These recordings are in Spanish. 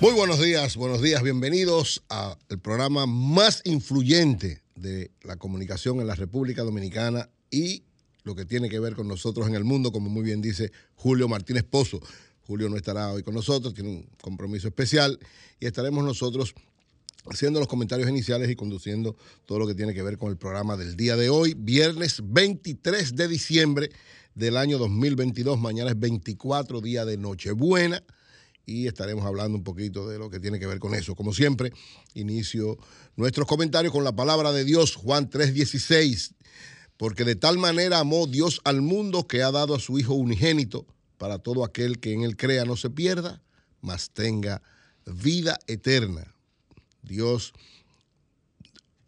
Muy buenos días, buenos días, bienvenidos al programa más influyente de la comunicación en la República Dominicana y lo que tiene que ver con nosotros en el mundo, como muy bien dice Julio Martínez Pozo. Julio no estará hoy con nosotros, tiene un compromiso especial y estaremos nosotros haciendo los comentarios iniciales y conduciendo todo lo que tiene que ver con el programa del día de hoy, viernes 23 de diciembre del año 2022. Mañana es 24 día de Nochebuena y estaremos hablando un poquito de lo que tiene que ver con eso. Como siempre, inicio nuestros comentarios con la palabra de Dios, Juan 3:16, porque de tal manera amó Dios al mundo que ha dado a su Hijo unigénito para todo aquel que en él crea no se pierda, mas tenga vida eterna. Dios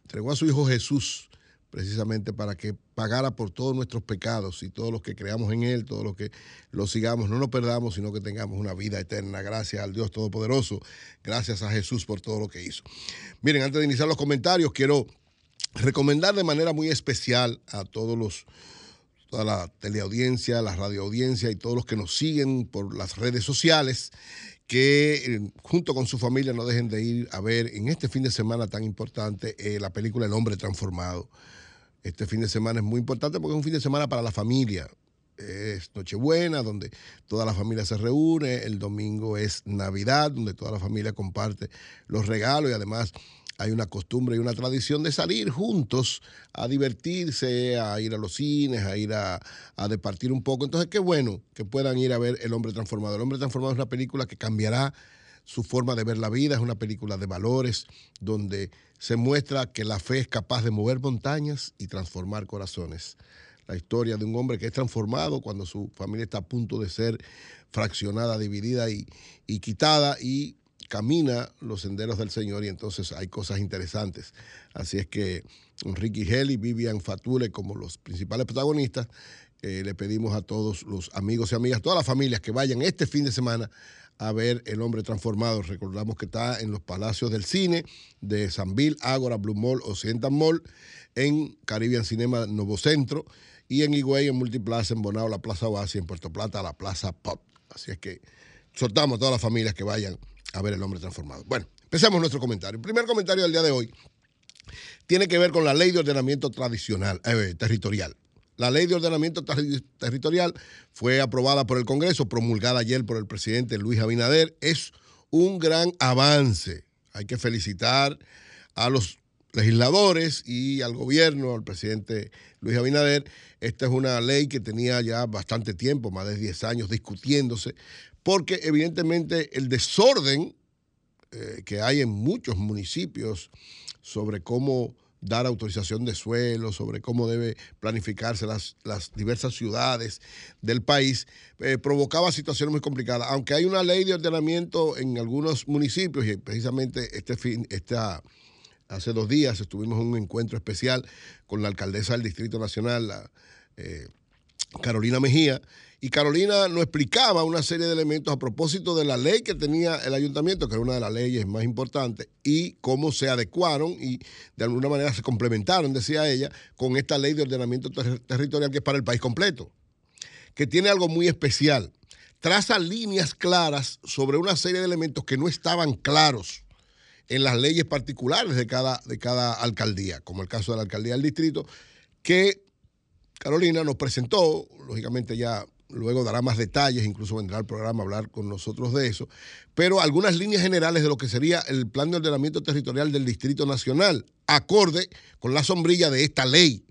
entregó a su Hijo Jesús precisamente para que pagara por todos nuestros pecados y todos los que creamos en Él, todos los que lo sigamos, no nos perdamos, sino que tengamos una vida eterna. Gracias al Dios Todopoderoso, gracias a Jesús por todo lo que hizo. Miren, antes de iniciar los comentarios, quiero recomendar de manera muy especial a todos los toda la teleaudiencia, la radioaudiencia y todos los que nos siguen por las redes sociales, que eh, junto con su familia no dejen de ir a ver en este fin de semana tan importante eh, la película El hombre transformado. Este fin de semana es muy importante porque es un fin de semana para la familia. Es Nochebuena, donde toda la familia se reúne. El domingo es Navidad, donde toda la familia comparte los regalos y además hay una costumbre y una tradición de salir juntos a divertirse, a ir a los cines, a ir a, departir un poco. Entonces, qué bueno que puedan ir a ver El hombre transformado. El hombre transformado es una película que cambiará su forma de ver la vida, es una película de valores donde se muestra que la fe es capaz de mover montañas y transformar corazones. La historia de un hombre que es transformado cuando su familia está a punto de ser fraccionada, dividida y, y quitada y camina los senderos del Señor y entonces hay cosas interesantes. Así es que Ricky Hell y Vivian Fatule como los principales protagonistas, eh, le pedimos a todos los amigos y amigas, todas las familias que vayan este fin de semana a ver El Hombre Transformado. Recordamos que está en los Palacios del Cine de Sanville, Ágora, Blue Mall, Occidental Mall, en Caribbean Cinema Nuevo Centro y en Higüey, en Multiplaza, en Bonao, la Plaza Oasis, en Puerto Plata, la Plaza Pop. Así es que soltamos a todas las familias que vayan a ver El Hombre Transformado. Bueno, empecemos nuestro comentario. El primer comentario del día de hoy tiene que ver con la ley de ordenamiento tradicional, eh, territorial. La ley de ordenamiento ter territorial fue aprobada por el Congreso, promulgada ayer por el presidente Luis Abinader. Es un gran avance. Hay que felicitar a los legisladores y al gobierno, al presidente Luis Abinader. Esta es una ley que tenía ya bastante tiempo, más de 10 años discutiéndose, porque evidentemente el desorden eh, que hay en muchos municipios sobre cómo dar autorización de suelo, sobre cómo debe planificarse las, las diversas ciudades del país, eh, provocaba situaciones muy complicadas. Aunque hay una ley de ordenamiento en algunos municipios, y precisamente este fin, esta, hace dos días estuvimos en un encuentro especial con la alcaldesa del Distrito Nacional, la, eh, Carolina Mejía, y Carolina nos explicaba una serie de elementos a propósito de la ley que tenía el ayuntamiento, que era una de las leyes más importantes, y cómo se adecuaron y de alguna manera se complementaron, decía ella, con esta ley de ordenamiento ter territorial que es para el país completo, que tiene algo muy especial. Traza líneas claras sobre una serie de elementos que no estaban claros en las leyes particulares de cada, de cada alcaldía, como el caso de la alcaldía del distrito, que Carolina nos presentó, lógicamente ya luego dará más detalles, incluso vendrá al programa a hablar con nosotros de eso, pero algunas líneas generales de lo que sería el plan de ordenamiento territorial del Distrito Nacional, acorde con la sombrilla de esta ley.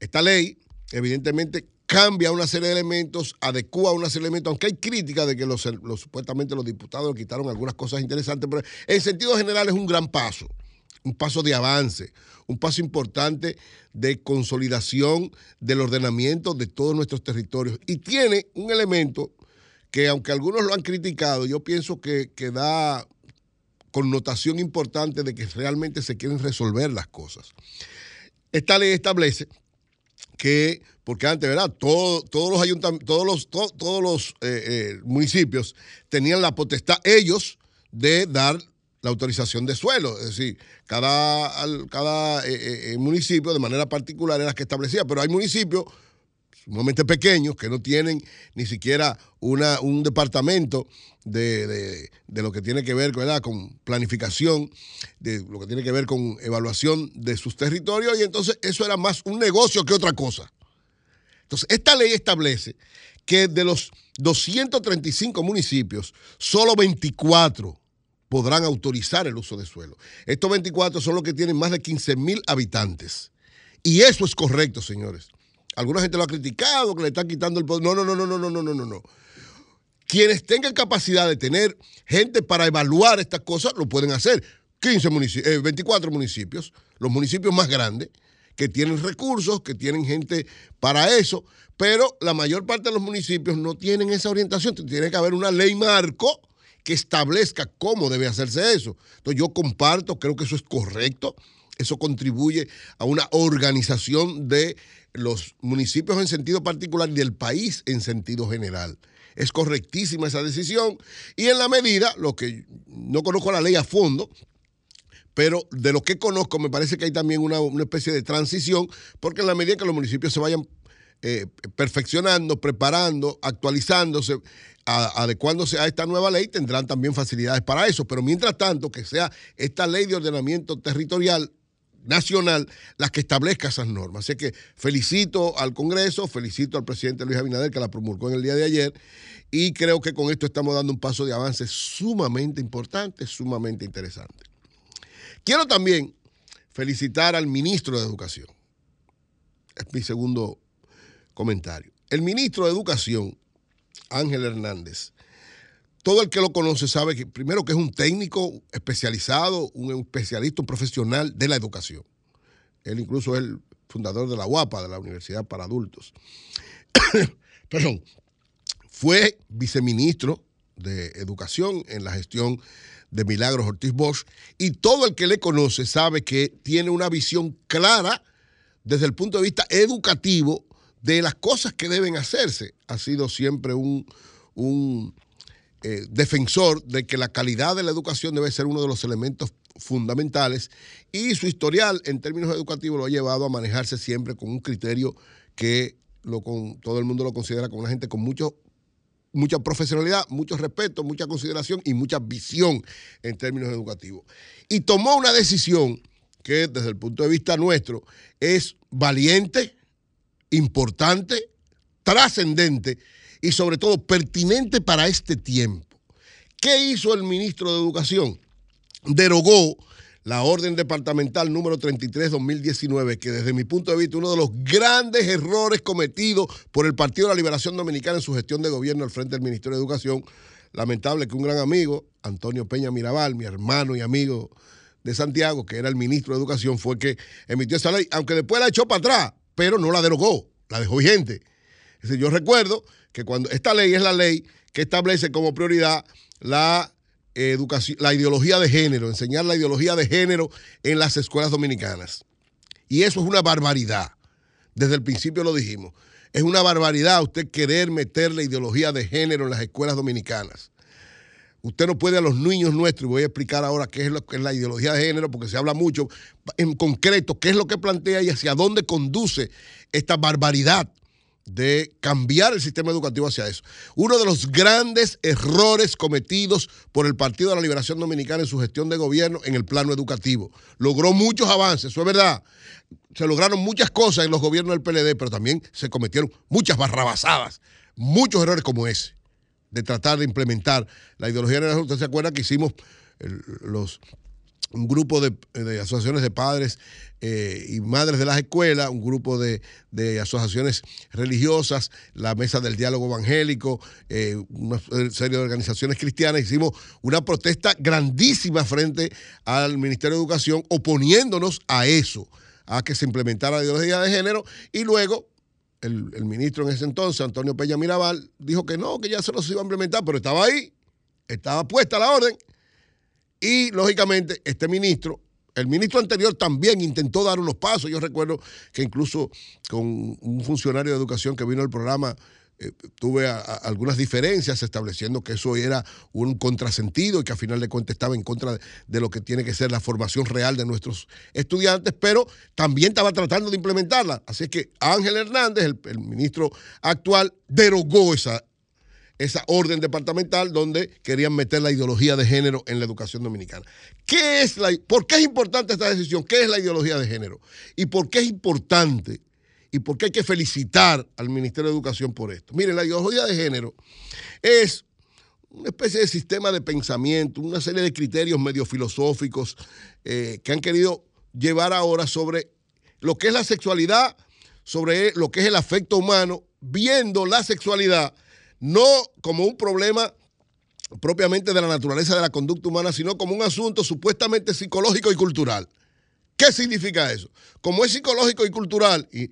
Esta ley, evidentemente, cambia una serie de elementos, adecua una serie de elementos, aunque hay crítica de que los, supuestamente los diputados quitaron algunas cosas interesantes, pero en sentido general es un gran paso, un paso de avance, un paso importante de consolidación del ordenamiento de todos nuestros territorios. Y tiene un elemento que aunque algunos lo han criticado, yo pienso que, que da connotación importante de que realmente se quieren resolver las cosas. Esta ley establece que porque antes, ¿verdad? Todo- todos los todos los, to- todos los eh, eh, municipios tenían la potestad, ellos, de dar la autorización de suelo. Es decir, cada, cada eh, eh, eh, municipio de manera particular era que establecía, pero hay municipios sumamente pequeños que no tienen ni siquiera una, un departamento de, de- lo que tiene que ver con planificación, de lo que tiene que ver con evaluación de sus territorios, y entonces eso era más un negocio que otra cosa. Entonces, esta ley establece que de los 235 municipios, solo 24 podrán autorizar el uso de suelo. Estos 24 son los que tienen más de 15 mil habitantes. Y eso es correcto, señores. Alguna gente lo ha criticado, que le están quitando el poder. No, no, no, no, no, no, no, no, no. Quienes tengan capacidad de tener gente para evaluar estas cosas, lo pueden hacer. 15 municipios, eh, 24 municipios, los municipios más grandes, que tienen recursos, que tienen gente para eso, pero la mayor parte de los municipios no tienen esa orientación. Tiene que haber una ley marco que establezca cómo debe hacerse eso. Entonces yo comparto, creo que eso es correcto, eso contribuye a una organización de los municipios en sentido particular y del país en sentido general. Es correctísima esa decisión y en la medida, lo que no conozco la ley a fondo, pero de lo que conozco me parece que hay también una, especie de transición, porque en la medida que los municipios se vayan eh, perfeccionando, preparando, actualizándose, adecuándose a esta nueva ley, tendrán también facilidades para eso. Pero mientras tanto, que sea esta ley de ordenamiento territorial nacional la que establezca esas normas. Así que felicito al Congreso, felicito al presidente Luis Abinader que la promulgó en el día de ayer y creo que con esto estamos dando un paso de avance sumamente importante, sumamente interesante. Quiero también felicitar al ministro de Educación. Es mi segundo comentario. El ministro de Educación, Ángel Hernández, todo el que lo conoce sabe que primero que es un técnico especializado, un especialista, un profesional de la educación. Él incluso es el fundador de la UAPA, de la Universidad para Adultos. Perdón. Fue viceministro de Educación en la gestión de Milagros Ortiz Bosch y todo el que le conoce sabe que tiene una visión clara desde el punto de vista educativo de las cosas que deben hacerse. Ha sido siempre un, un, eh, defensor de que la calidad de la educación debe ser uno de los elementos fundamentales y su historial en términos educativos lo ha llevado a manejarse siempre con un criterio que lo con, todo el mundo lo considera como una gente con mucho mucha profesionalidad, mucho respeto, mucha consideración y mucha visión en términos educativos. Y tomó una decisión que desde el punto de vista nuestro es valiente, importante, trascendente y sobre todo pertinente para este tiempo. ¿Qué hizo el ministro de Educación? Derogó la orden departamental número 33-2019, que desde mi punto de vista uno de los grandes errores cometidos por el Partido de la Liberación Dominicana en su gestión de gobierno al frente del Ministerio de Educación. Lamentable que un gran amigo, Antonio Peña Mirabal, mi hermano y amigo de Santiago, que era el ministro de Educación, fue que emitió esa ley, aunque después la echó para atrás, pero no la derogó, la dejó vigente. Yo recuerdo que cuando esta ley es la ley que establece como prioridad la educación, la ideología de género, enseñar la ideología de género en las escuelas dominicanas. Y eso es una barbaridad. Desde el principio lo dijimos. Es una barbaridad usted querer meter la ideología de género en las escuelas dominicanas. Usted no puede a los niños nuestros, y voy a explicar ahora qué es lo que es la ideología de género, porque se habla mucho en concreto qué es lo que plantea y hacia dónde conduce esta barbaridad de cambiar el sistema educativo hacia eso. Uno de los grandes errores cometidos por el Partido de la Liberación Dominicana en su gestión de gobierno en el plano educativo. Logró muchos avances, eso es verdad. Se lograron muchas cosas en los gobiernos del PLD, pero también se cometieron muchas barrabasadas, muchos errores como ese, de tratar de implementar la ideología de la Usted se acuerda que hicimos los un grupo de, de asociaciones de padres eh, y madres de las escuelas, un grupo de, de asociaciones religiosas, la Mesa del Diálogo Evangélico, eh, una serie de organizaciones cristianas. Hicimos una protesta grandísima frente al Ministerio de Educación oponiéndonos a eso, a que se implementara la ideología de género y luego el, el ministro en ese entonces, Antonio Peña Mirabal, dijo que no, que ya se los iba a implementar, pero estaba ahí, estaba puesta la orden. Y lógicamente este ministro El ministro anterior también intentó dar unos pasos. Yo recuerdo que incluso con un funcionario de educación que vino al programa, eh, tuve algunas diferencias estableciendo que eso era un contrasentido y que a final de cuentas estaba en contra de, lo que tiene que ser la formación real de nuestros estudiantes, pero también estaba tratando de implementarla. Así es que Ángel Hernández, el, el ministro actual, derogó esa, esa orden departamental donde querían meter la ideología de género en la educación dominicana. ¿Qué es la, ¿Por qué es importante esta decisión? ¿Qué es la ideología de género? ¿Y por qué es importante? ¿Y por qué hay que felicitar al Ministerio de Educación por esto? Miren, la ideología de género es una especie de sistema de pensamiento, una serie de criterios medio filosóficos eh, que han querido llevar ahora sobre lo que es la sexualidad, sobre lo que es el afecto humano, viendo la sexualidad no como un problema propiamente de la naturaleza de la conducta humana, sino como un asunto supuestamente psicológico y cultural. ¿Qué significa eso? Como es psicológico y cultural, y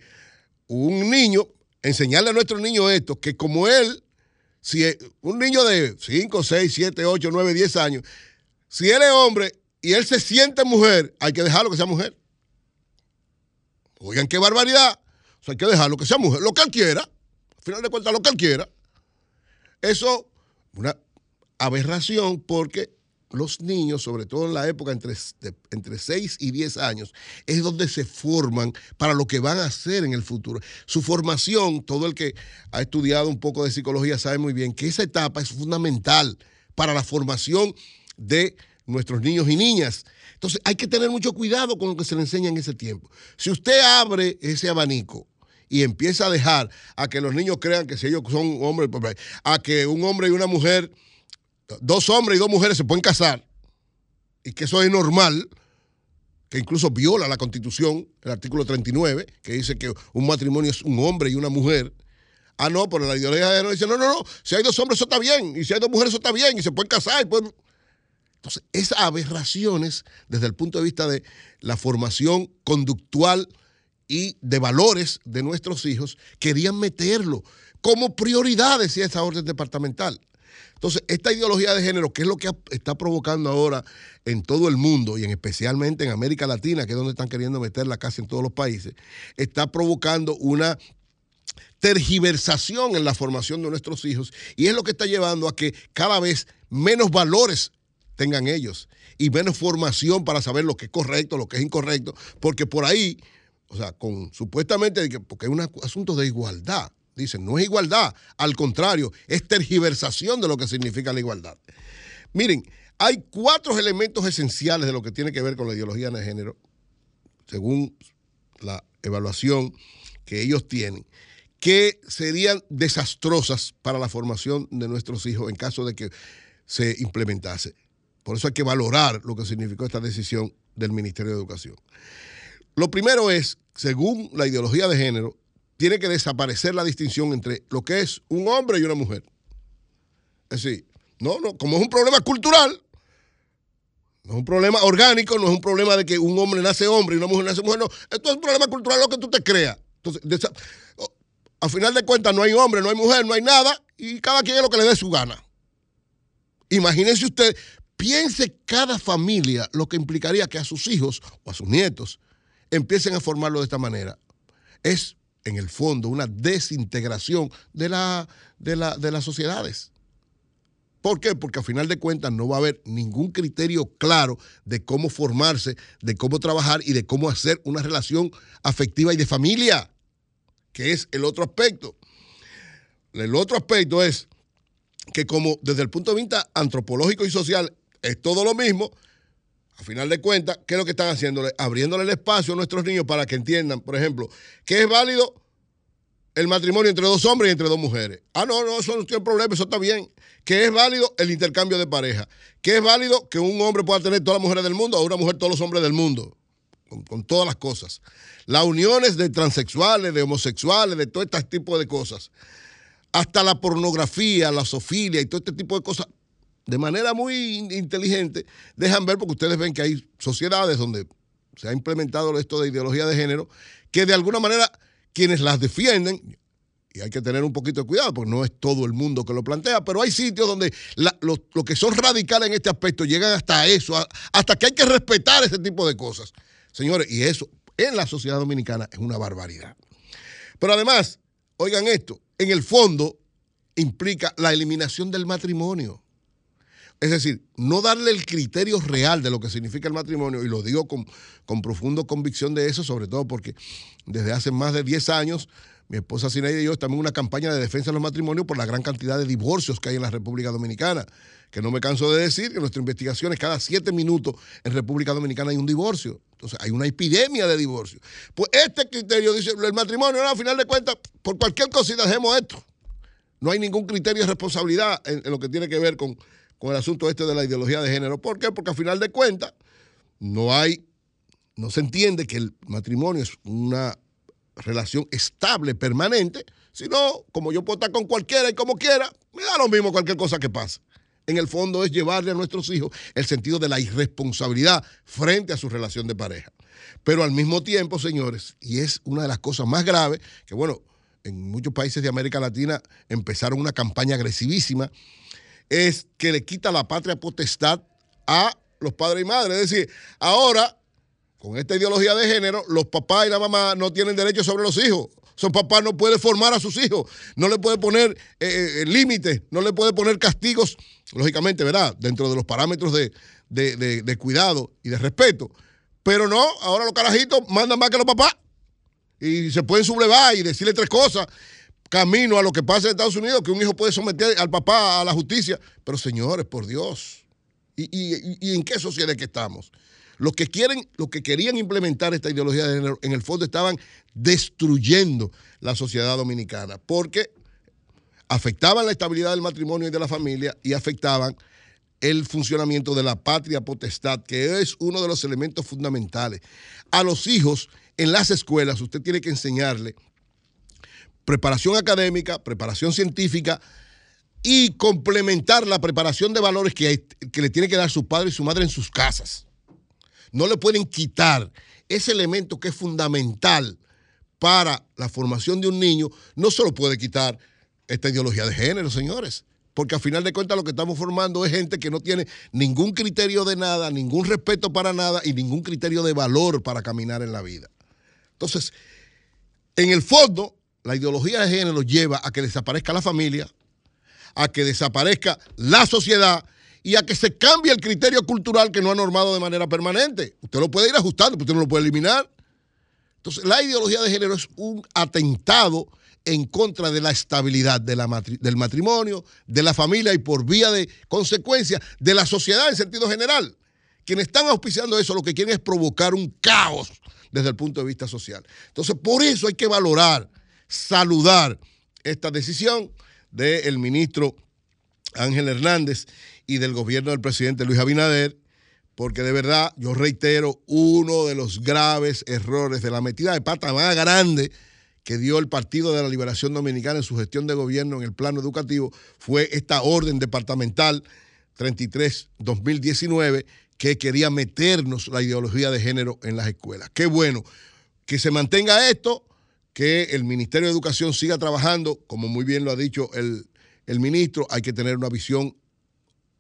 un niño, enseñarle a nuestro niño esto, que como él, si un niño de 5, 6, 7, 8, 9, 10 años, si él es hombre y él se siente mujer, hay que dejarlo que sea mujer. Oigan, qué barbaridad. O sea, hay que dejarlo que sea mujer, lo que él quiera. Al final de cuentas, lo que él quiera. Eso, una aberración porque los niños, sobre todo en la época entre, entre 6 y 10 años, es donde se forman para lo que van a hacer en el futuro. Su formación, todo el que ha estudiado un poco de psicología sabe muy bien que esa etapa es fundamental para la formación de nuestros niños y niñas. Entonces hay que tener mucho cuidado con lo que se le enseña en ese tiempo. Si usted abre ese abanico y empieza a dejar a que los niños crean que si ellos son hombres, pues, a que un hombre y una mujer, dos hombres y dos mujeres se pueden casar, y que eso es normal, que incluso viola la constitución, el artículo 39, que dice que un matrimonio es un hombre y una mujer. Ah, no, pero la ideología de dice, no, no, no, si hay dos hombres eso está bien, y si hay dos mujeres eso está bien, y se pueden casar. Entonces, esas aberraciones desde el punto de vista de la formación conductual y de valores de nuestros hijos, querían meterlo como prioridad, decía esa orden departamental. Entonces, esta ideología de género, que es lo que está provocando ahora en todo el mundo y en especialmente en América Latina, que es donde están queriendo meterla casi en todos los países, está provocando una tergiversación en la formación de nuestros hijos y es lo que está llevando a que cada vez menos valores tengan ellos y menos formación para saber lo que es correcto, lo que es incorrecto, porque por ahí, o sea, con supuestamente, porque es un asunto de igualdad, dicen, no es igualdad, al contrario, es tergiversación de lo que significa la igualdad. Miren, hay cuatro elementos esenciales de lo que tiene que ver con la ideología de género, según la evaluación que ellos tienen, que serían desastrosas para la formación de nuestros hijos en caso de que se implementase. Por eso hay que valorar lo que significó esta decisión del Ministerio de Educación. Lo primero es, según la ideología de género, tiene que desaparecer la distinción entre lo que es un hombre y una mujer. Es decir, no, no, como es un problema cultural, no es un problema orgánico, no es un problema de que un hombre nace hombre y una mujer nace mujer, no. Esto es un problema cultural lo que tú te creas. Entonces, o- a final de cuentas, no hay hombre, no hay mujer, no hay nada, y cada quien es lo que le dé su gana. Imagínense usted, piense cada familia lo que implicaría que a sus hijos o a sus nietos empiecen a formarlo de esta manera. Es, en el fondo, una desintegración de, la, de, la, de las sociedades. ¿Por qué? Porque a final de cuentas no va a haber ningún criterio claro de cómo formarse, de cómo trabajar y de cómo hacer una relación afectiva y de familia, que es el otro aspecto. El otro aspecto es que como desde el punto de vista antropológico y social es todo lo mismo, a final de cuentas, ¿qué es lo que están haciéndole? Abriéndole el espacio a nuestros niños para que entiendan, por ejemplo, que es válido el matrimonio entre dos hombres y entre dos mujeres. Ah, no, no, eso no tiene problema, eso está bien. Que es válido el intercambio de pareja. Que es válido que un hombre pueda tener todas las mujeres del mundo o una mujer todos los hombres del mundo. Con, todas las cosas. Las uniones de transexuales, de homosexuales, de todo este tipo de cosas. Hasta la pornografía, la sofilia y todo este tipo de cosas, de manera muy in- inteligente, dejan ver, porque ustedes ven que hay sociedades donde se ha implementado esto de ideología de género, que de alguna manera quienes las defienden, y hay que tener un poquito de cuidado porque no es todo el mundo que lo plantea, pero hay sitios donde los los que son radicales en este aspecto llegan hasta eso, hasta que hay que respetar ese tipo de cosas. Señores, y eso en la sociedad dominicana es una barbaridad. Pero además, oigan esto, en el fondo implica la eliminación del matrimonio. Es decir, no darle el criterio real de lo que significa el matrimonio, y lo digo con, con profunda convicción de eso, sobre todo porque desde hace más de 10 años, mi esposa Sineida y yo estamos en una campaña de defensa de los matrimonios por la gran cantidad de divorcios que hay en la República Dominicana. Que no me canso de decir que en nuestras investigaciones, cada siete minutos en República Dominicana hay un divorcio. Entonces, hay una epidemia de divorcio. Pues este criterio dice: el matrimonio, no, a final de cuentas, por cualquier cosita dejemos esto. No hay ningún criterio de responsabilidad en lo que tiene que ver con, con el asunto este de la ideología de género. ¿Por qué? Porque a final de cuentas no hay, no se entiende que el matrimonio es una relación estable, permanente, sino como yo puedo estar con cualquiera y como quiera, me da lo mismo cualquier cosa que pase. En el fondo es llevarle a nuestros hijos el sentido de la irresponsabilidad frente a su relación de pareja. Pero al mismo tiempo, señores, y es una de las cosas más graves, que bueno, en muchos países de América Latina empezaron una campaña agresivísima, es que le quita la patria potestad a los padres y madres. Es decir, ahora, con esta ideología de género, los papás y la mamá no tienen derecho sobre los hijos. Su papá no puede formar a sus hijos, no le puede poner eh, eh, límites, no le puede poner castigos, lógicamente, ¿verdad? Dentro de los parámetros de, de- de- de cuidado y de respeto. Pero no, ahora los carajitos mandan más que los papás y se pueden sublevar y decirle tres cosas camino a lo que pasa en Estados Unidos, que un hijo puede someter al papá a la justicia. Pero señores, por Dios, ¿y, en qué sociedad que estamos? Los que quieren, los que querían implementar esta ideología de género, en el fondo estaban destruyendo la sociedad dominicana, porque afectaban la estabilidad del matrimonio y de la familia y afectaban el funcionamiento de la patria potestad, que es uno de los elementos fundamentales. A los hijos en las escuelas usted tiene que enseñarle preparación académica, preparación científica y complementar la preparación de valores que, le tiene que dar su padre y su madre en sus casas. No le pueden quitar ese elemento que es fundamental para la formación de un niño, no se lo puede quitar esta ideología de género, señores. Porque al final de cuentas lo que estamos formando es gente que no tiene ningún criterio de nada, ningún respeto para nada y ningún criterio de valor para caminar en la vida. Entonces, en el fondo, la ideología de género lleva a que desaparezca la familia, a que desaparezca la sociedad y a que se cambie el criterio cultural que no ha normado de manera permanente. Usted lo puede ir ajustando, pero usted no lo puede eliminar. Entonces, la ideología de género es un atentado en contra de la estabilidad del matrimonio, de la familia y por vía de consecuencia de la sociedad en sentido general. Quienes están auspiciando eso lo que quieren es provocar un caos desde el punto de vista social. Entonces, por eso hay que valorar, saludar esta decisión del ministro Ángel Hernández y del gobierno del presidente Luis Abinader, porque de verdad, yo reitero, uno de los graves errores de la metida de pata más grande que dio el Partido de la Liberación Dominicana en su gestión de gobierno en el plano educativo fue esta orden departamental 33-2019 que quería meternos la ideología de género en las escuelas. Qué bueno que se mantenga esto, que el Ministerio de Educación siga trabajando, como muy bien lo ha dicho el, el ministro, hay que tener una visión,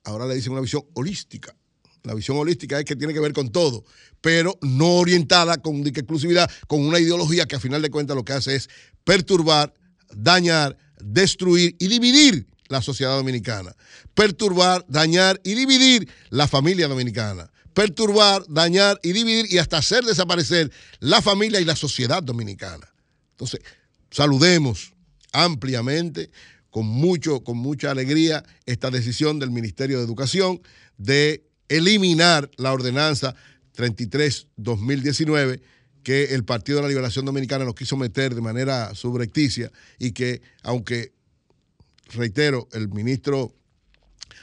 ahora le dicen una visión holística. La visión holística es que tiene que ver con todo, pero no orientada con exclusividad, con una ideología que a final de cuentas lo que hace es perturbar, dañar, destruir y dividir la sociedad dominicana. Perturbar, dañar y dividir la familia dominicana. Perturbar, dañar y dividir y hasta hacer desaparecer la familia y la sociedad dominicana. Entonces, saludemos ampliamente, con, mucho, con mucha alegría, esta decisión del Ministerio de Educación de eliminar la ordenanza 33-2019 que el Partido de la Liberación Dominicana nos quiso meter de manera subrepticia y que, aunque, reitero, el ministro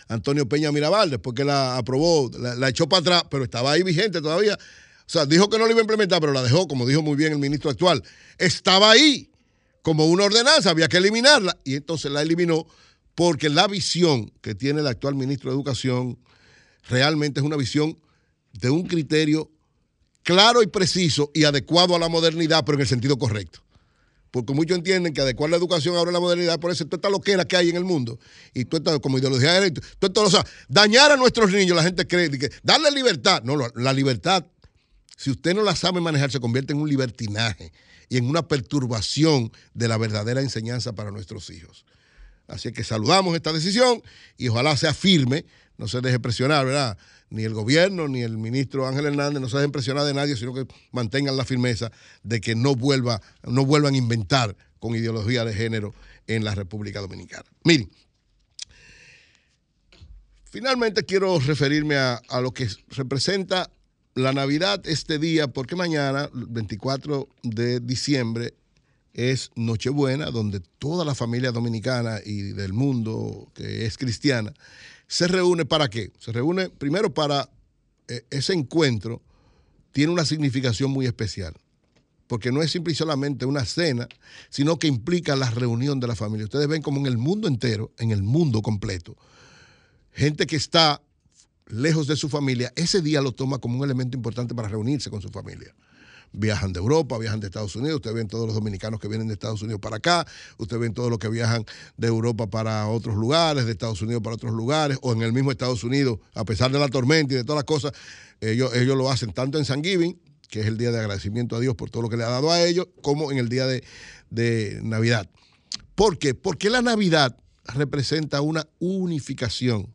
Antonio Peña Mirabal, después que la aprobó, la, la echó para atrás, pero estaba ahí vigente todavía. O sea, dijo que no la iba a implementar, pero la dejó, como dijo muy bien el ministro actual. Estaba ahí como una ordenanza, había que eliminarla. Y entonces la eliminó porque la visión que tiene el actual ministro de Educación realmente es una visión de un criterio claro y preciso y adecuado a la modernidad, pero en el sentido correcto. porque muchos entienden que adecuar la educación ahora a la modernidad, por eso toda esta loquera que hay en el mundo, y toda esta como ideología de derecho, todo o sea, dañar a nuestros niños, la gente cree que darle libertad, no, la libertad, si usted no la sabe manejar, se convierte en un libertinaje y en una perturbación de la verdadera enseñanza para nuestros hijos. Así que saludamos esta decisión y ojalá sea firme, no se deje presionar, ¿verdad? Ni el gobierno, ni el ministro Ángel Hernández, no se dejen presionar de nadie, sino que mantengan la firmeza de que no, vuelva, no vuelvan a inventar con ideología de género en la República Dominicana. Miren, finalmente quiero referirme a, a lo que representa la Navidad este día, porque mañana, 24 de diciembre, es Nochebuena, donde toda la familia dominicana y del mundo que es cristiana se reúne para qué? Se reúne primero para eh, ese encuentro, tiene una significación muy especial, porque no es simple y solamente una cena, sino que implica la reunión de la familia. Ustedes ven como en el mundo entero, en el mundo completo, gente que está lejos de su familia, ese día lo toma como un elemento importante para reunirse con su familia viajan de Europa, viajan de Estados Unidos, usted ven todos los dominicanos que vienen de Estados Unidos para acá, usted ven todos los que viajan de Europa para otros lugares, de Estados Unidos para otros lugares, o en el mismo Estados Unidos, a pesar de la tormenta y de todas las cosas, ellos, ellos lo hacen tanto en San Giving, que es el día de agradecimiento a Dios por todo lo que le ha dado a ellos, como en el día de, de Navidad. ¿Por qué? Porque la Navidad representa una unificación,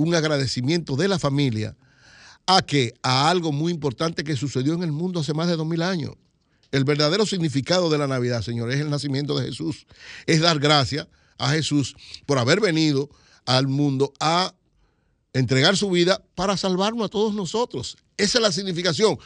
un agradecimiento de la familia a que a algo muy importante que sucedió en el mundo hace más de dos mil años. El verdadero significado de la Navidad, señores, es el nacimiento de Jesús. Es dar gracias a Jesús por haber venido al mundo a entregar su vida para salvarnos a todos nosotros. Esa es la significación.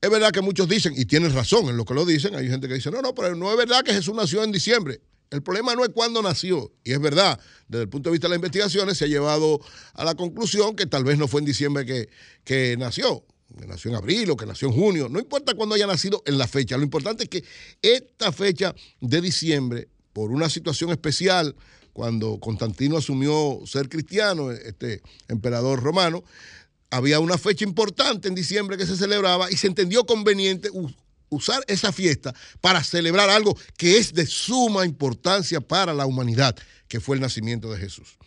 Es verdad que muchos dicen, y tienen razón en lo que lo dicen, hay gente que dice, no, no, pero no es verdad que Jesús nació en diciembre. El problema no es cuándo nació, y es verdad, desde el punto de vista de las investigaciones se ha llevado a la conclusión que tal vez no fue en diciembre que, que nació, que nació en abril o que nació en junio, no importa cuándo haya nacido en la fecha, lo importante es que esta fecha de diciembre, por una situación especial, cuando Constantino asumió ser cristiano, este emperador romano, había una fecha importante en diciembre que se celebraba y se entendió conveniente usar esa fiesta para celebrar algo que es de suma importancia para la humanidad, que fue el nacimiento de Jesús.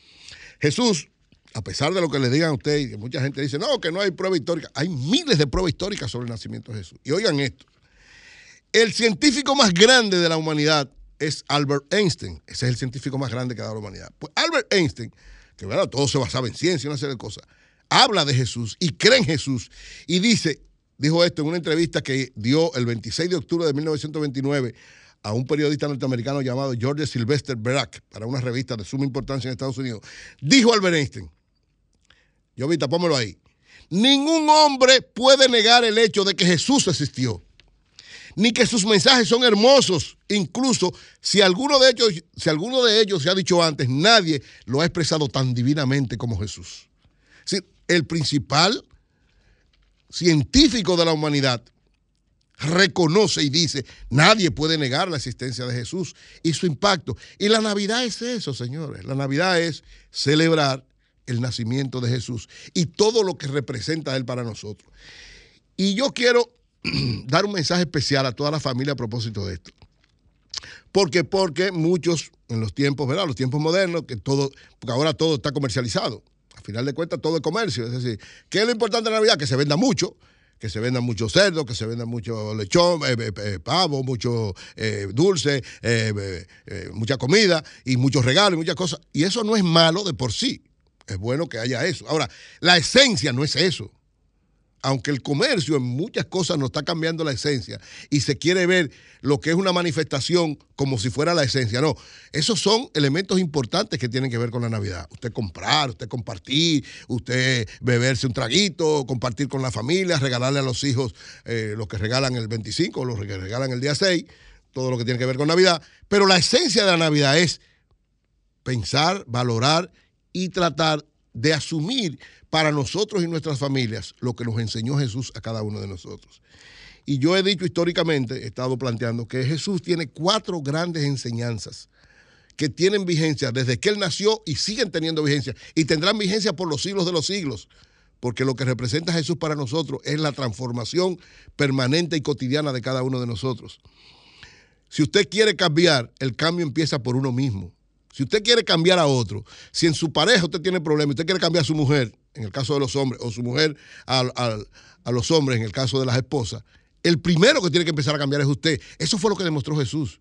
Jesús, a pesar de lo que le digan a ustedes, mucha gente dice, no, que no hay prueba histórica, hay miles de pruebas históricas sobre el nacimiento de Jesús. Y oigan esto, el científico más grande de la humanidad es Albert Einstein, ese es el científico más grande que ha dado la humanidad. Pues Albert Einstein, que verdad, todo se basaba en ciencia y una serie de cosas, habla de Jesús y cree en Jesús y dice, dijo esto en una entrevista que dio el 26 de octubre de 1929 a un periodista norteamericano llamado George Sylvester Barack para una revista de suma importancia en Estados Unidos. Dijo Albert Einstein, yo vi, pómelo ahí, ningún hombre puede negar el hecho de que Jesús existió, ni que sus mensajes son hermosos, incluso si alguno de ellos, si alguno de ellos se ha dicho antes, nadie lo ha expresado tan divinamente como Jesús. El principal científico de la humanidad reconoce y dice, nadie puede negar la existencia de Jesús y su impacto. Y la Navidad es eso, señores. La Navidad es celebrar el nacimiento de Jesús y todo lo que representa Él para nosotros. Y yo quiero dar un mensaje especial a toda la familia a propósito de esto. Porque, porque muchos en los tiempos, ¿verdad? Los tiempos modernos, que todo, porque ahora todo está comercializado. Al final de cuentas, todo es comercio. Es decir, ¿qué es lo importante de Navidad? Que se venda mucho, que se vendan mucho cerdo, que se venda mucho lechón, eh, eh, eh, pavo, mucho eh, dulce, eh, mucha comida y muchos regalos muchas cosas. Y eso no es malo de por sí. Es bueno que haya eso. Ahora, la esencia no es eso. Aunque el comercio en muchas cosas no está cambiando la esencia y se quiere ver lo que es una manifestación como si fuera la esencia. No, esos son elementos importantes que tienen que ver con la Navidad. Usted comprar, usted compartir, usted beberse un traguito, compartir con la familia, regalarle a los hijos eh, lo que regalan el 25, lo que regalan el día 6, todo lo que tiene que ver con Navidad. Pero la esencia de la Navidad es pensar, valorar y tratar de asumir para nosotros y nuestras familias lo que nos enseñó Jesús a cada uno de nosotros. Y yo he dicho históricamente, he estado planteando que Jesús tiene cuatro grandes enseñanzas que tienen vigencia desde que Él nació y siguen teniendo vigencia y tendrán vigencia por los siglos de los siglos, porque lo que representa Jesús para nosotros es la transformación permanente y cotidiana de cada uno de nosotros. Si usted quiere cambiar, el cambio empieza por uno mismo. Si usted quiere cambiar a otro, si en su pareja usted tiene problemas, usted quiere cambiar a su mujer, en el caso de los hombres, o su mujer a, a- los hombres, en el caso de las esposas, el primero que tiene que empezar a cambiar es usted. Eso fue lo que demostró Jesús.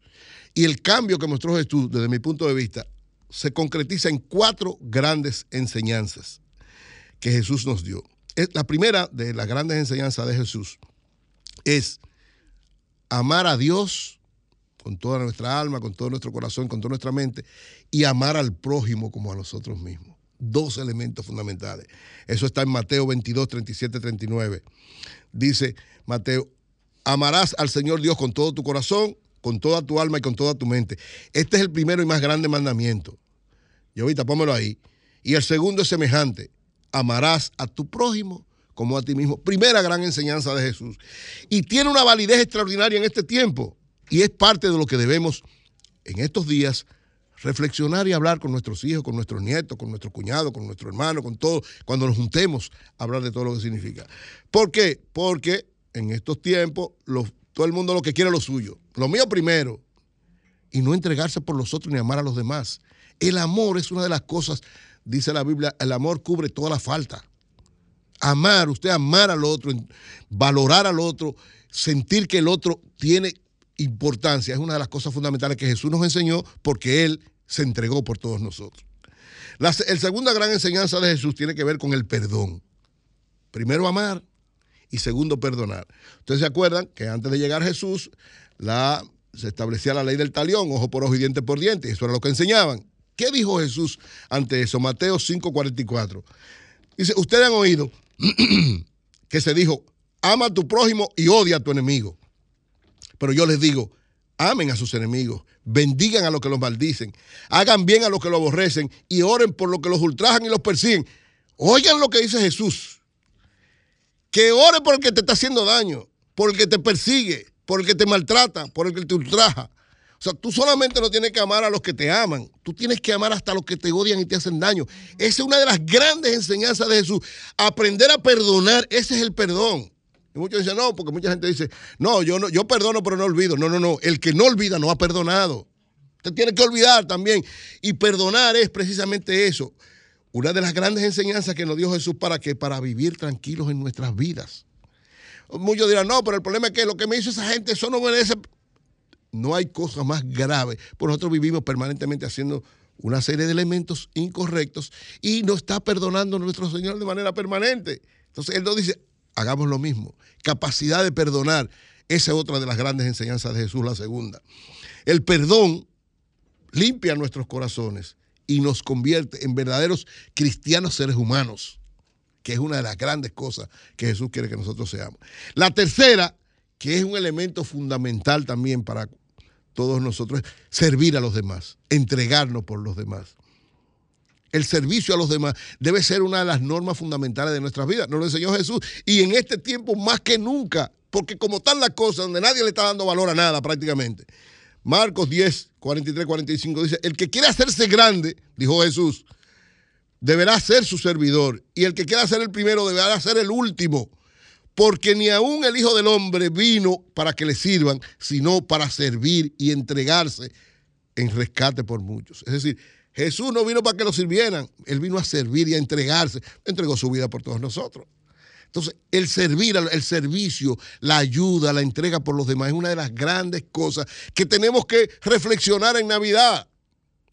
Y el cambio que mostró Jesús, desde mi punto de vista, se concretiza en cuatro grandes enseñanzas que Jesús nos dio. La primera de las grandes enseñanzas de Jesús es amar a Dios con toda nuestra alma, con todo nuestro corazón, con toda nuestra mente, y amar al prójimo como a nosotros mismos. Dos elementos fundamentales. Eso está en Mateo 22, 37, 39. Dice Mateo, amarás al Señor Dios con todo tu corazón, con toda tu alma y con toda tu mente. Este es el primero y más grande mandamiento. Y ahorita pónmelo ahí. Y el segundo es semejante. Amarás a tu prójimo como a ti mismo. Primera gran enseñanza de Jesús. Y tiene una validez extraordinaria en este tiempo. Y es parte de lo que debemos en estos días reflexionar y hablar con nuestros hijos, con nuestros nietos, con nuestros cuñados, con nuestro hermano, con todo, cuando nos juntemos, hablar de todo lo que significa. ¿Por qué? Porque en estos tiempos todo el mundo lo que quiere es lo suyo. Lo mío primero. Y no entregarse por los otros ni amar a los demás. El amor es una de las cosas, dice la Biblia, el amor cubre toda la falta. Amar, usted amar al otro, valorar al otro, sentir que el otro tiene importancia, es una de las cosas fundamentales que Jesús nos enseñó porque Él se entregó por todos nosotros. La, el segunda gran enseñanza de Jesús tiene que ver con el perdón. Primero amar y segundo perdonar. Ustedes se acuerdan que antes de llegar Jesús, la, se establecía la ley del talión, ojo por ojo y diente por diente, eso era lo que enseñaban. ¿Qué dijo Jesús ante eso? Mateo 5:44. Dice, ustedes han oído que se dijo, ama a tu prójimo y odia a tu enemigo. Pero yo les digo, amen a sus enemigos, bendigan a los que los maldicen, hagan bien a los que los aborrecen y oren por los que los ultrajan y los persiguen. Oigan lo que dice Jesús. Que ore por el que te está haciendo daño, por el que te persigue, por el que te maltrata, por el que te ultraja. O sea, tú solamente no tienes que amar a los que te aman, tú tienes que amar hasta a los que te odian y te hacen daño. Esa es una de las grandes enseñanzas de Jesús. Aprender a perdonar, ese es el perdón. Y muchos dicen, no, porque mucha gente dice, no, yo, no, yo perdono pero no olvido. No, no, no, el que no olvida no ha perdonado. Usted tiene que olvidar también. Y perdonar es precisamente eso. Una de las grandes enseñanzas que nos dio Jesús para que para vivir tranquilos en nuestras vidas. Muchos dirán, no, pero el problema es que lo que me hizo esa gente, eso no merece. No hay cosa más grave. Por nosotros vivimos permanentemente haciendo una serie de elementos incorrectos y nos está perdonando nuestro Señor de manera permanente. Entonces Él nos dice, hagamos lo mismo. Capacidad de perdonar. Esa es otra de las grandes enseñanzas de Jesús, la segunda. El perdón limpia nuestros corazones y nos convierte en verdaderos cristianos seres humanos, que es una de las grandes cosas que Jesús quiere que nosotros seamos. La tercera, que es un elemento fundamental también para todos nosotros, es servir a los demás, entregarnos por los demás. El servicio a los demás debe ser una de las normas fundamentales de nuestras vidas. Nos lo enseñó Jesús. Y en este tiempo más que nunca, porque como están las cosas, donde nadie le está dando valor a nada prácticamente. Marcos 10, 43, 45 dice, el que quiere hacerse grande, dijo Jesús, deberá ser su servidor. Y el que quiera ser el primero deberá ser el último. Porque ni aún el Hijo del Hombre vino para que le sirvan, sino para servir y entregarse en rescate por muchos. Es decir, Jesús no vino para que lo sirvieran, Él vino a servir y a entregarse. Entregó su vida por todos nosotros. Entonces, el servir, el servicio, la ayuda, la entrega por los demás es una de las grandes cosas que tenemos que reflexionar en Navidad.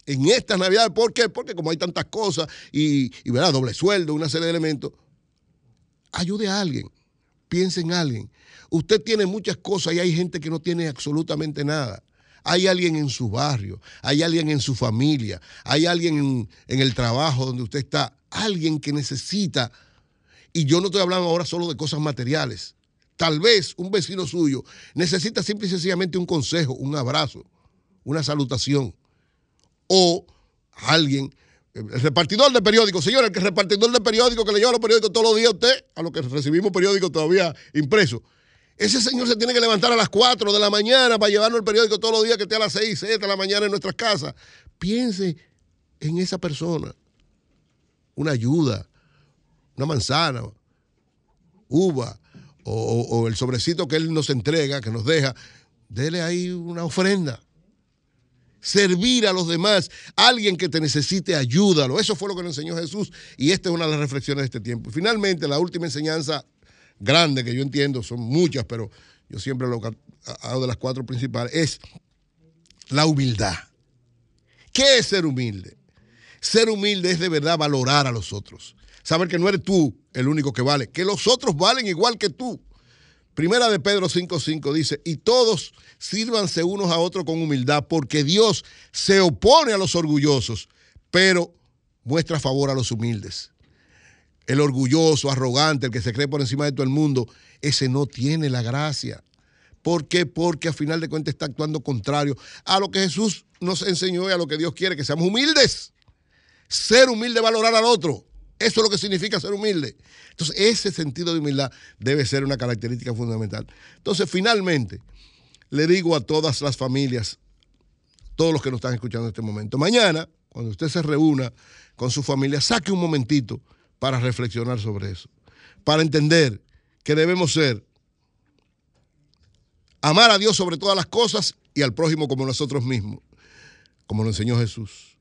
En esta Navidad, ¿por qué? Porque como hay tantas cosas y, y ¿verdad? doble sueldo, una serie de elementos, ayude a alguien, piense en alguien. Usted tiene muchas cosas y hay gente que no tiene absolutamente nada. Hay alguien en su barrio, hay alguien en su familia, hay alguien en, el trabajo donde usted está, alguien que necesita y yo no estoy hablando ahora solo de cosas materiales. Tal vez un vecino suyo necesita simple y sencillamente un consejo, un abrazo, una salutación. O alguien, el repartidor de periódicos, señor, el repartidor de periódicos que le lleva los periódicos todos los días a usted, a los que recibimos periódicos todavía impresos. Ese señor se tiene que levantar a las 4 de la mañana para llevarnos el periódico todos los días que esté a las 6, 7 de la mañana en nuestras casas. Piense en esa persona. Una ayuda, una manzana, uva o, o, el sobrecito que él nos entrega, que nos deja, dele ahí una ofrenda. Servir a los demás, alguien que te necesite, ayúdalo. Eso fue lo que nos enseñó Jesús y esta es una de las reflexiones de este tiempo. Finalmente, la última enseñanza grande que yo entiendo, son muchas, pero yo siempre lo hago de las cuatro principales, es la humildad. ¿Qué es ser humilde? Ser humilde es de verdad valorar a los otros. Saber que no eres tú el único que vale, que los otros valen igual que tú. Primera de Pedro 5:5 dice, y todos sírvanse unos a otros con humildad, porque Dios se opone a los orgullosos, pero muestra favor a los humildes. El orgulloso, arrogante, el que se cree por encima de todo el mundo, ese no tiene la gracia. ¿Por qué? Porque a final de cuentas está actuando contrario a lo que Jesús nos enseñó y a lo que Dios quiere, que seamos humildes. Ser humilde, valorar al otro. Eso es lo que significa ser humilde. Entonces, ese sentido de humildad debe ser una característica fundamental. Entonces, finalmente, le digo a todas las familias, todos los que nos están escuchando en este momento, mañana, cuando usted se reúna con su familia, saque un momentito para reflexionar sobre eso, para entender que debemos ser amar a Dios sobre todas las cosas y al prójimo como nosotros mismos, como lo enseñó Jesús.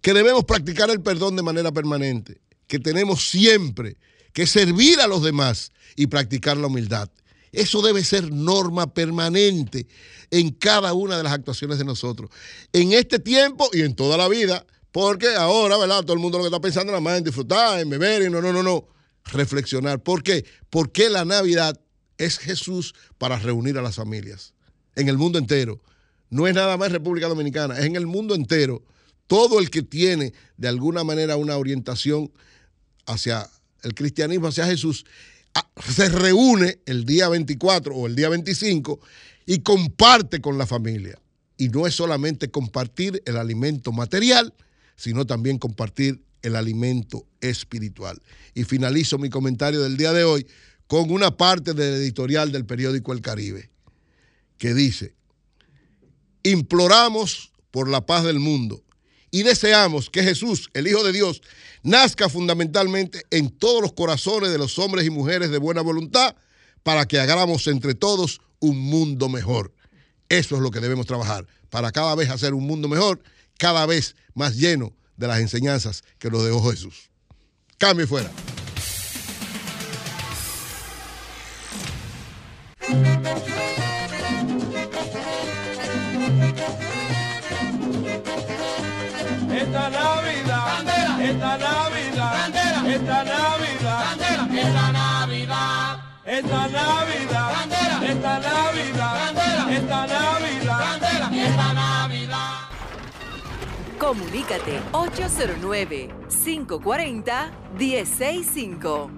Que debemos practicar el perdón de manera permanente que tenemos siempre que servir a los demás y practicar la humildad. Eso debe ser norma permanente en cada una de las actuaciones de nosotros. En este tiempo y en toda la vida, porque ahora, ¿verdad? Todo el mundo lo que está pensando nada más en disfrutar, en beber y no, no, no, no. Reflexionar. ¿Por qué? Porque la Navidad es Jesús para reunir a las familias en el mundo entero. No es nada más República Dominicana, es en el mundo entero. Todo el que tiene de alguna manera una orientación hacia el cristianismo, hacia Jesús, se reúne el día 24 o el día 25 y comparte con la familia. Y no es solamente compartir el alimento material, sino también compartir el alimento espiritual. Y finalizo mi comentario del día de hoy con una parte del editorial del periódico El Caribe, que dice, imploramos por la paz del mundo y deseamos que Jesús, el Hijo de Dios, nazca fundamentalmente en todos los corazones de los hombres y mujeres de buena voluntad para que hagamos entre todos un mundo mejor. Eso es lo que debemos trabajar, para cada vez hacer un mundo mejor, cada vez más lleno de las enseñanzas que nos dejó Jesús. Cambio y fuera. Esta Navidad, esta Navidad, esta Navidad, esta Navidad, esta Navidad, esta Navidad, esta Navidad, esta Navidad. Comunícate 809-540-1065.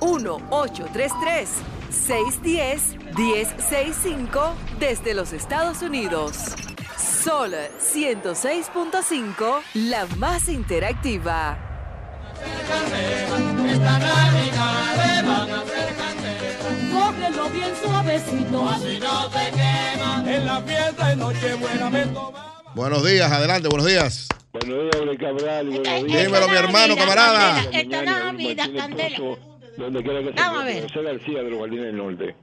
1-833-610-1065 desde los Estados Unidos. Sol 106.5, la más interactiva. Esta Navidad le van a hacer candela, Cógelo bien suavecito. si no te quema. En la fiesta de Nochebuena me tomaba. Buenos días, adelante, buenos días. Buenos días, Ole Cabral. Buenos días. Dímelo, mi hermano, camarada. Esta Navidad, Candela. Pozo, Donde quiera que se Vamos a encuentre. ver. José García de los Jardines del Norte.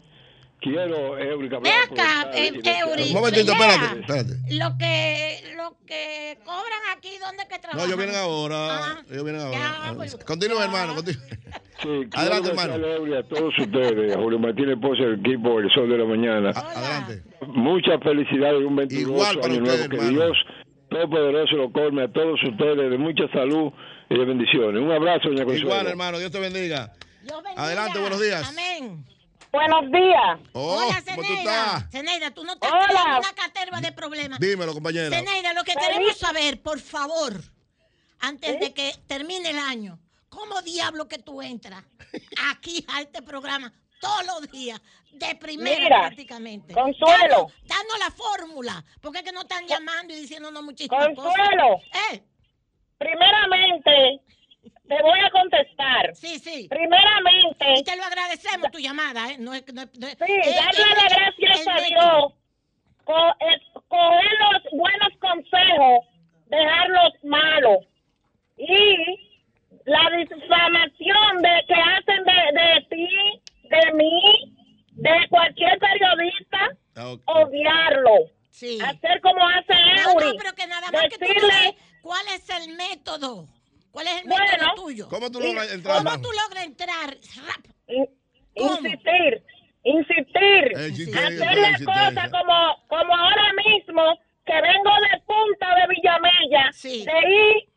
Quiero, Eury Cabral. Ve acá, eh, Eury. Un momentito, espérate, espérate. Lo que, lo que cobran aquí, ¿dónde que No, trabajan? ellos vienen ahora. Ah, Ellos vienen ya, ahora. pues, Continúa, ya. hermano. continúa. Sí, Adelante, hermano. Eury, a todos ustedes, a Julio Martínez Pozo, el equipo El Sol de la Mañana. A- Adelante. Muchas felicidades y un 22 Igual para año usted, nuevo. Que. Dios Todopoderoso lo colme a todos ustedes de mucha salud y de bendiciones. Un abrazo, doña Consuelo. Igual, hermano. Dios te bendiga. Dios bendiga. Adelante, buenos días. Amén. Buenos días. Oh, Hola, ¿cómo tú Zeneida. estás? Zeneida, tú no te Hola. tienes una caterva de problemas. Dímelo, compañera. Zeneida, lo que queremos saber, por favor, antes de que termine el año, ¿cómo diablo que tú entras aquí a este programa todos los días, de primera Mira, prácticamente? Consuelo. Danos, danos la fórmula, porque es que no están llamando y diciéndonos muchísimas cosas. Consuelo, Eh, primeramente, te voy a contestar. sí, sí. Y Primeramente, te lo agradecemos tu llamada, ¿eh? No es, no es- no sí, eh, darle eh, las gracias a. Dios, co- eh, coger los buenos consejos, dejar los malos. Y la difamación de que hacen de, de ti, de mí, de cualquier periodista, Ah, odiarlo. Sí. Hacer como hace No, Eury. no, pero que nada más que tú Decirle, cuál es el método. ¿Cuál es el Bueno. método tuyo? ¿Cómo tú logras entrar? ¿Cómo tú logras entrar? Insistir, insistir, Eh, insistir, hacer la insistencia. cosa como, como ahora mismo que vengo de punta de Villamella, Sí. de ir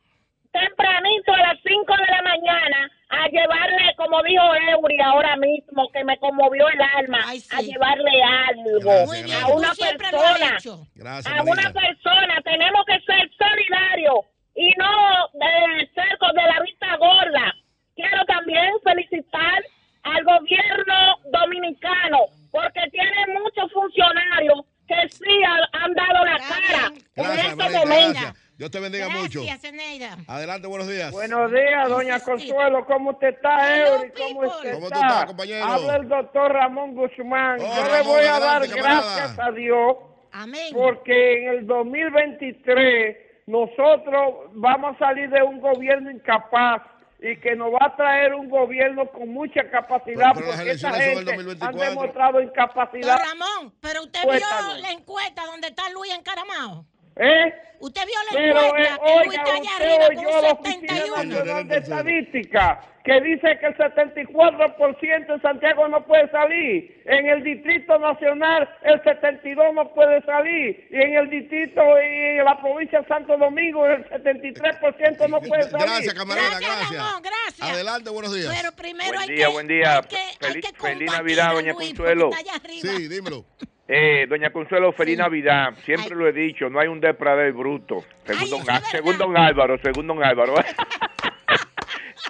tempranito a las 5 de la mañana a llevarle, como dijo Eury ahora mismo, que me conmovió el alma, Ay, sí. a llevarle algo Gracias, a una persona. Gracias, a una persona. Tenemos que ser solidarios y no de ser con de la vista gorda. Quiero también felicitar al gobierno dominicano porque tiene muchos funcionarios que sí ha- han dado la cara bien. en Gracias, este momento. gracias. Dios te bendiga mucho. Gracias, Eneida. Adelante, buenos días. Buenos días, doña. Consuelo. ¿Cómo usted está, Eury? ¿Cómo usted ¿Cómo está? estás, compañero? Habla el doctor Ramón Guzmán. Oh, Yo le Ramón, voy a dar adelante, camarada. gracias a Dios Amén. porque en el 2023 nosotros vamos a salir de un gobierno incapaz y que nos va a traer un gobierno con mucha capacidad Pero- porque el gente han 2024. demostrado incapacidad. Don Ramón, pero usted Cuéntanos. vio la encuesta donde está Luis encaramado. ¿Eh? Usted vio la Pero, encuesta eh, que oiga, allá usted arriba con la un Oficina 71. Nacional de Estadística que dice que el 74% en Santiago no puede salir. En el Distrito Nacional el 72% no puede salir. Y en el Distrito y en la provincia de Santo Domingo el 73% no puede salir. Gracias, camarada, Gracias, gracias. Ramón, gracias. Adelante, buenos días. Pero primero Buen hay día, que, buen día. hay que, hay Feliz- que feliz Navidad, doña Luis, Consuelo. Sí, dímelo. Eh, doña Consuelo, feliz Sí. Navidad. Siempre Ay. lo he dicho, no hay un depredador bruto. Según, Ay, don, según Álvaro, según don Álvaro.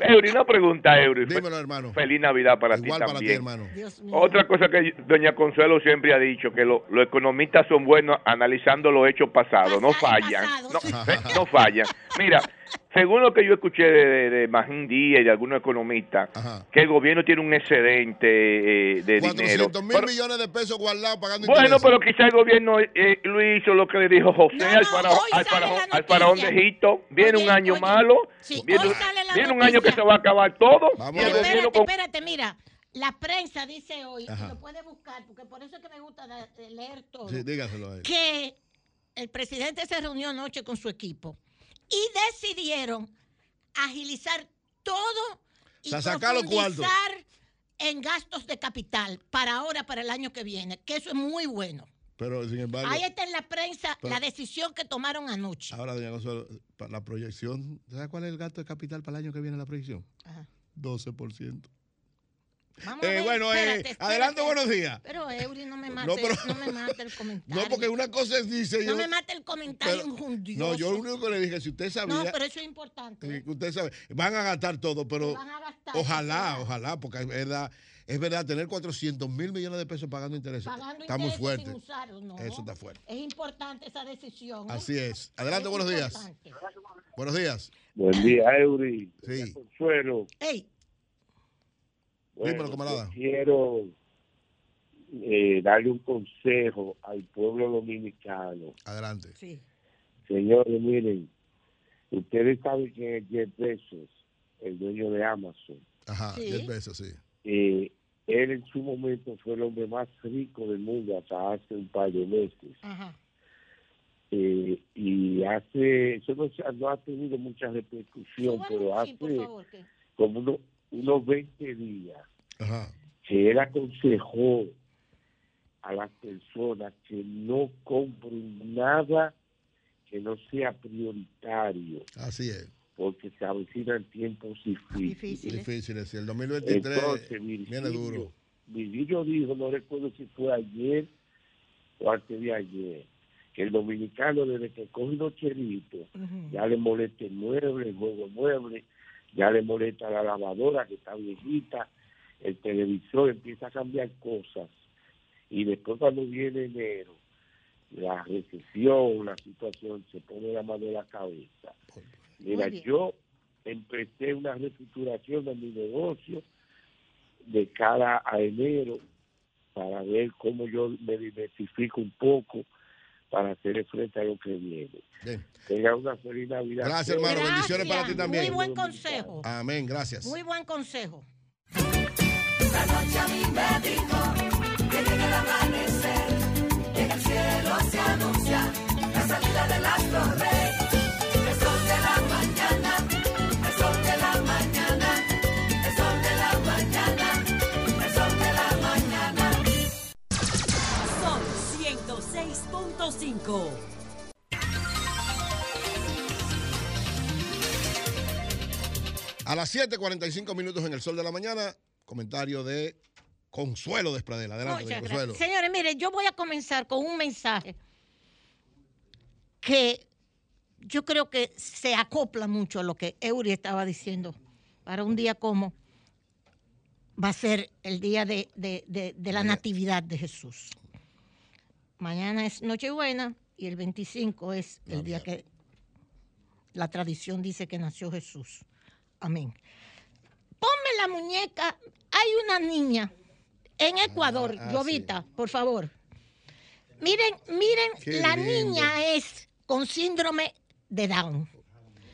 Eury, una pregunta, Eury. Dímelo, hermano. Feliz Navidad para Igual ti para ti, también. hermano. Otra cosa que doña Consuelo siempre ha dicho, que lo- los economistas son buenos analizando los hechos pasados, no Pasado fallan, no, sí. eh, no fallan. Mira, según lo que yo escuché de, de, de Magín Díaz y de algunos economistas, Ajá. que el gobierno tiene un excedente eh, de dinero. 400 mil Pero- millones de pesos guardados pagando bueno, intereses. pero quizá el gobierno eh, lo hizo lo que le dijo José No, al, no, faraón, al, faraón, al faraón de. Egipto. Viene Oye, un año oye, malo, sí, viene, viene un año que se va a acabar todo. Vamos y Espérate, con- espérate, mira. La prensa dice hoy, Ajá. y lo puede buscar, porque por eso es que me gusta eh, leer todo, Sí, dígaselo a él. que el presidente se reunió anoche con su equipo y decidieron agilizar todo y O sea, sacar los cuartos. profundizar en gastos de capital para ahora, para el año que viene, que eso es muy bueno. Pero, sin embargo, Ahí está en la prensa Pero- la decisión que tomaron anoche. ahora, doña Consuelo, para la proyección, ¿sabes cuál es el gasto de capital para el año que viene la proyección? Ajá. 12%. Vamos a Eh, ver, bueno, eh, espérate, espérate. adelante, buenos días. Pero Eury no me mate, No, no, me mate el comentario. No, porque una cosa es, dice No yo... me mate el comentario pero- injundioso. no, yo lo único que le dije, si usted sabía... No, pero eso es importante. eh, usted sabe, van a gastar todo, pero Van a gastar, ojalá, ojalá, porque es verdad, es verdad, tener 400 mil millones de pesos pagando intereses Pagando está muy fuerte. sin no. Eso está fuerte. Es importante esa decisión. ¿eh? Así es. Adelante, Es buenos días. Buenos días. Buen día, Eury. Sí. Consuelo. Dímelo, camarada. Quiero eh, darle un consejo al pueblo dominicano. Adelante. sí. Señores, miren, ustedes saben que Jeff Bezos, el dueño de Amazon, Ajá, Sí. 10 pesos, sí. eh, él en su momento fue el hombre más rico del mundo hasta hace un par de meses. Ajá. Eh, y hace, eso no, no ha tenido mucha repercusión, pero hace favor, como uno- unos 20 días Ajá. que él aconsejó a las personas que no compren nada que no sea prioritario, Así es. porque se avecinan tiempos difíciles. Difíciles. Difícil, es el 2023 Entonces, viene Virgilio, duro. Virgilio dijo, no recuerdo si fue ayer o antes de ayer, que el dominicano desde que coge unos chelitos, ya le molesta el mueble, el juego de mueble, ya le molesta la lavadora que está viejita, el televisor empieza a cambiar cosas y después cuando viene enero, la recesión, la situación se pone la mano en la cabeza. Mira, yo empecé una reestructuración de mi negocio de cara a enero para ver cómo yo me diversifico un poco para hacer frente a lo que viene. Bien. Tenga una feliz Navidad. Gracias, hermano. Gracias. Bendiciones para ti también. Muy buen consejo. Amén, gracias. Muy buen consejo. La noche a mí me dijo que llega el amanecer el cielo se anuncia la salida del astro rey. A las 7:45 minutos en el sol de la mañana, comentario de Consuelo Despradela. Adelante, Consuelo. Señores, mire, yo voy a comenzar con un mensaje que yo creo que se acopla mucho a lo que Eury estaba diciendo. Para un día como va a ser el día de, de la Natividad de Jesús. Mañana es Nochebuena y el 25 es el día que la tradición dice que nació Jesús. Amén. Ponme la muñeca. Hay una niña en Ecuador, ah, Llovita, por favor. Miren, miren, Qué la lindo. niña es con síndrome de Down.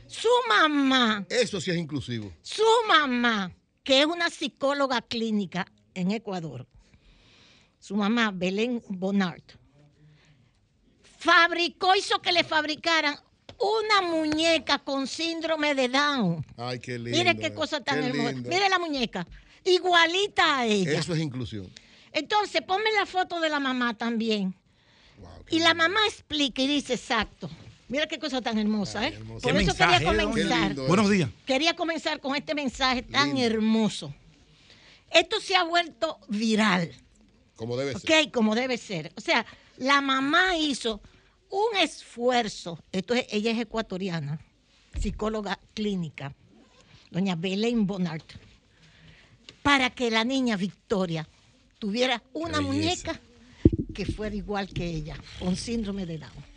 Su mamá, Eso sí es inclusivo. su mamá, que es una psicóloga clínica en Ecuador, su mamá, Belén Bonard, fabricó, hizo que le fabricaran una muñeca con síndrome de Down. Ay, qué lindo. Mire qué cosa tan qué hermosa. lindo. Mire la muñeca, igualita a ella. Eso es inclusión. Entonces, ponme la foto de la mamá también. y la mamá explica y dice exacto. Mira qué cosa tan hermosa, ¿eh? Por Qué eso mensaje, quería ¿eh, comenzar. doña? Buenos días. Quería comenzar con este mensaje tan hermoso. Esto se ha vuelto viral. Como debe Ok, ser. como debe ser. O sea, la mamá hizo un esfuerzo. Esto es, ella es ecuatoriana, psicóloga clínica, doña Belén Bonart, para que la niña Victoria tuviera una muñeca que fuera igual que ella, con síndrome de Down.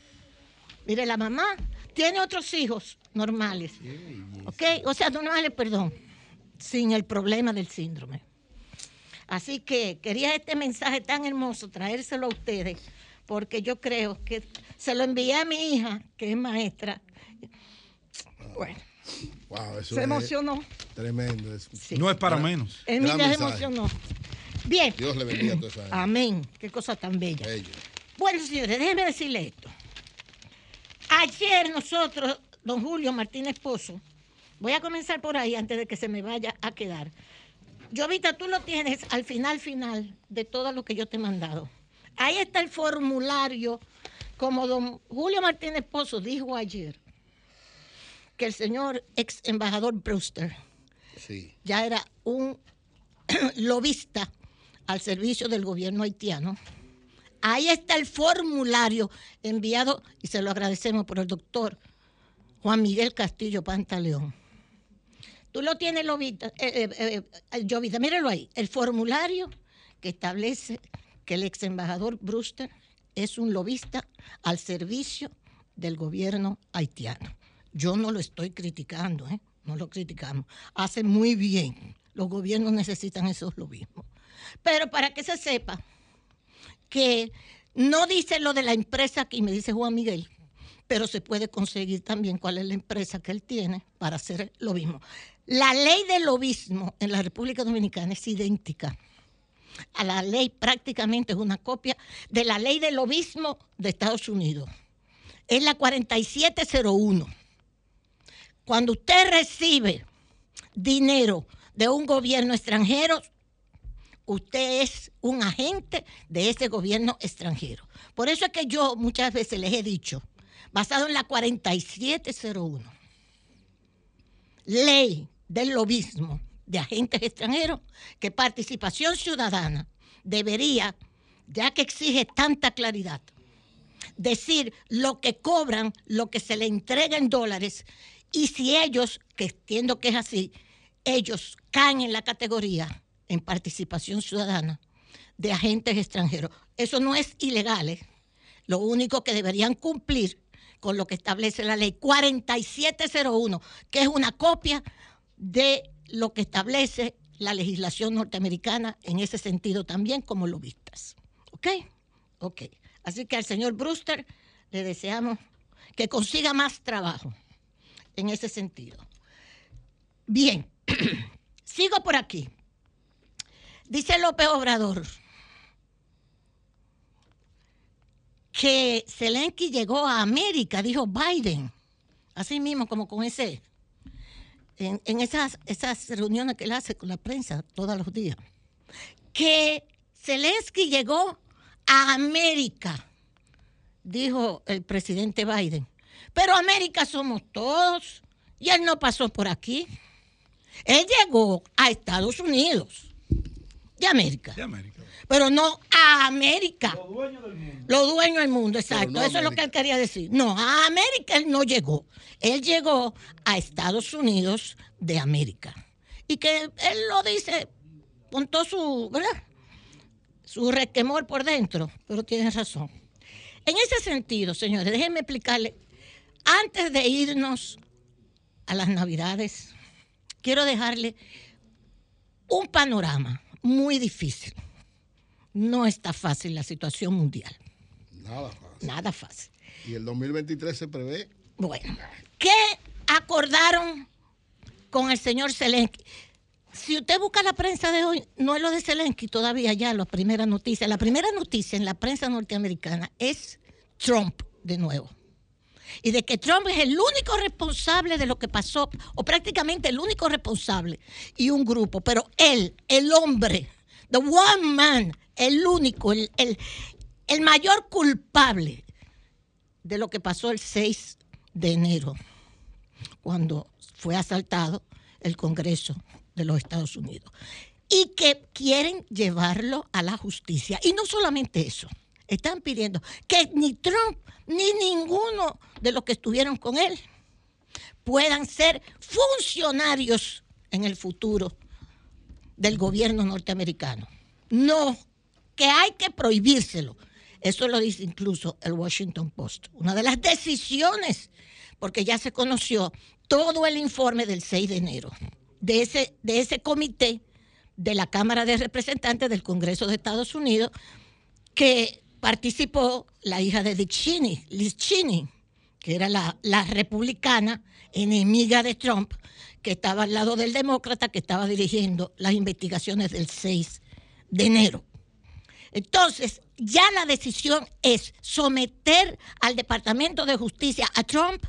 Mire, la mamá tiene otros hijos normales, ¿ok? O sea, normales, perdón, sin el problema del síndrome. Así que quería este mensaje tan hermoso traérselo a ustedes, porque yo creo que se lo envié a mi hija, que es maestra. Bueno, Wow, eso se es emocionó. Tremendo. eso. No es para menos. El Gran niño se emocionó. Bien. Dios le bendiga a toda esa. Amén. Qué cosa tan bella. Bueno, señores, déjenme decirle esto. Ayer nosotros, don Julio Martínez Pozo, voy a comenzar por ahí antes de que se me vaya a quedar. Jovita, tú lo tienes al final, final de todo lo que yo te he mandado. Ahí está el formulario, como don Julio Martínez Pozo dijo ayer, que el señor ex embajador Brewster Sí. ya era un lobista al servicio del gobierno haitiano. Ahí está el formulario enviado, y se lo agradecemos por el doctor Juan Miguel Castillo Pantaleón. Tú lo tienes, Lobita, eh, eh, eh, Jovita, míralo ahí. El formulario que establece que el ex embajador Brewster es un lobista al servicio del gobierno haitiano. Yo no lo estoy criticando, ¿eh? no lo criticamos. Hace muy bien. Los gobiernos necesitan esos lobismos. Pero para que se sepa que no dice lo de la empresa aquí, me dice Juan Miguel, pero se puede conseguir también cuál es la empresa que él tiene para hacer lo mismo. La ley del lobismo en la República Dominicana es idéntica a la ley, prácticamente es una copia de la ley del lobismo de Estados Unidos. Es la 4701. Cuando usted recibe dinero de un gobierno extranjero, usted es un agente de ese gobierno extranjero. Por eso es que yo muchas veces les he dicho, basado en la 4701, ley del lobismo de agentes extranjeros, que participación ciudadana debería, ya que exige tanta claridad, decir lo que cobran, lo que se le entrega en dólares, y si ellos, que entiendo que es así, ellos caen en la categoría en participación ciudadana de agentes extranjeros. Eso no es ilegal. ¿eh? Lo único que deberían cumplir con lo que establece la ley 4701, que es una copia de lo que establece la legislación norteamericana en ese sentido también como lobistas. ¿Ok? Ok. Así que al señor Brewster le deseamos que consiga más trabajo en ese sentido. Bien, sigo por aquí. Dice López Obrador, que Zelensky llegó a América, dijo Biden, así mismo como con ese, en, esas, esas reuniones que él hace con la prensa todos los días, que Zelensky llegó a América, dijo el presidente Biden. Pero América somos todos y él no pasó por aquí. Él llegó a Estados Unidos de América. Pero no a América. Los dueños del mundo. Los dueños del mundo, exacto. no Eso es lo que él quería decir. No, a América él no llegó. Él llegó a Estados Unidos de América. Y que él lo dice con todo su, ¿verdad? Su requemor por dentro. Pero tiene razón. En ese sentido, señores, déjenme explicarle. Antes de irnos a las Navidades, quiero dejarle un panorama muy difícil. No está fácil la situación mundial. Nada fácil. Nada fácil. Y el 2023 se prevé. Bueno, ¿qué acordaron con el señor Zelensky? Si usted busca la prensa de hoy, no es lo de Zelensky todavía ya, la primera noticia. La primera noticia en la prensa norteamericana es Trump de nuevo. Y de que Trump es el único responsable de lo que pasó, o prácticamente el único responsable, y un grupo, pero él, el hombre, the one man, el único, el, el- el mayor culpable de lo que pasó el 6 de enero, cuando fue asaltado el Congreso de los Estados Unidos. Y que quieren llevarlo a la justicia. Y no solamente eso, están pidiendo que ni Trump ni ninguno de los que estuvieron con él puedan ser funcionarios en el futuro del gobierno norteamericano. No, que hay que prohibírselo. Eso lo dice incluso el Washington Post. Una de las decisiones, porque ya se conoció todo el informe del 6 de enero de ese, de ese comité de la Cámara de Representantes del Congreso de Estados Unidos, que participó la hija de Dick Cheney, Liz Cheney, que era la, la republicana enemiga de Trump, que estaba al lado del demócrata que estaba dirigiendo las investigaciones del 6 de enero. Entonces, ya la decisión es someter al Departamento de Justicia a Trump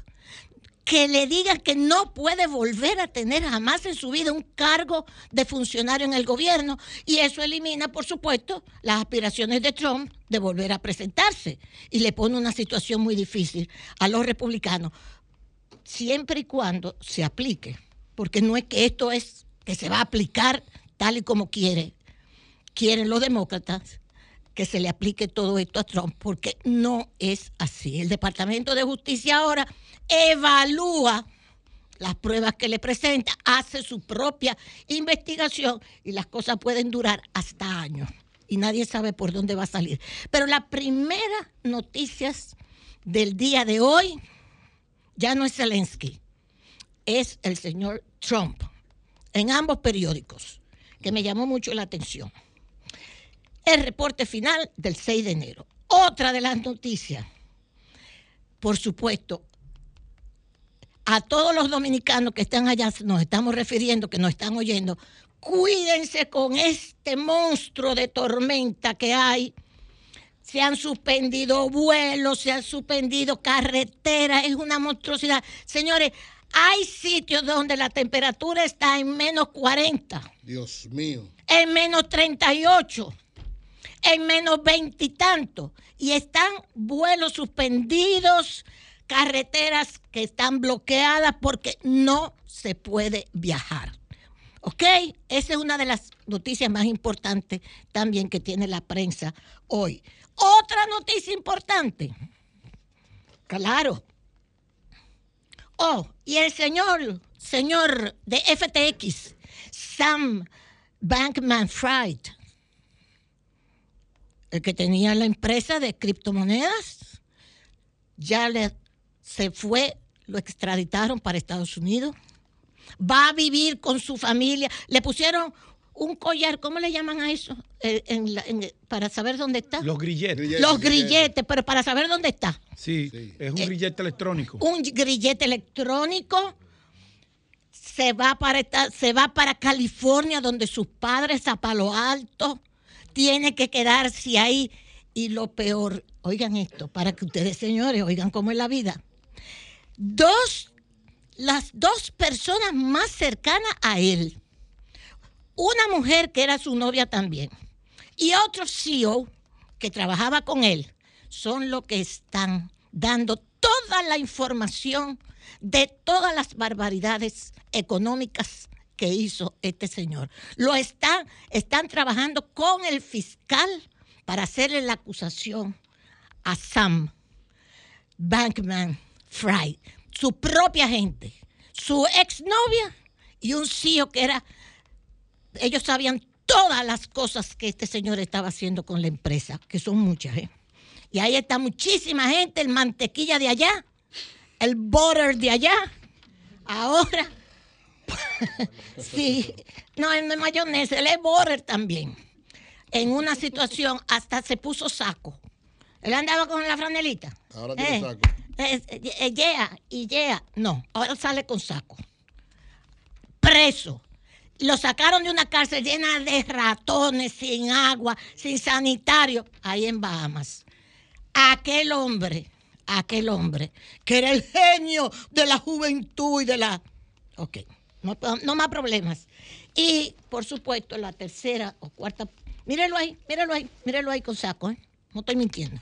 que le digan que no puede volver a tener jamás en su vida un cargo de funcionario en el gobierno y eso elimina, por supuesto, las aspiraciones de Trump de volver a presentarse y le pone una situación muy difícil a los republicanos, siempre y cuando se aplique, porque no es que esto es que se va a aplicar tal y como quiere, quieren los demócratas que se le aplique todo esto a Trump, porque no es así. El Departamento de Justicia ahora evalúa las pruebas que le presenta, hace su propia investigación y las cosas pueden durar hasta años y nadie sabe por dónde va a salir. Pero las primeras noticias del día de hoy ya no es Zelensky, es el señor Trump en ambos periódicos, que me llamó mucho la atención. El reporte final del 6 de enero. Otra de las noticias, por supuesto, a todos los dominicanos que están allá, nos estamos refiriendo, que nos están oyendo, cuídense con este monstruo de tormenta que hay. Se han suspendido vuelos, se han suspendido carreteras, es una monstruosidad. Señores, hay sitios donde la temperatura está en menos 40, Dios mío. en menos 38, en menos veintitantos. Y, están vuelos suspendidos, carreteras que están bloqueadas porque no se puede viajar. ¿Ok? Esa es una de las noticias más importantes también que tiene la prensa hoy. Otra noticia importante. Claro. Oh, y el señor, señor de FTX, Sam Bankman Fried, el que tenía la empresa de criptomonedas, ya le, se fue, lo extraditaron para Estados Unidos. Va a vivir con su familia. Le pusieron un collar, ¿cómo le llaman a eso? Eh, en la- en- para saber dónde está. Los grilletes. Los grilletes, pero para saber dónde está. Sí, es un grillete electrónico. Un grillete electrónico. Se va para se va para California, donde sus padres a Palo Alto. Tiene que quedarse ahí. Y lo peor, oigan esto, para que ustedes, señores, oigan cómo es la vida. Dos, las dos personas más cercanas a él, una mujer que era su novia también, y otro CEO que trabajaba con él, son los que están dando toda la información de todas las barbaridades económicas que hizo este señor. Lo están, están trabajando con el fiscal para hacerle la acusación a Sam Bankman Fry, su propia gente, su exnovia y un CEO que era, ellos sabían todas las cosas que este señor estaba haciendo con la empresa, que son muchas, ¿eh? Y ahí está muchísima gente, el mantequilla de allá, el butter de allá. Ahora, sí, no, de mayonesa, el es butter también. En una situación, hasta se puso saco. Él andaba con la franelita. Ahora tiene Eh, saco. eh, eh, yeah, y yeah. No, ahora sale con saco. Preso. Lo sacaron de una cárcel llena de ratones, sin agua, sin sanitario, ahí en Bahamas. Aquel hombre, aquel hombre, que era el genio de la juventud y de la... Ok, no, no más problemas. Y, por supuesto, la tercera o cuarta... Mírelo ahí, mírelo ahí, mírelo ahí con saco, ¿eh? No estoy mintiendo.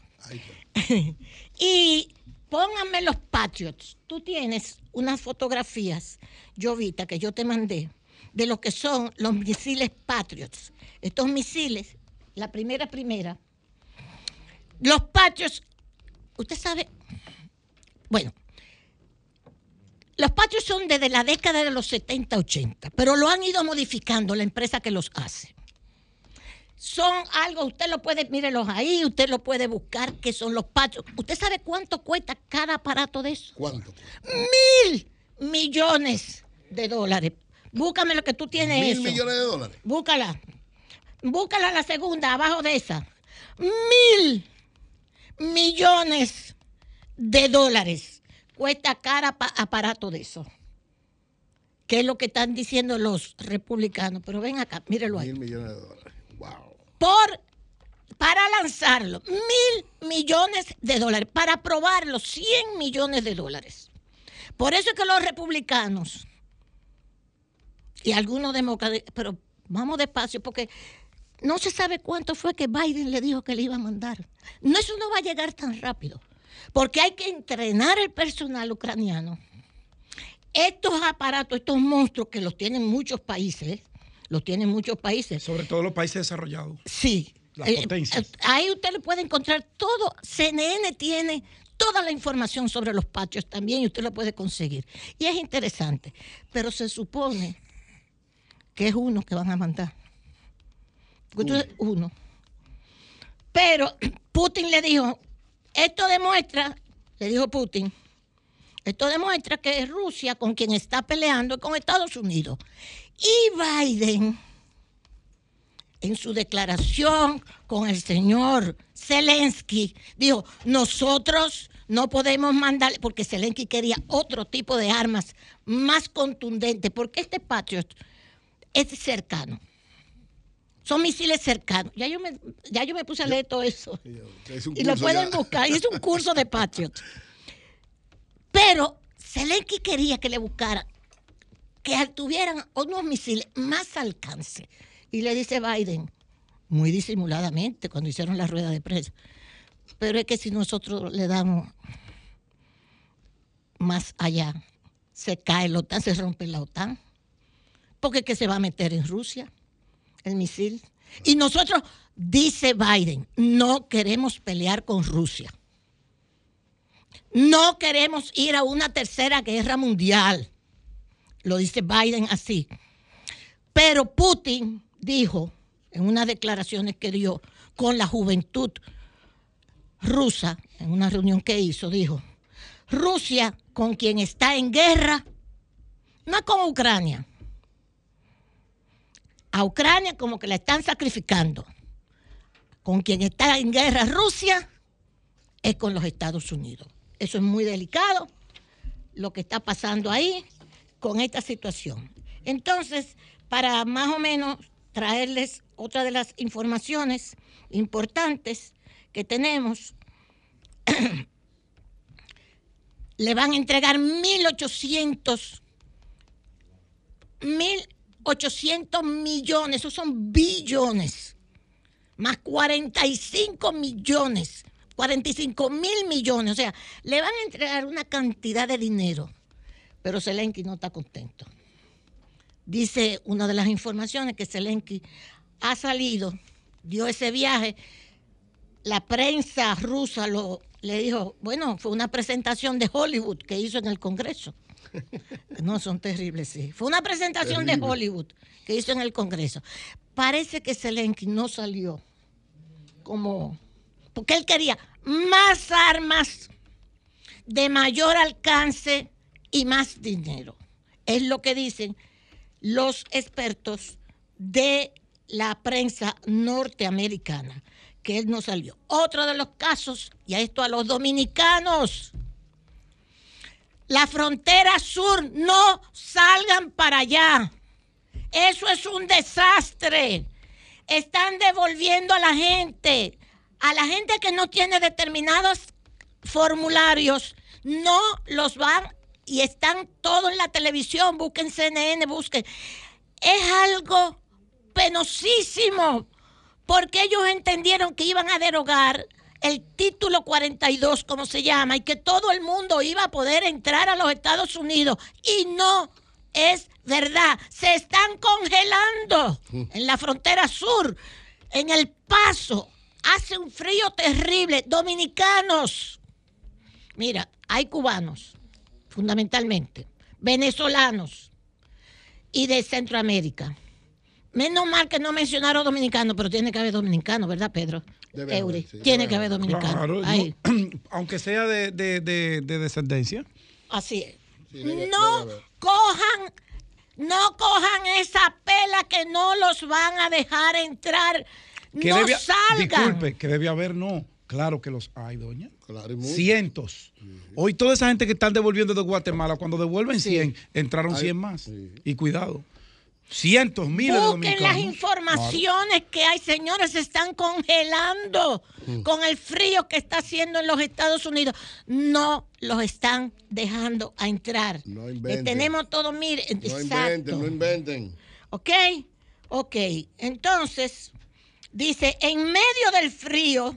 y pónganme los Patriots. Tú tienes unas fotografías, Jovita, que yo te mandé, de lo que son los misiles Patriots. Estos misiles, la primera, primera. Los Patriots, usted sabe, bueno, los Patriots son desde la década de los 70, 80, pero lo han ido modificando la empresa que los hace son algo, usted lo puede, mírelos ahí, usted lo puede buscar, que son los pachos. ¿Usted sabe cuánto cuesta cada aparato de eso? ¿Cuánto? Mil millones de dólares. Búscame lo que tú tienes Mil eso. millones de dólares. Búscala. Búscala la segunda, abajo de esa. Mil millones de dólares cuesta cada pa- aparato de eso. ¿Qué es lo que están diciendo los republicanos? Pero ven acá, mírelo ahí Mil millones de dólares. Wow. por para lanzarlo, mil millones de dólares, para aprobarlo, 100 millones de dólares. Por eso es que los republicanos y algunos demócratas, pero vamos despacio, porque no se sabe cuánto fue que Biden le dijo que le iba a mandar. No, eso no va a llegar tan rápido, porque hay que entrenar el personal ucraniano. Estos aparatos, estos monstruos que los tienen muchos países, los tienen muchos países. Sobre todo los países desarrollados. Sí. Las Eh, potencias. eh, ahí usted le puede encontrar todo. CNN tiene toda la información sobre los patios también y usted lo puede conseguir. Y es interesante. Pero se supone que es uno que van a mandar. Usted- uno. Pero Putin le dijo, esto demuestra, le dijo Putin, esto demuestra que es Rusia con quien está peleando con Estados Unidos. Y Biden en su declaración con el señor Zelensky, dijo, nosotros no podemos mandar, porque Zelensky quería otro tipo de armas más contundentes, porque este Patriot es cercano. Son misiles cercanos. Ya yo me, ya yo me puse a leer todo eso. Y lo pueden ya. buscar. Y es un curso de Patriot. Pero Zelensky quería que le buscara que tuvieran unos misiles más alcance. Y le dice Biden, muy disimuladamente, cuando hicieron la rueda de prensa, pero es que si nosotros le damos más allá, se cae la OTAN, se rompe la OTAN, porque es que se va a meter en Rusia el misil. Y nosotros, dice Biden, no queremos pelear con Rusia. No queremos ir a una tercera guerra mundial. Lo dice Biden así. Pero Putin dijo en unas declaraciones que dio con la juventud rusa, en una reunión que hizo, dijo, Rusia con quien está en guerra, no con Ucrania. A Ucrania como que la están sacrificando. Con quien está en guerra Rusia es con los Estados Unidos. Eso es muy delicado, lo que está pasando ahí con esta situación. Entonces, para más o menos traerles otra de las informaciones importantes que tenemos, le van a entregar 1.800 1.800 millones, esos son billones, más 45 millones, 45 mil millones, o sea, le van a entregar una cantidad de dinero, pero Zelensky no está contento. Dice una de las informaciones que Zelensky ha salido, dio ese viaje, la prensa rusa lo, le dijo, bueno, fue una presentación de Hollywood que hizo en el Congreso. No, son terribles, sí. Fue una presentación de. Hollywood que hizo en el Congreso. Parece que Zelensky no salió como... Porque él quería más armas de mayor alcance y más dinero. Es lo que dicen los expertos de la prensa norteamericana, que él no salió. Otro de los casos, y a esto a los dominicanos, la frontera sur, no salgan para allá. Eso es un desastre. Están devolviendo a la gente, a la gente que no tiene determinados formularios, no los van y están todo en la televisión, busquen CNN, busquen. Es algo penosísimo, porque ellos entendieron que iban a derogar el título 42, como se llama, y que todo el mundo iba a poder entrar a los Estados Unidos. Y no es verdad. Se están congelando en la frontera sur, en el paso. Hace un frío terrible. Dominicanos. Mira, hay cubanos, fundamentalmente, venezolanos y de Centroamérica. Menos mal que no mencionaron dominicanos, pero tiene que haber dominicanos, ¿verdad, Pedro? Debe Eury, haber, sí, tiene debe que haber haber. dominicanos. Claro, no, Ahí. aunque sea de, de- de- de descendencia. Así es. debe- no debe cojan, no cojan esa pela que no los van a dejar entrar. Que no debe, salgan. disculpe, que debe haber, no. Claro que los hay, doña. muchos. Cientos. Hoy toda esa gente que están devolviendo de Guatemala, cuando devuelven 100, entraron Ay, 100 más. Y cuidado. Cientos, miles de Busquen las dominicanos. informaciones que hay, señores, se están congelando Mm. con el frío que está haciendo en los Estados Unidos. No los están dejando a entrar. No inventen. tenemos todo, mire, No exacto. inventen, no inventen. ¿Ok? Ok. Entonces, dice, en medio del frío,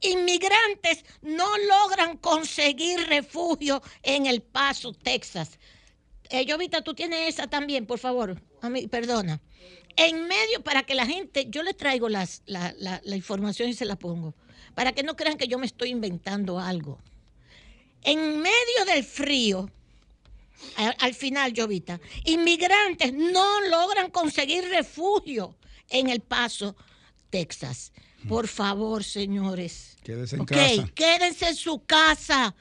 inmigrantes no logran conseguir refugio en El Paso, Texas. Eh, Jovita, tú tienes esa también, por favor. A mí, perdona. En medio, para que la gente, yo les traigo las, la, la- la información y se la pongo, para que no crean que yo me estoy inventando algo. En medio del frío, al, al final, Jovita, inmigrantes no logran conseguir refugio en El Paso, Texas. Por favor, señores. Quédese en Ok, casa. quédense en su casa.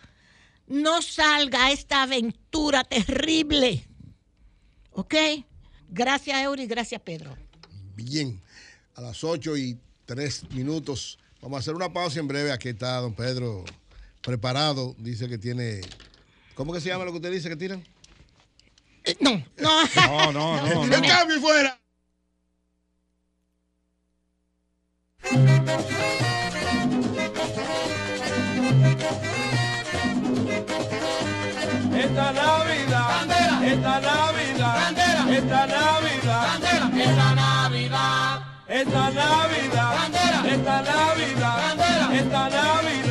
No salga a esta aventura terrible. ¿Ok? Gracias, Eury. Gracias, Pedro. Bien, a las 8 y 3 minutos. Vamos a hacer una pausa en breve. Aquí está don Pedro preparado. Dice que tiene. ¿Cómo que se llama lo que usted dice que tiran? no, no. No, no, no. ¡El cambio fuera! Esta Navidad, esta Navidad, esta Navidad, esta Navidad, esta Navidad, esta Navidad, esta Navidad,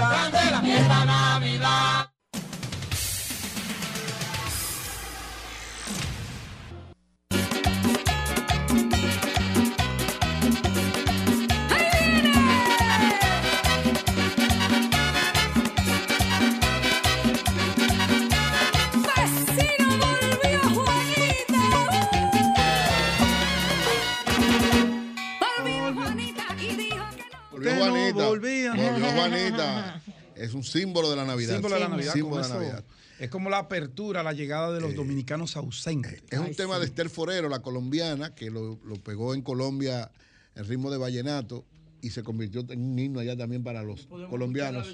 Juanita. volvía. Volvió Juanita. Es un símbolo de la Navidad. Símbolo de la Navidad. Símbolo de la Navidad. Es como la apertura, la llegada de los dominicanos ausentes. Es un tema de Esther Forero, la colombiana, que lo, lo pegó en Colombia en ritmo de vallenato y se convirtió en un himno allá también para los colombianos.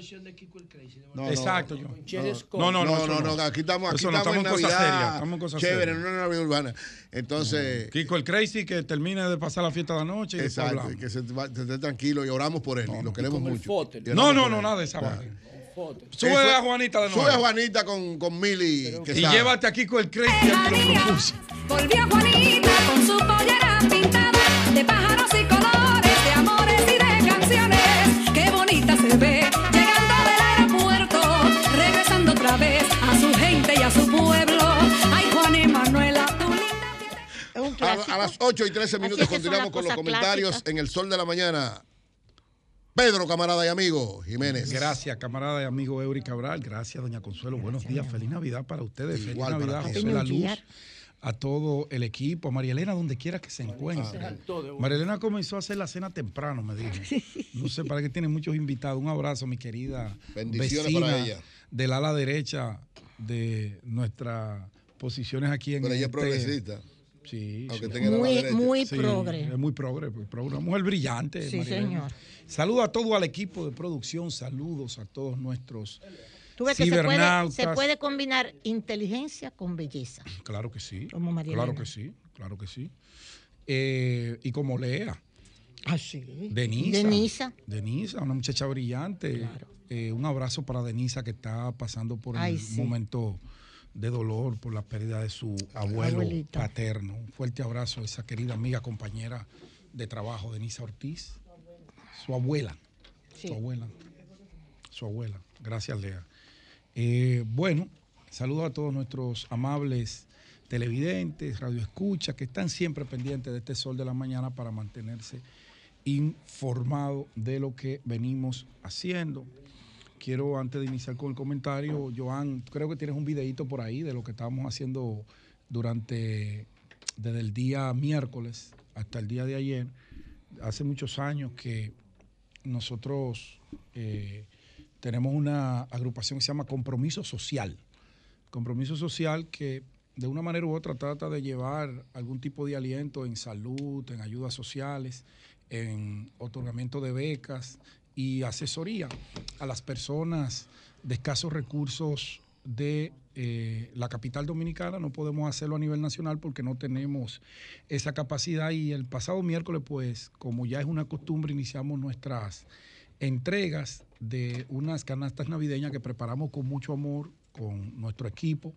No, no, Exacto, no, yo. No, No, no, no, no, no. aquí estamos, aquí Eso no, estamos en estamos en cosas Navidad. serias, estamos en cosas Chévere, serias. no en Navidad urbana. Entonces, Kiko el Crazy que termine de pasar la fiesta de la noche y exacto, que se, esté tranquilo y oramos por él y lo queremos mucho. No, no, no, él. nada de esa. Sube Eso- a Juanita de nuevo. Sube a Juanita con, con Mili. que Y llévate aquí con el propuso. Volvió Juanita con su pollera pintada de pájaros y colores, A, las 8 y 13 minutos continuamos con los comentarios en el sol de la mañana. Pedro, camarada y amigo Jiménez. Gracias, camarada y amigo Eury Cabral. Gracias, doña Consuelo. Buenos días. Feliz Navidad para ustedes. Feliz Igual Navidad. José La Luz. A todo el equipo, a María Elena, donde quiera que se encuentre. María Elena comenzó a hacer la cena temprano, me dijo. No sé, para que tiene muchos invitados. Un abrazo, mi querida Bendiciones vecina para ella. del ala derecha de nuestras posiciones aquí en Pero ella es este- progresista. Sí, Aunque sí. tenga la Muy, derecha. muy Sí, progre. Es muy progre, pues, progre, una mujer brillante. Sí, María señor. Saludos a todo al equipo de producción, saludos a todos nuestros Tú ves que se puede, cibernautas. se puede combinar inteligencia con belleza. Claro que sí. Como María Claro Elena. que sí, claro que sí. Eh, y como Lea, Ah, sí. Denisa. Denisa. Denisa, una muchacha brillante. Eh, un abrazo para Denisa que está pasando por Ay, un sí. momento de dolor por la pérdida de su abuelo paterno. Un fuerte abrazo a esa querida amiga, compañera de trabajo, Denisa Ortiz. Su abuela. Sí. Su abuela. Su abuela. Gracias, Lea. Eh, bueno, saludo a todos nuestros amables televidentes, radioescuchas, que están siempre pendientes de este sol de la mañana para mantenerse informados de lo que venimos haciendo. Quiero, antes de iniciar con el comentario, Joan, creo que tienes un videíto por ahí de lo que estábamos haciendo durante, desde el día miércoles hasta el día de ayer. Hace muchos años que nosotros eh, tenemos una agrupación que se llama Compromiso Social. Compromiso Social que de una manera u otra trata de llevar algún tipo de aliento en salud, en ayudas sociales, en otorgamiento de becas y asesoría a las personas de escasos recursos de eh, la capital dominicana. No podemos hacerlo a nivel nacional porque no tenemos esa capacidad y el pasado miércoles, pues como ya es una costumbre, iniciamos nuestras entregas de unas canastas navideñas que preparamos con mucho amor con nuestro equipo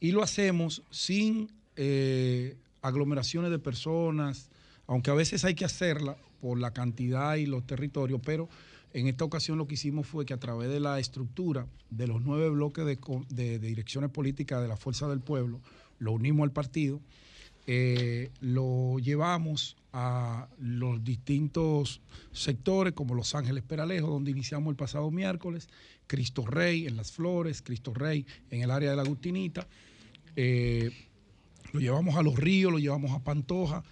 y lo hacemos sin eh, aglomeraciones de personas, aunque a veces hay que hacerla por la cantidad y los territorios, pero en esta ocasión lo que hicimos fue que a través de la estructura de los nueve bloques de, direcciones políticas de la Fuerza del Pueblo, lo unimos al partido, eh, lo llevamos a los distintos sectores como Los Ángeles Peralejo, donde iniciamos el pasado miércoles, Cristo Rey en Las Flores, Cristo Rey en el área de la Agustinita, eh, lo llevamos a Los Ríos, lo llevamos a Pantoja,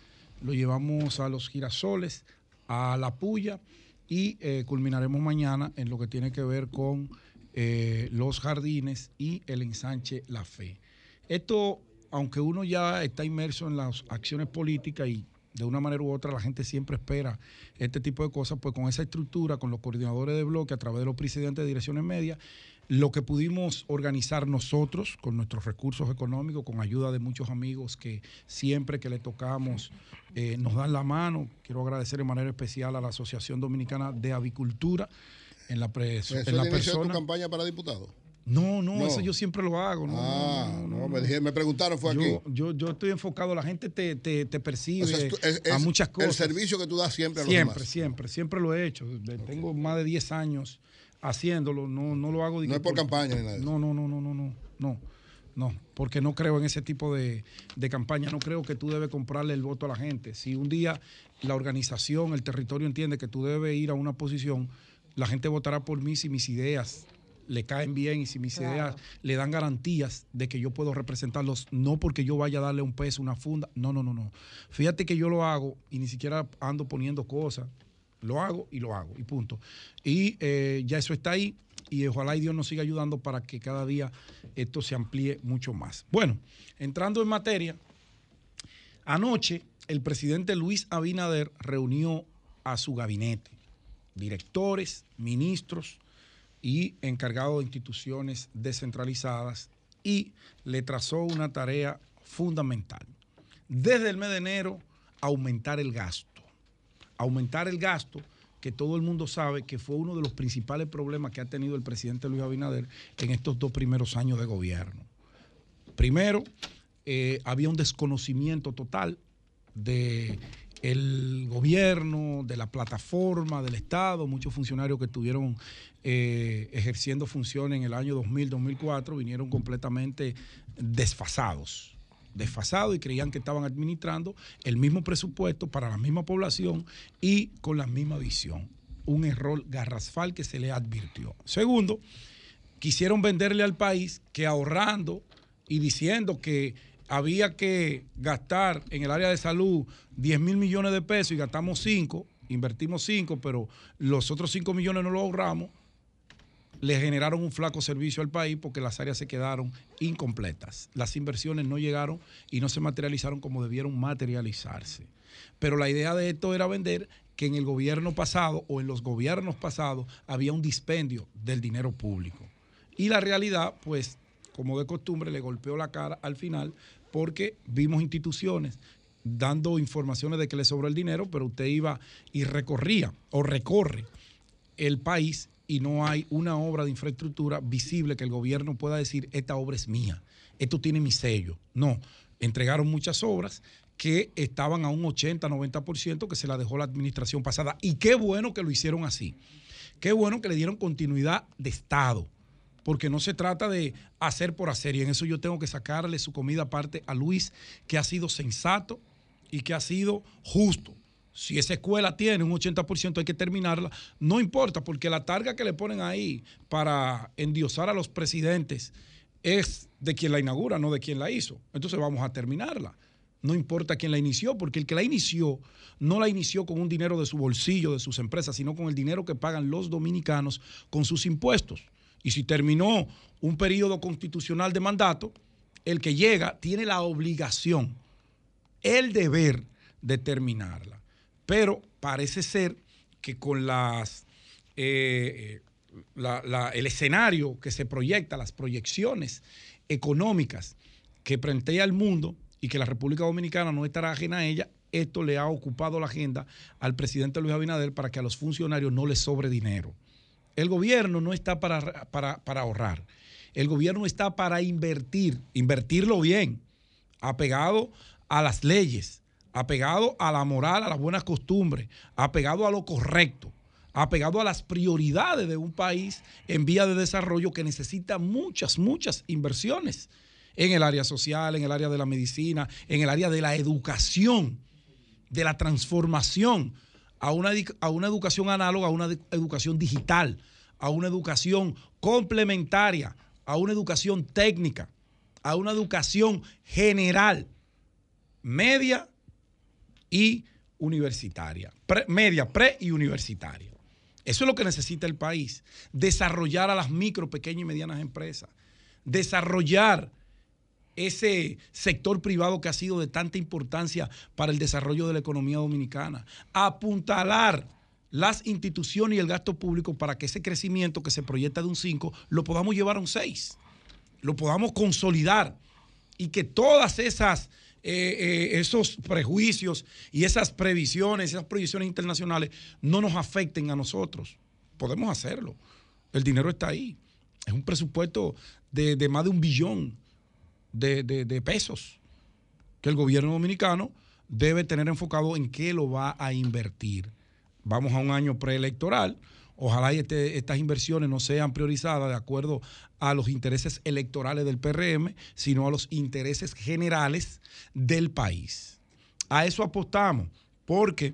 lo llevamos a Los Girasoles, a La Puya y eh, culminaremos mañana en lo que tiene que ver con eh, Los Jardines y el ensanche La Fe. Esto, aunque uno ya está inmerso en las acciones políticas y de una manera u otra la gente siempre espera este tipo de cosas, pues con esa estructura, con los coordinadores de bloque, a través de los presidentes de direcciones medias, lo que pudimos organizar nosotros con nuestros recursos económicos, con ayuda de muchos amigos que siempre que le tocamos eh, nos dan la mano. Quiero agradecer de manera especial a la Asociación Dominicana de Avicultura en la, pres- ¿Eso es en la el de tu persona. campaña para diputado? No, no, No. eso yo siempre lo hago. No, Ah, no, no, me, dije- me preguntaron, fue yo, aquí. Yo, yo estoy enfocado, la gente te, te, te percibe O sea, tú- es- a muchas el cosas. servicio que tú das siempre a los Siempre, demás. siempre, siempre lo he hecho. Tengo más de 10 años haciéndolo, no, no lo hago. No es por campaña ni nada de eso. No, no, no, no, no, no, no, no, porque no creo en ese tipo de, de campaña. No creo que tú debes comprarle el voto a la gente. Si un día la organización, el territorio entiende que tú debes ir a una posición, la gente votará por mí si mis ideas le caen bien y si mis ideas le dan garantías de que yo puedo representarlos, no porque yo vaya a darle un peso, una funda, no, no, no, no. Fíjate que yo lo hago y ni siquiera ando poniendo cosas, lo hago y lo hago y punto. Y eh, ya eso está ahí y ojalá y Dios nos siga ayudando para que cada día esto se amplíe mucho más. Bueno, entrando en materia, anoche el presidente Luis Abinader reunió a su gabinete, directores, ministros, y encargado de instituciones descentralizadas y le trazó una tarea fundamental. Desde el mes de enero, aumentar el gasto. Aumentar el gasto que todo el mundo sabe que fue uno de los principales problemas que ha tenido el presidente Luis Abinader en estos dos primeros años de gobierno. Primero, eh, había un desconocimiento total de el gobierno, de la plataforma, del Estado, muchos funcionarios que estuvieron eh, ejerciendo funciones en el año 2000-2004 vinieron completamente desfasados, desfasados y creían que estaban administrando el mismo presupuesto para la misma población y con la misma visión. Un error garrasfal que se le advirtió. Segundo, quisieron venderle al país que ahorrando y diciendo que había que gastar en el área de salud 10 mil millones de pesos y gastamos 5, invertimos 5, pero los otros 5 millones no los ahorramos, le generaron un flaco servicio al país porque las áreas se quedaron incompletas. Las inversiones no llegaron y no se materializaron como debieron materializarse. Pero la idea de esto era vender que en el gobierno pasado o en los gobiernos pasados había un dispendio del dinero público. Y la realidad, pues, como de costumbre, le golpeó la cara al final porque vimos instituciones dando informaciones de que le sobró el dinero, pero usted iba y recorría o recorre el país y no hay una obra de infraestructura visible que el gobierno pueda decir, esta obra es mía, esto tiene mi sello. No, entregaron muchas obras que estaban a un 80, 90% que se la dejó la administración pasada. Y qué bueno que lo hicieron así. Qué bueno que le dieron continuidad de Estado porque no se trata de hacer por hacer. Y en eso yo tengo que sacarle su comida aparte a Luis, que ha sido sensato y que ha sido justo. Si esa escuela tiene un 80% hay que terminarla, no importa, porque la targa que le ponen ahí para endiosar a los presidentes es de quien la inaugura, no de quien la hizo. Entonces vamos a terminarla. No importa quién la inició, porque el que la inició no la inició con un dinero de su bolsillo, de sus empresas, sino con el dinero que pagan los dominicanos con sus impuestos. Y si terminó un periodo constitucional de mandato, el que llega tiene la obligación, el deber de terminarla. Pero parece ser que con eh, la- el escenario que se proyecta, las proyecciones económicas que plantea el mundo y que la República Dominicana no estará ajena a ella, esto le ha ocupado la agenda al presidente Luis Abinader para que a los funcionarios no les sobre dinero. El gobierno no está para ahorrar. El gobierno está para invertir, invertirlo bien, apegado a las leyes, apegado a la moral, a las buenas costumbres, apegado a lo correcto, apegado a las prioridades de un país en vía de desarrollo que necesita muchas, muchas inversiones en el área social, en el área de la medicina, en el área de la educación, de la transformación a una, a una educación análoga, a una educación digital, a una educación complementaria, a una educación técnica, a una educación general, media y universitaria, pre- media, pre y universitaria. Eso es lo que necesita el país, desarrollar a las micro, pequeñas y medianas empresas, desarrollar ese sector privado que ha sido de tanta importancia para el desarrollo de la economía dominicana, apuntalar las instituciones y el gasto público para que ese crecimiento que se proyecta de un 5 lo podamos llevar a un 6, lo podamos consolidar y que todas esas eh, eh, esos prejuicios y esas previsiones, esas proyecciones internacionales no nos afecten a nosotros. Podemos hacerlo. El dinero está ahí. Es un presupuesto de, de más de un billón de, de- de pesos que el gobierno dominicano debe tener enfocado en qué lo va a invertir. Vamos a un año preelectoral. Ojalá y este- estas inversiones no sean priorizadas de acuerdo a los intereses electorales del PRM, sino a los intereses generales del país. A eso apostamos, porque,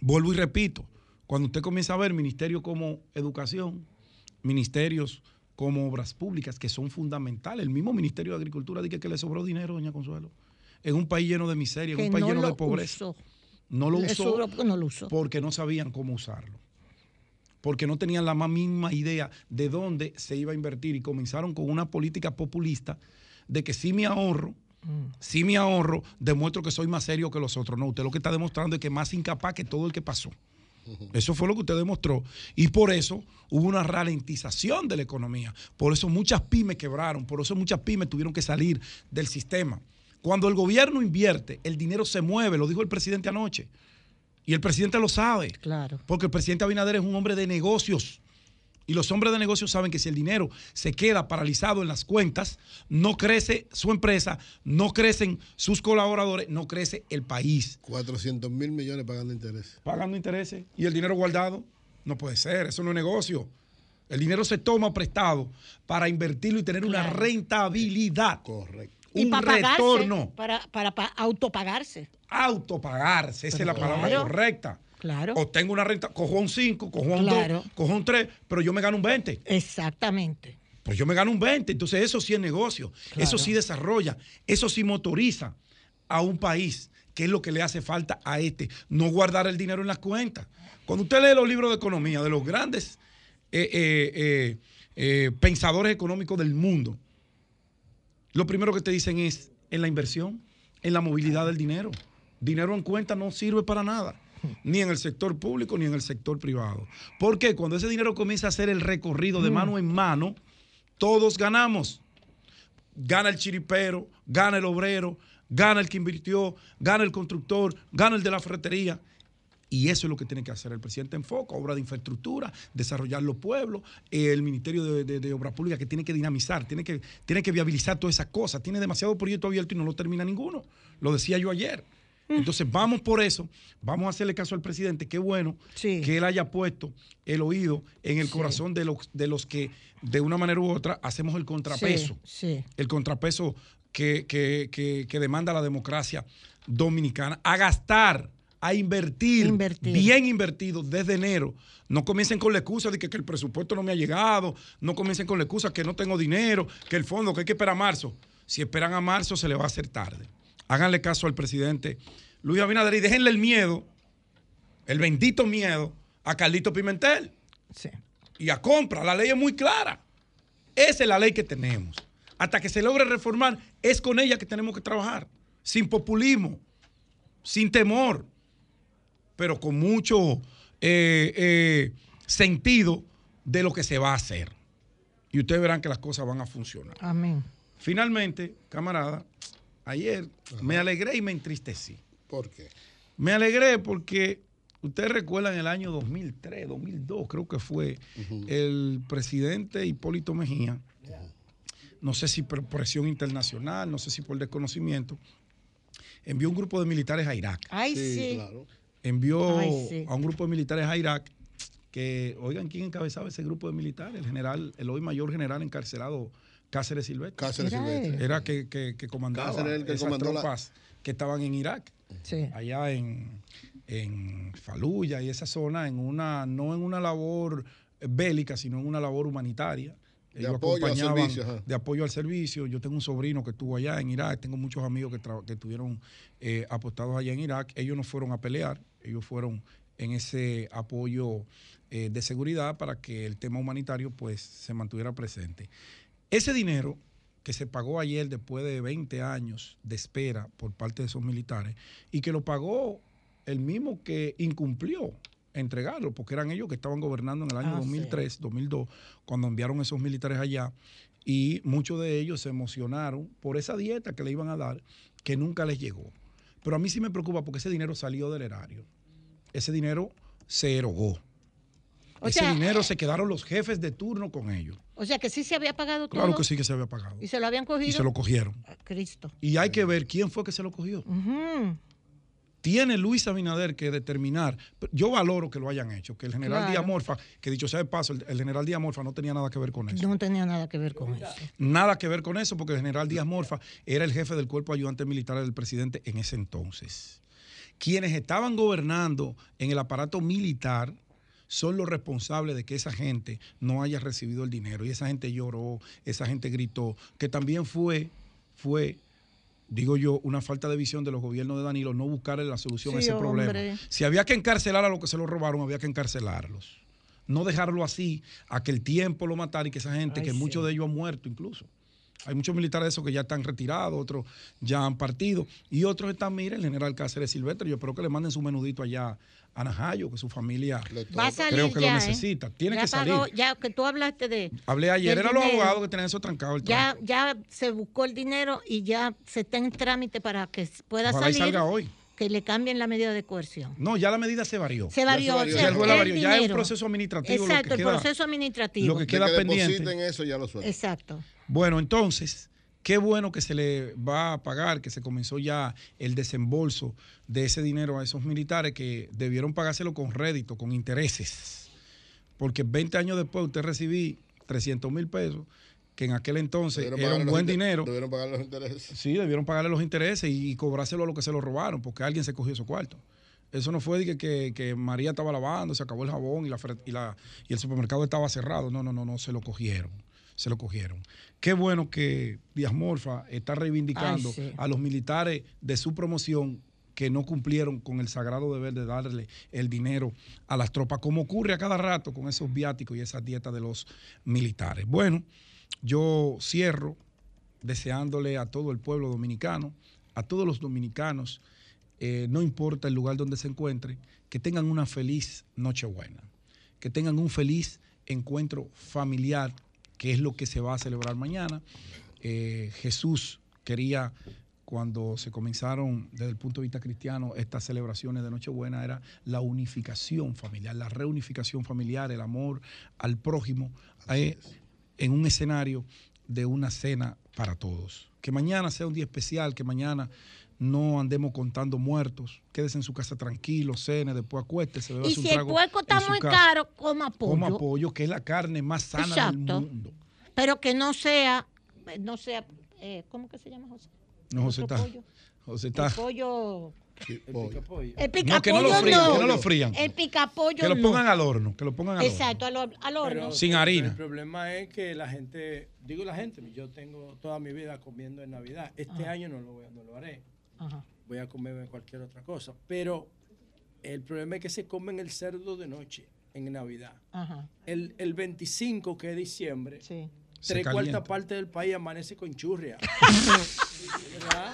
vuelvo y repito, cuando usted comienza a ver ministerios como educación, ministerios como obras públicas, que son fundamentales, el mismo Ministerio de Agricultura dice que le sobró dinero, doña Consuelo, en un país lleno de miseria, en un país no lleno de pobreza. usó. No lo usó, no lo usó. porque no sabían cómo usarlo. Porque no tenían la más mínima idea de dónde se iba a invertir y comenzaron con una política populista de que si me ahorro, si me ahorro, demuestro que soy más serio que los otros. No, usted lo que está demostrando es que es más incapaz que todo el que pasó. Eso fue lo que usted demostró. Y por eso hubo una ralentización de la economía. Por eso muchas pymes quebraron. Por eso muchas pymes tuvieron que salir del sistema. Cuando el gobierno invierte, el dinero se mueve, lo dijo el presidente anoche. Y el presidente lo sabe. Claro. Porque el presidente Abinader es un hombre de negocios. Y los hombres de negocios saben que si el dinero se queda paralizado en las cuentas, no crece su empresa, no crecen sus colaboradores, no crece el país. 400 mil millones pagando intereses. Pagando intereses y el dinero guardado. No puede ser, eso no es negocio. El dinero se toma prestado para invertirlo y tener una rentabilidad. Correcto. Y Un para retorno. para, para, pa- autopagarse. Autopagarse, esa es la palabra correcta. Claro. O tengo una renta, cojo un 5, cojo un 2, Claro. cojo un 3, pero yo me gano un 20. Exactamente. Pues yo me gano un 20. Entonces eso sí es negocio. Claro. Eso sí desarrolla. Eso sí motoriza a un país, que es lo que le hace falta a este. No guardar el dinero en las cuentas. Cuando usted lee los libros de economía de los grandes eh, eh, eh, pensadores económicos del mundo, lo primero que te dicen es en la inversión, en la movilidad del dinero. Dinero en cuenta no sirve para nada, ni en el sector público ni en el sector privado. Porque cuando ese dinero comienza a hacer el recorrido de Mm. mano en mano, todos ganamos. Gana el chiripero, gana el obrero, gana el que invirtió, gana el constructor, gana el de la ferretería. Y eso es lo que tiene que hacer el presidente Enfoca, obra de infraestructura, desarrollar los pueblos, el Ministerio de, de- de Obras Públicas que tiene que dinamizar, tiene que, tiene que viabilizar todas esas cosas. Tiene demasiado proyecto abierto y no lo termina ninguno. Lo decía yo ayer. Entonces vamos por eso, vamos a hacerle caso al presidente. Qué bueno que él haya puesto el oído en el Sí. corazón de los, de los que de una manera u otra hacemos el contrapeso Sí, sí. el contrapeso que, que- que- que demanda la democracia dominicana, a gastar, a invertir, Invertir. bien invertido desde enero. No comiencen con la excusa de que, que el presupuesto no me ha llegado, no comiencen con la excusa que no tengo dinero, que el fondo, que hay que esperar a marzo. Si esperan a marzo, se le va a hacer tarde. Háganle caso al presidente Luis Abinader y déjenle el miedo, el bendito miedo, a Carlito Pimentel. Y a compra. La ley es muy clara. Esa es la ley que tenemos. Hasta que se logre reformar, es con ella que tenemos que trabajar. Sin populismo, sin temor, pero con mucho eh, eh, sentido de lo que se va a hacer. Y ustedes verán que las cosas van a funcionar. Amén. Finalmente, camarada, ayer me alegré y me entristecí. ¿Por qué? Me alegré porque ustedes recuerdan el año 2003, 2002, creo que fue, el presidente Hipólito Mejía, no sé si por presión internacional, no sé si por desconocimiento, envió un grupo de militares a Irak. Ay, sí. Sí, Envió Ay, sí. a un grupo de militares a Irak que, oigan, ¿quién encabezaba ese grupo de militares? El general, el hoy mayor general encarcelado Cáceres Silvestre. Cáceres Era Silvestre. Era que, que, que comandaba Cáceres el que esas comandó la- tropas que estaban en Irak Sí. allá en, en Faluya y esa zona, en una, no en una labor bélica, sino en una labor humanitaria. De Ellos apoyo al acompañaban servicio, ajá. de apoyo al servicio. Yo tengo un sobrino que estuvo allá en Irak, tengo muchos amigos que estuvieron eh, apostados allá en Irak. Ellos no fueron a pelear, ellos fueron en ese apoyo eh, de seguridad para que el tema humanitario pues se mantuviera presente. Ese dinero que se pagó ayer después de 20 años de espera por parte de esos militares y que lo pagó el mismo que incumplió entregarlo, porque eran ellos que estaban gobernando en el año Ah, sí. 2003, 2002, cuando enviaron esos militares allá y muchos de ellos se emocionaron por esa dieta que le iban a dar que nunca les llegó. Pero a mí sí me preocupa porque ese dinero salió del erario. Ese dinero se erogó. O ese sea, dinero se quedaron los jefes de turno con ellos. O sea que sí se había pagado todo. Claro que sí que se había pagado. Y se lo habían cogido. Y se lo cogieron. Cristo. Y hay que ver quién fue que se lo cogió. Ujú. Tiene Luis Abinader que determinar. Yo valoro que lo hayan hecho, que el general Claro. Díaz Morfa, que dicho sea de paso, el, el general Díaz Morfa no tenía nada que ver con eso. No tenía nada que ver con eso. Nada que ver con eso, porque el general Díaz Morfa era el jefe del cuerpo ayudante militar del presidente en ese entonces. Quienes estaban gobernando en el aparato militar son los responsables de que esa gente no haya recibido el dinero. Y esa gente lloró, esa gente gritó, que también fue, fue, digo yo, una falta de visión de los gobiernos de Danilo no buscar la solución a ese problema. Si había que encarcelar a los que se lo robaron, había que encarcelarlos. No dejarlo así, a que el tiempo lo matara y que esa gente, Ay, que sí. muchos de ellos han muerto incluso. Hay muchos militares de esos que ya están retirados, otros ya han partido. Y otros están, mire, el general Cáceres Silvestre. Yo espero que le manden su menudito allá a Najayo, que su familia Va a salir creo que ya, lo ¿eh? necesita. Tiene Ya que salir. pagó, ya que tú hablaste de. Hablé ayer, eran los abogados que tenían eso trancado. El Ya, ya se buscó el dinero y ya se está en trámite para que pueda Ojalá y salir. salga hoy. que le cambien la medida de coerción. No, ya la medida se varió. Se varió, o sea, Ya el juez la el varió. Ya es un proceso administrativo. lo Exacto, que el queda- proceso administrativo. Lo que queda De que pendiente. depositen eso ya lo sueltan. Exacto. Bueno, entonces, qué bueno que se le va a pagar, que se comenzó ya el desembolso de ese dinero a esos militares que debieron pagárselo con rédito, con intereses. Porque 20 años después usted recibí 300 mil pesos, que en aquel entonces era un buen dinero. Debieron pagar los intereses. Sí, debieron pagarle los intereses y, y cobrárselo a lo que se lo robaron, porque alguien se cogió esos cuartos. Eso no fue de que, que- que María estaba lavando, se acabó el jabón y, la, fre- y, la- y el supermercado estaba cerrado. No, no, no, no, se lo cogieron. Se lo cogieron. Qué bueno que Díaz Morfa está reivindicando Ay, sí. a los militares de su promoción que no cumplieron con el sagrado deber de darle el dinero a las tropas, como ocurre a cada rato con esos viáticos y esas dietas de los militares. Bueno, yo cierro deseándole a todo el pueblo dominicano, a todos los dominicanos, eh, no importa el lugar donde se encuentren, que tengan una feliz Nochebuena, que tengan un feliz encuentro familiar, que es lo que se va a celebrar mañana. Eh, Jesús quería, cuando se comenzaron desde el punto de vista cristiano estas celebraciones de Nochebuena, era la unificación familiar, la reunificación familiar, el amor al prójimo, eh, en un escenario de una cena para todos. Que mañana sea un día especial, que mañana no andemos contando muertos. Quédese en su casa tranquilo, cene, después acuéstese. Y si el puerco está muy casa. caro, coma pollo. Coma pollo, que es la carne más sana Exacto. del mundo. Pero que no sea, no sea, eh, ¿cómo que se llama José? No, José está. pollo. José El está. pollo. Sí, pollo. El No, que no picapollo lo frían, que no lo frían. El picapollo Que lo no. pongan al horno, que lo pongan al horno. Exacto, al, hor- al horno. Pero- Sin harina. El problema es que la gente, digo la gente, yo tengo toda mi vida comiendo en Navidad. Este Ajá. año no lo, voy a- no lo haré. Ajá. Voy a comer cualquier otra cosa. Pero el problema es que se comen el cerdo de noche en Navidad. Ajá. El, el 25, que es diciembre, Sí. Tres cuartas partes del país amanece con churria. ¿Es verdad?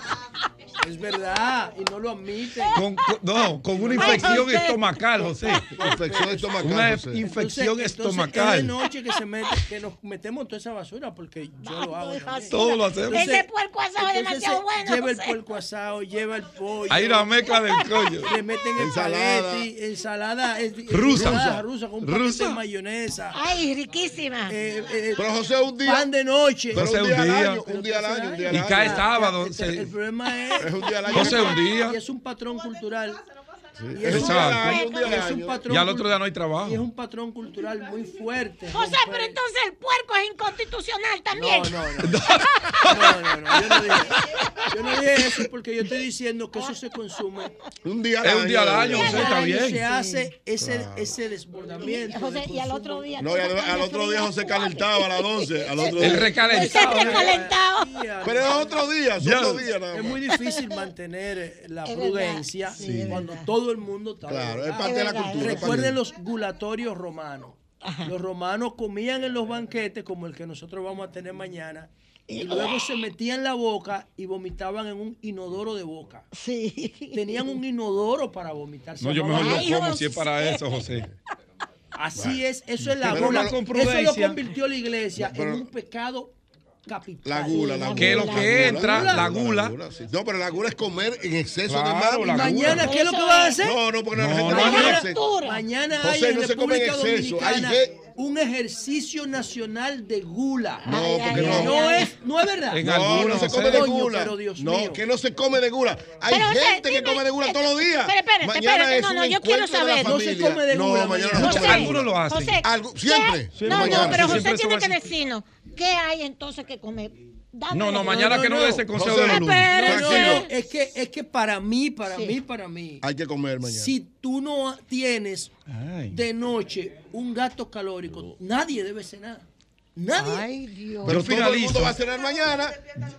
Es verdad, y no lo admiten. Con- con- no, con una infección José. estomacal, José. Infección estomacal, Una José. infección Entonces- entonces estomacal. Es de noche que, se mete, que nos metemos toda esa basura porque yo lo hago. Todo lo hacemos. Ese puerco asado es entonces demasiado bueno. Lleva el puerco asado, lleva el pollo. Hay una mezcla del collo. Le meten Ensalada. espagueti, ensalada. es- Rusa. ensalada rusa con Rusa. de mayonesa. Ay, riquísima. eh, eh, Pero José, un día. pan de noche. Pero José, un día un al día. año. Un día al año. Un día al Y año. cae sábado. El problema es, Es un día al año. José, un día. y es un patrón cultural. Y Es es, día Exacto. Un día es un patrón Y al otro día no hay trabajo. Y es un patrón cultural muy fuerte. José, pero entonces el puerco es inconstitucional también. No, no, no. No, no, no. Yo no dije, yo no dije eso porque yo estoy diciendo que eso se consume. Un día al Es año. un día al año, José, está bien. Se hace ese, ese desbordamiento. José, del y al otro día. No, y al, al otro día José calentaba a las 11. Al otro El día. recalentado. Ese recalentado. Pero es otro día, Ya. dos días nada Es más. muy difícil mantener la Es prudencia sí, es cuando verdad. Todo el mundo está Claro, es drogado. parte de la Es verdad, cultura. es parte Recuerden de- los gulatorios romanos. Los romanos comían en los banquetes como el que nosotros vamos a tener mañana y luego se metían la boca y vomitaban en un inodoro de boca. Sí. Tenían un inodoro para vomitar. No, yo mejor lo como José. si es para eso, José. Así es, eso es la con Eso lo convirtió la iglesia Pero- en un pecado capital. La gula, la gula. Que lo la que gula, entra, la gula. sí. No, pero la gula es comer en exceso Claro, de la gula. Mañana, ¿qué es lo que van a hacer? No, no, porque la No, gente no, Mañana, exceso. mañana José, hay en no se come en República Dominicana un ejercicio nacional de gula. No, porque no. No es, no es verdad. En No, algunos, no se José. come de gula. pero Dios no, mío. que no se come de gula. Hay Pero, José, gente que dime, come de gula eh, todos los días. pero espérate, mañana espérate, es no, no, yo quiero la saber. No se come de No, gula mañana mañana. no se José, come de Algunos lo gula. hacen. José, Algo- ¿qué siempre, No, mañana. no, pero José tiene va que decirnos qué hay entonces que comer. Dándole. No, no, mañana no, que no no. dé ese consejo José, de los lunes. Es que, es que para mí, para Sí. mí, para mí, Hay que comer mañana. si tú no tienes Ay. de noche un gasto calórico, nadie debe cenar. Nadie. Ay, Dios. Pero Yo todo el mundo va a cenar mañana.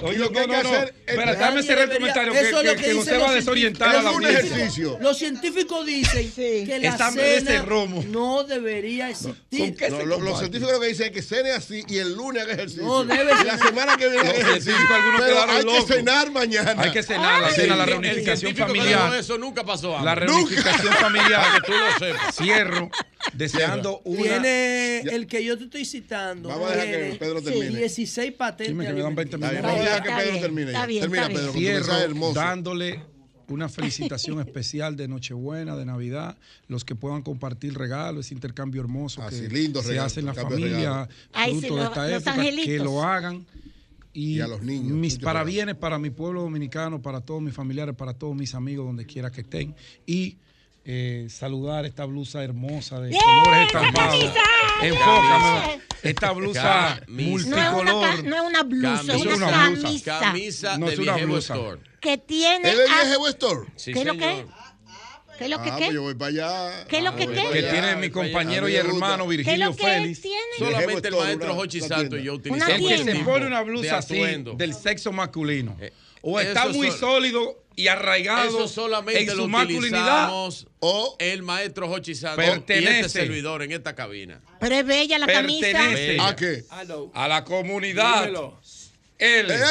Oye, y lo que no, hay que no, no. hacer es Espera, déjame cerrar el comentario eso que, que, que va a los desorientar a Es la un ejercicio. Los científicos dicen que la cena romo. no debería existir. ¿Con qué No, se lo- los científicos lo que dicen es que cene así y el lunes haga ejercicio. No, debe y la semana que viene haga ejercicio. Pero hay locos. que cenar mañana. Hay que cenar, la cena, la reunificación familiar. Eso nunca pasó La reunificación familiar. Para que tú lo sepas. Cierro deseando una. Tiene el que yo te estoy citando. Vamos a dejar que Pedro termine. 16 patentes. Dime que me dan 20 Está bien, minutos. Vamos a dejar que Pedro termine. está ya. bien, Termina. Pedro, Cierro hermoso. dándole una felicitación especial de Nochebuena, de Navidad, los que puedan compartir regalos, ese intercambio hermoso Así, que lindos se regalos, hace en la familia. Ay, fruto de lo- esta época, que lo hagan. Y, Y a los niños, mis parabienes para mi pueblo dominicano, para todos mis familiares, para todos mis amigos, donde quiera que estén. Y eh, saludar esta blusa hermosa de ¡Bien! colores ¡Esa estampados. Enfócame. Esta blusa Camisa. No es una, multicolor. no es una blusa, Camisa. es una, camisa Camisa No de es una blusa. Store. que tiene... ¿Es de Viejevo Store? Sí, ¿Qué es lo que? ¿Qué es lo que Ah, qué? pues yo voy para allá. ¿Qué es lo Ah, que qué? que tiene mi compañero y hermano ¿Qué es Virgilio lo que Félix. tiene? Solamente el maestro una Santo y yo utilizamos El que se pone una de blusa así del sexo masculino. Eh, o está eso muy sólido y arraigado Eso solamente en lo su masculinidad. utilizamos O el maestro Hochi Santo y Pertenece. este servidor en esta cabina. Pero es bella la camisa. Pertenece ¿a qué? a la comunidad. Él. Eh,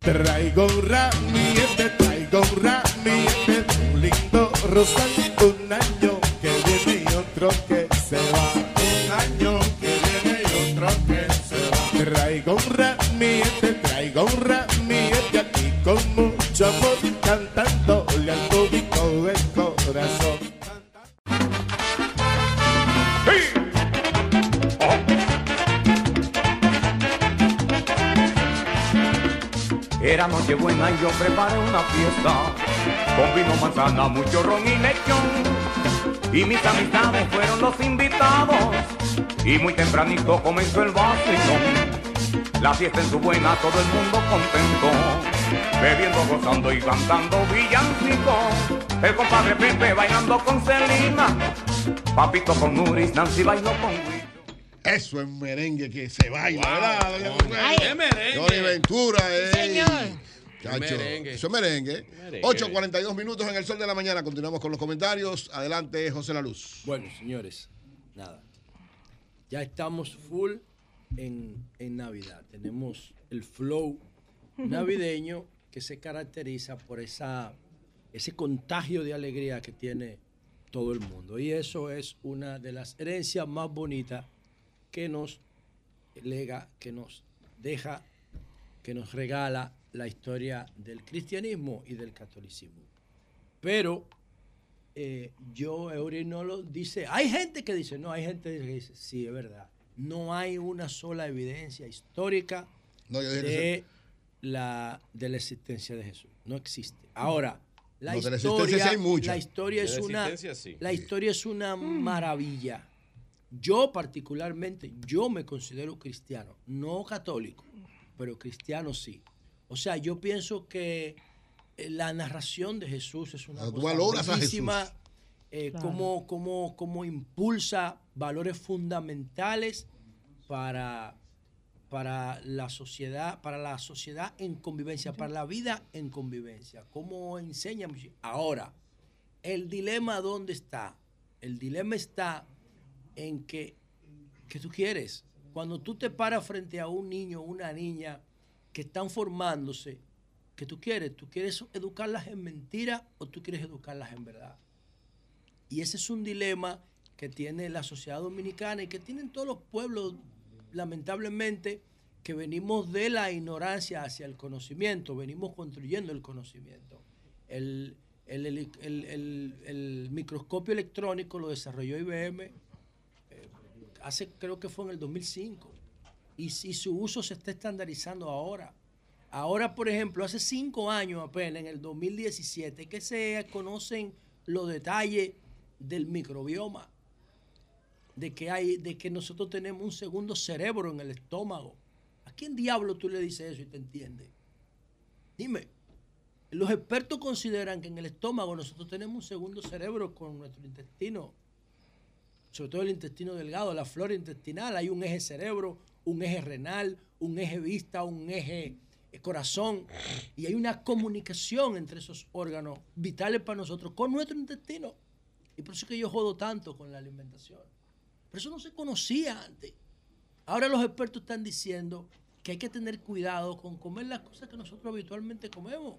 Traigo un ramillete, traigo un ramillete, un lindo rosal, un año que viene y otro que se va. Un año que viene y otro que se va. Traigo un ramillete, traigo un ramillete Era noche buena y yo preparé una fiesta con vino, manzana, mucho ron y lechón. Y mis amistades fueron los invitados y muy tempranito comenzó el vacilón. La fiesta en su buena, todo el mundo contento, bebiendo, gozando y cantando villancicos. El compadre Pepe bailando con Celina, Papito con Nuris, Nancy bailó con. Eso es merengue que se baila, ¿verdad? doña Consuelo? Ay. ¡Qué merengue! Johnny Ventura, eh. Señor. Chacho, Merengue. Eso es merengue. Merengue. 8.42 minutos en el sol de la mañana. Continuamos con los comentarios. Adelante, José La Luz. Bueno, señores, nada. Ya estamos full en, en Navidad. Tenemos el flow navideño que se caracteriza por esa, ese contagio de alegría que tiene todo el mundo. Y eso es una de las herencias más bonitas que nos lega, que nos deja, que nos regala la historia del cristianismo y del catolicismo. Pero eh, yo, Eurinolo, dice, hay gente que dice, no, hay gente que dice, sí, es verdad, no hay una sola evidencia histórica No, yo dije de la, de la existencia de Jesús. No existe. Ahora, la No, la historia, sí hay mucha. la historia De es la una, sí. la historia es una maravilla. Yo particularmente, yo me considero cristiano, no católico, pero cristiano sí. O sea, yo pienso que eh, la narración de Jesús es una cosa valoras a bellísima, Jesús. eh, Claro. cómo, cómo- cómo impulsa valores fundamentales para, para la sociedad, para la sociedad en convivencia, para la vida en convivencia. Cómo enseña. Ahora, el dilema dónde está? El dilema está en que, que tú quieres. Cuando tú te paras frente a un niño o una niña que están formándose, que tú quieres? ¿Tú quieres educarlas en mentira o tú quieres educarlas en verdad? Y ese es un dilema que tiene la sociedad dominicana y que tienen todos los pueblos, lamentablemente, que venimos de la ignorancia hacia el conocimiento, venimos construyendo el conocimiento. El, el- el- el- microscopio electrónico lo desarrolló IBM hace, creo que fue en el 2005, y, si su uso se está estandarizando ahora. Ahora, por ejemplo, hace cinco años apenas, en el 2017, que se conocen los detalles del microbioma, de que, hay, de que nosotros tenemos un segundo cerebro en el estómago. ¿A quién diablo tú le dices eso y te entiende? Dime, los expertos consideran que en el estómago nosotros tenemos un segundo cerebro con nuestro intestino, sobre todo el intestino delgado, la flora intestinal. Hay un eje cerebro, un eje renal, un eje vista, un eje eh, corazón. Y hay una comunicación entre esos órganos vitales para nosotros con nuestro intestino. Y por eso es que yo jodo tanto con la alimentación. Pero eso no se conocía antes. Ahora los expertos están diciendo que hay que tener cuidado con comer las cosas que nosotros habitualmente comemos.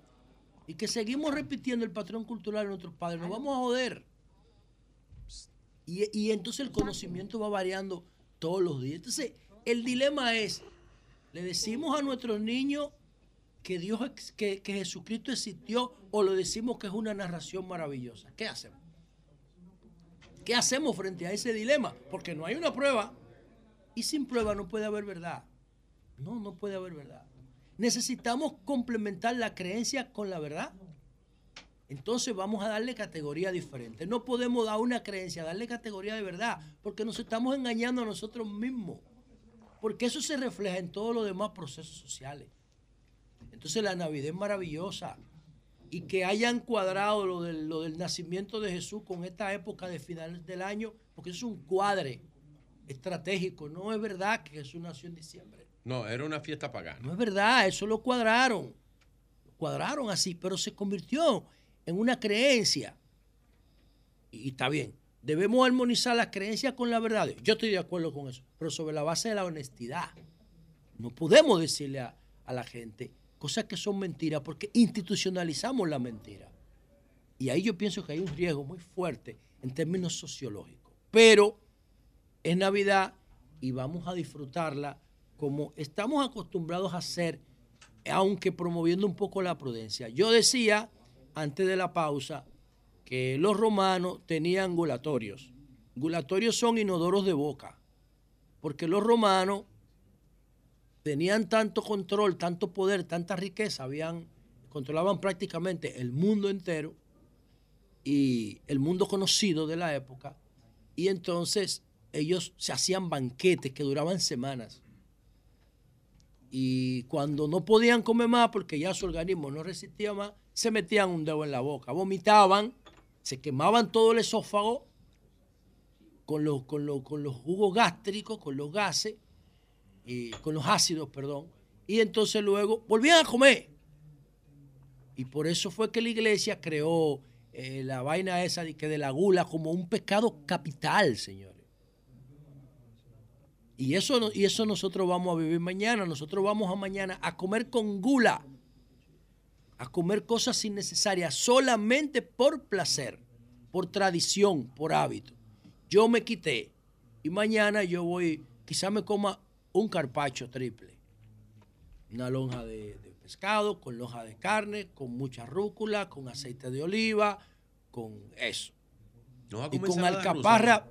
Y que seguimos repitiendo el patrón cultural de nuestros padres. Nos vamos a joder. Y, y entonces el conocimiento va variando todos los días. Entonces, el dilema es, le decimos a nuestros niños que Dios, que, que Jesucristo existió o lo decimos que es una narración maravillosa? ¿Qué hacemos? ¿Qué hacemos frente a ese dilema? Porque no hay una prueba y sin prueba no puede haber verdad. No, no puede haber verdad. Necesitamos complementar la creencia con la verdad. Entonces vamos a darle categoría diferente. No podemos dar una creencia, darle categoría de verdad, porque nos estamos engañando a nosotros mismos. Porque eso se refleja en todos los demás procesos sociales. Entonces la Navidad es maravillosa. Y que hayan cuadrado lo del, lo del nacimiento de Jesús con esta época de final del año, porque es un cuadre estratégico. No es verdad que Jesús nació en diciembre. No, era una fiesta pagana. No es verdad, eso lo cuadraron. Lo cuadraron así, pero se convirtió en una creencia. Y está bien. Debemos armonizar las creencias con la verdad. Yo estoy de acuerdo con eso, pero sobre la base de la honestidad. No podemos decirle a, a la gente cosas que son mentiras porque institucionalizamos la mentira. Y ahí yo pienso que hay un riesgo muy fuerte en términos sociológicos. Pero es Navidad y vamos a disfrutarla como estamos acostumbrados a hacer, aunque promoviendo un poco la prudencia. Yo decía antes de la pausa que los romanos tenían gulatorios. Gulatorios son inodoros de boca, porque los romanos tenían tanto control, tanto poder, tanta riqueza, habían controlaban prácticamente el mundo entero y el mundo conocido de la época, y entonces ellos se hacían banquetes que duraban semanas. Y cuando no podían comer más porque ya su organismo no resistía más, se metían un dedo en la boca, vomitaban, se quemaban todo el esófago con los, con los, con los jugos gástricos, con los gases, con los ácidos, perdón, y entonces luego volvían a comer. Y por eso fue que la iglesia creó eh, la vaina esa de, que de la gula como un pecado capital, señores. Y eso, y eso nosotros vamos a vivir mañana. Nosotros vamos a mañana a comer con gula, a comer cosas innecesarias solamente por placer, por tradición, por hábito. Yo me quité y mañana yo voy, quizá me coma un carpacho triple. Una lonja de, de pescado, con lonja de carne, con mucha rúcula, con aceite de oliva, con eso. No y con alcaparra,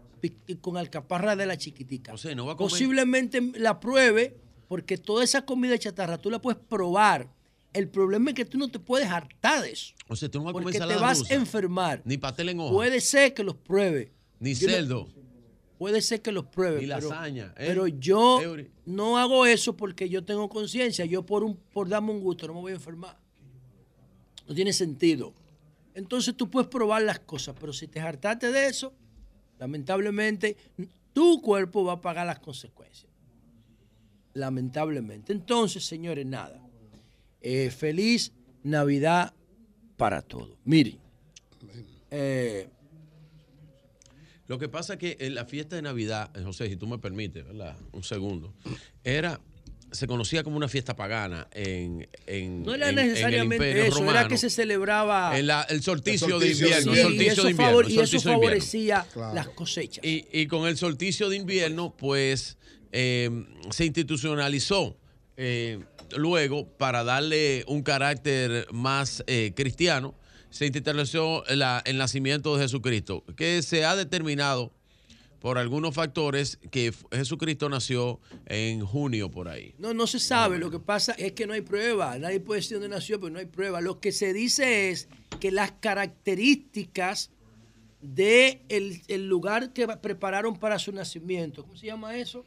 con alcaparra de la chiquitica. no va a comer- Posiblemente la pruebe, porque toda esa comida chatarra tú la puedes probar. El problema es que tú no te puedes hartar de eso. O sea, tú no vas a comer Porque te vas rusa. a enfermar. Ni pastel en hoja. Puede ser que los pruebe. Ni Yo no- cerdo. Puede ser que los pruebe. Ni pero- lasaña, ¿eh? Pero yo no hago eso porque yo tengo conciencia. Yo por, un, por darme un gusto no me voy a enfermar. No tiene sentido. Entonces tú puedes probar las cosas, pero si te hartaste de eso, lamentablemente tu cuerpo va a pagar las consecuencias. Lamentablemente. Entonces, señores, nada. Eh, feliz Navidad para todos. Miren. eh, Lo que pasa es que en la fiesta de Navidad, eh, José, si tú me permites, ¿verdad? Un segundo. Era, se conocía como una fiesta pagana en, en, no era en- en el necesariamente Imperio eso, Romano. era que se celebraba En la- el solsticio, El de invierno. Sí, el solsticio y eso, de invierno. favor- el y eso solsticio de invierno. favorecía Claro. las cosechas. Y, y con el solsticio de invierno, pues eh, se institucionalizó eh, luego para darle un carácter más eh, cristiano, se institucionalizó la- el nacimiento de Jesucristo, que se ha determinado por algunos factores que Jesucristo nació en junio por ahí. No, no se sabe. Lo que pasa es que no hay prueba. Nadie puede decir dónde nació, pero no hay prueba. Lo que se dice es que las características de el, el lugar que prepararon para su nacimiento, ¿cómo se llama eso?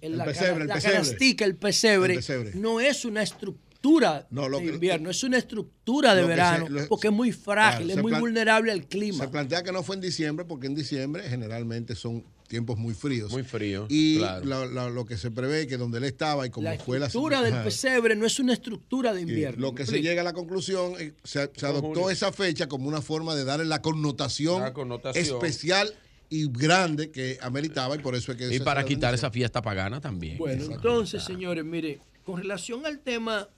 El la pesebre, el la pesebre. canastica, el pesebre, El pesebre. no es una estructura No, lo de que- invierno, es una estructura de se- verano, lo- porque es muy frágil, Claro, es muy plan- vulnerable al clima. Se plantea que no fue en diciembre, porque en diciembre generalmente son tiempos muy fríos. Muy frío. Y claro. lo, que se prevé que donde él estaba y como la fue la estructura del pesebre no es una estructura de Y invierno. Lo que ¿me se llega a la conclusión, eh, se, se adoptó Julio. esa fecha como una forma de darle la connotación, La connotación. especial y grande que ameritaba y por eso es que... Y para quitar esa fiesta pagana también. Bueno, entonces, señores, mire, con relación al tema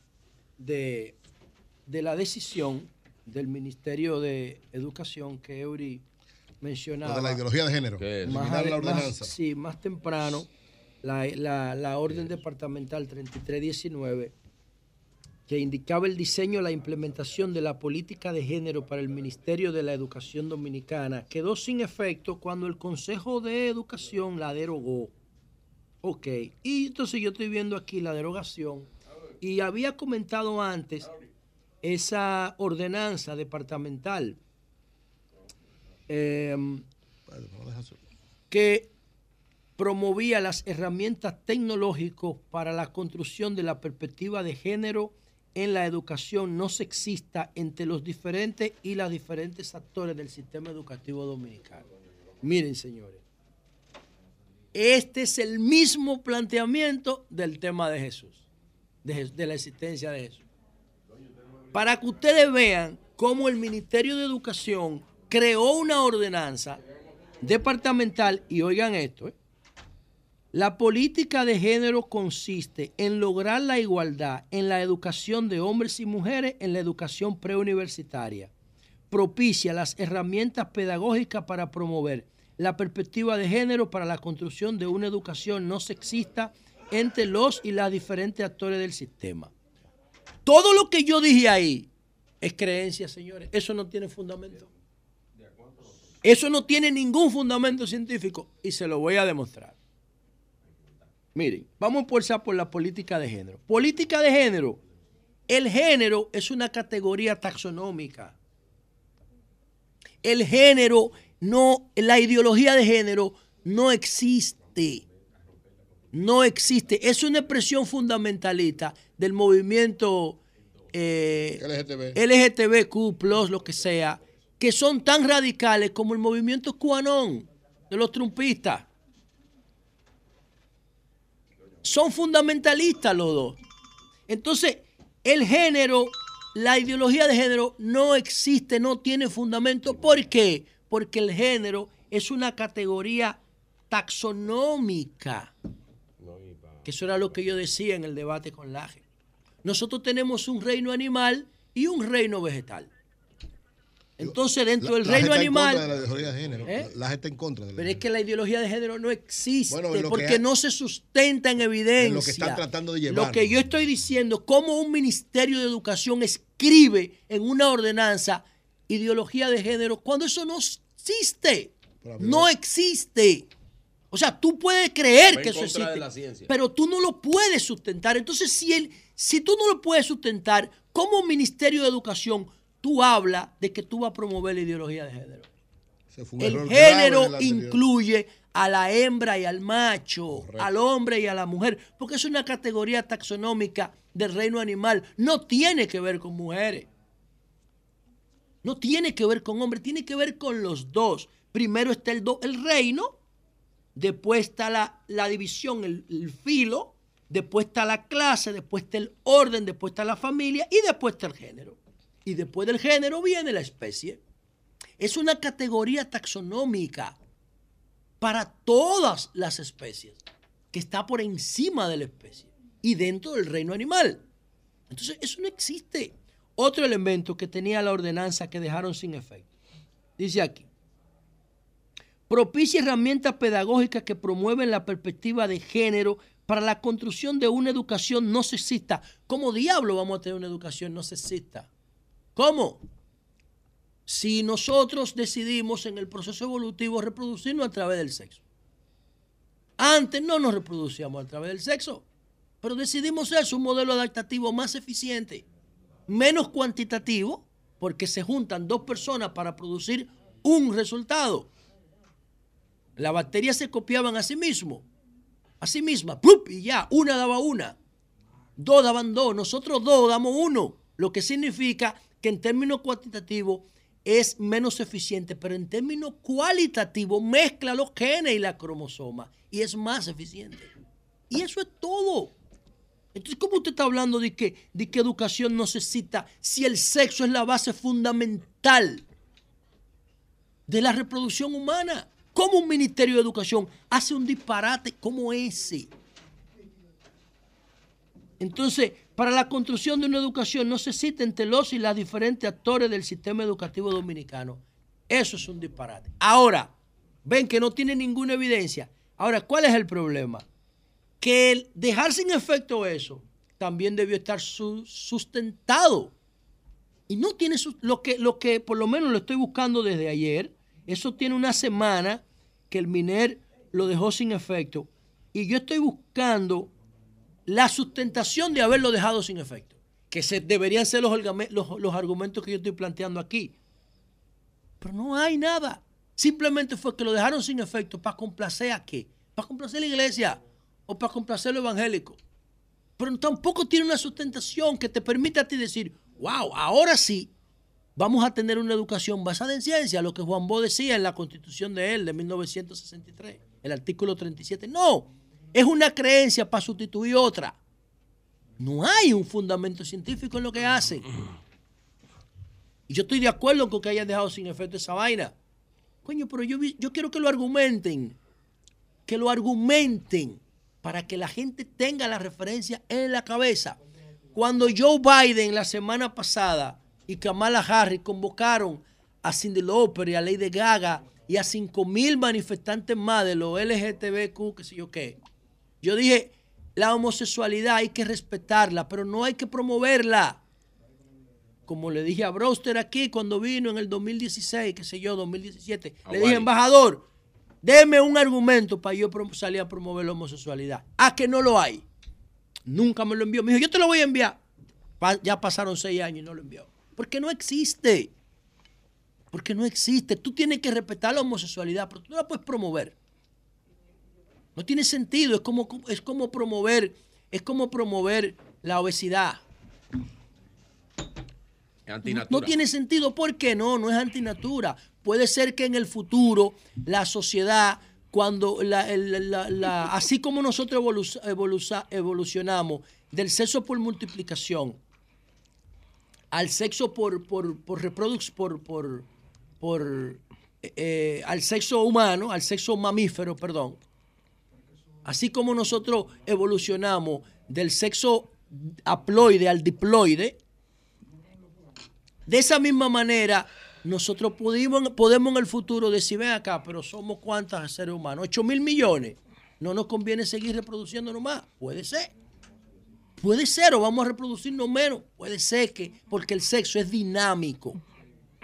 de, de la decisión del Ministerio de Educación que Eury mencionaba. De la ideología de género. Más, la más- sí, más temprano, la, la- la orden departamental 3319 que indicaba el diseño y la implementación de la política de género para el Ministerio de la Educación Dominicana, quedó sin efecto cuando el Consejo de Educación la derogó. Ok, y entonces yo estoy viendo aquí la derogación y había comentado antes esa ordenanza departamental em, que promovía las herramientas tecnológicas para la construcción de la perspectiva de género en la educación no sexista entre los diferentes y las diferentes actores del sistema educativo dominicano. Miren, señores, este es el mismo planteamiento del tema de Jesús, de, la existencia de Jesús. Para que ustedes vean cómo el Ministerio de Educación creó una ordenanza departamental, y oigan esto, ¿eh? La política de género consiste en lograr la igualdad en la educación de hombres y mujeres en la educación preuniversitaria. Propicia las herramientas pedagógicas para promover la perspectiva de género para la construcción de una educación no sexista entre los y las diferentes actores del sistema. Todo lo que yo dije ahí es creencia, señores. Eso no tiene fundamento. Eso no tiene ningún fundamento científico y se lo voy a demostrar. Miren, vamos a empezar por la política de género. Política de género. El género es una categoría taxonómica. El género no, la ideología de género no existe. No existe. Es una expresión fundamentalista del movimiento eh, LGTBQ, lo que sea, que son tan radicales como el movimiento QAnon de los trumpistas. Son fundamentalistas los dos. Entonces, el género, la ideología de género no existe, no tiene fundamento. ¿Por qué? Porque el género es una categoría taxonómica. Que eso era lo que yo decía en el debate con Laje. Nosotros tenemos un reino animal y un reino vegetal. Entonces, dentro del La- la reino en animal... contra de la ideología de género. ¿Eh? La gente está en contra de la Pero es que la ideología de género no existe Bueno, lo porque ha- no se sustenta en evidencia. en lo que están tratando de Lo llevar. que yo estoy diciendo, cómo un ministerio de educación escribe en una ordenanza ideología de género cuando eso no existe. No existe. O sea, tú puedes creer Va que eso existe, pero tú no lo puedes sustentar. Entonces, si, el, si tú no lo puedes sustentar, como ministerio de educación, tú hablas de que tú vas a promover la ideología de género. Ese fue un El género el incluye a la hembra y al macho, al hombre y a la mujer, porque es una categoría taxonómica del reino animal. No tiene que ver con mujeres. No tiene que ver con hombres, tiene que ver con los dos. Primero está el, do- el reino, después está la, la división, el, el filo, después está la clase, después está el orden, después está la familia y después está el género. Y después del género viene la especie. Es una categoría taxonómica para todas las especies, que está por encima de la especie y dentro del reino animal. Entonces, eso no existe. Otro elemento que tenía la ordenanza que dejaron sin efecto. Dice aquí, propicia herramientas pedagógicas que promueven la perspectiva de género para la construcción de una educación no sexista. ¿Cómo diablo vamos a tener una educación no sexista? ¿Cómo? Si nosotros decidimos en el proceso evolutivo reproducirnos a través del sexo. Antes no nos reproducíamos a través del sexo, pero decidimos eso, un modelo adaptativo más eficiente, menos cuantitativo, porque se juntan dos personas para producir un resultado. Las bacterias se copiaban a sí mismo, a sí mismas, ¡plup! y ya, una daba una, dos daban dos, nosotros dos damos uno, lo que significa que en términos cuantitativos es menos eficiente, pero en términos cualitativos mezcla los genes y la cromosoma y es más eficiente. Y eso es todo. Entonces, ¿cómo usted está hablando de que, de que educación no se cita si el sexo es la base fundamental de la reproducción humana? ¿Cómo un ministerio de educación hace un disparate como ese? Entonces, para la construcción de una educación no se cita entre los y las diferentes actores del sistema educativo dominicano. Eso es un disparate. Ahora, ven que no tiene ninguna evidencia. Ahora, ¿cuál es el problema? Que el dejar sin efecto eso también debió estar su- sustentado. Y no tiene su- lo que, lo que por lo menos lo estoy buscando desde ayer. Eso tiene una semana que el MINER lo dejó sin efecto. Y yo estoy buscando la sustentación de haberlo dejado sin efecto. Que se, deberían ser los, los argumentos que yo estoy planteando aquí. Pero no hay nada. Simplemente fue que lo dejaron sin efecto para complacer a qué? Para complacer a la iglesia o para complacer a lo evangélico. Pero tampoco tiene una sustentación que te permita a ti decir, wow, ahora sí vamos a tener una educación basada en ciencia, lo que Juan Bo decía en la constitución de él de 1963, el artículo 37. No, es una creencia para sustituir otra. No hay un fundamento científico en lo que hacen. Y yo estoy de acuerdo con que hayan dejado sin efecto esa vaina. Coño, pero yo, yo quiero que lo argumenten. Que lo argumenten para que la gente tenga la referencia en la cabeza. Cuando Joe Biden la semana pasada y Kamala Harris convocaron a Cindy Lauper y a Lady Gaga y a 5 mil manifestantes más de los LGTBQ, qué sé yo qué, yo dije, la homosexualidad hay que respetarla, pero no hay que promoverla. Como le dije a Broster aquí cuando vino en el 2016, qué sé yo, 2017, le dije, embajador, deme un argumento para yo salir a promover la homosexualidad. Ah, que no lo hay. Nunca me lo envió. Me dijo, yo te lo voy a enviar. Pa- ya pasaron seis años y no lo envió. Porque no existe. Porque no existe. Tú tienes que respetar la homosexualidad, pero tú no la puedes promover. No tiene sentido. Es como, es como promover, es como promover la obesidad. Es antinatura. No tiene sentido. ¿Por qué no? No es antinatura. Puede ser que en el futuro la sociedad, cuando la- la- la- así como nosotros evolu- evolu- evolucionamos del sexo por multiplicación al sexo por por por reproduc- por por, por, eh, al sexo humano, al sexo mamífero, perdón. Así como nosotros evolucionamos del sexo haploide al diploide, de esa misma manera, nosotros pudimos, podemos en el futuro decir, ven acá, pero somos cuántos seres humanos, 8 mil millones. No nos conviene seguir reproduciéndonos más. Puede ser. Puede ser, o vamos a reproducirnos menos. Puede ser que, porque el sexo es dinámico.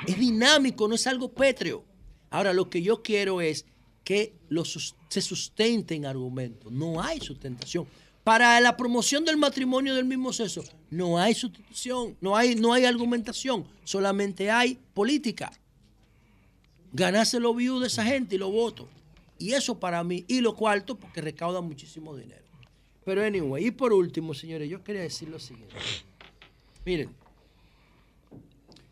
Es dinámico, no es algo pétreo. Ahora, lo que yo quiero es que lo sus- se sustenten argumentos. No hay sustentación. Para la promoción del matrimonio del mismo sexo, no hay sustitución, no hay, no hay argumentación, solamente hay política. Ganarse los views de esa gente y los votos. Y eso para mí, y lo cuarto, porque recauda muchísimo dinero. Pero anyway, y por último, señores, yo quería decir lo siguiente. Miren,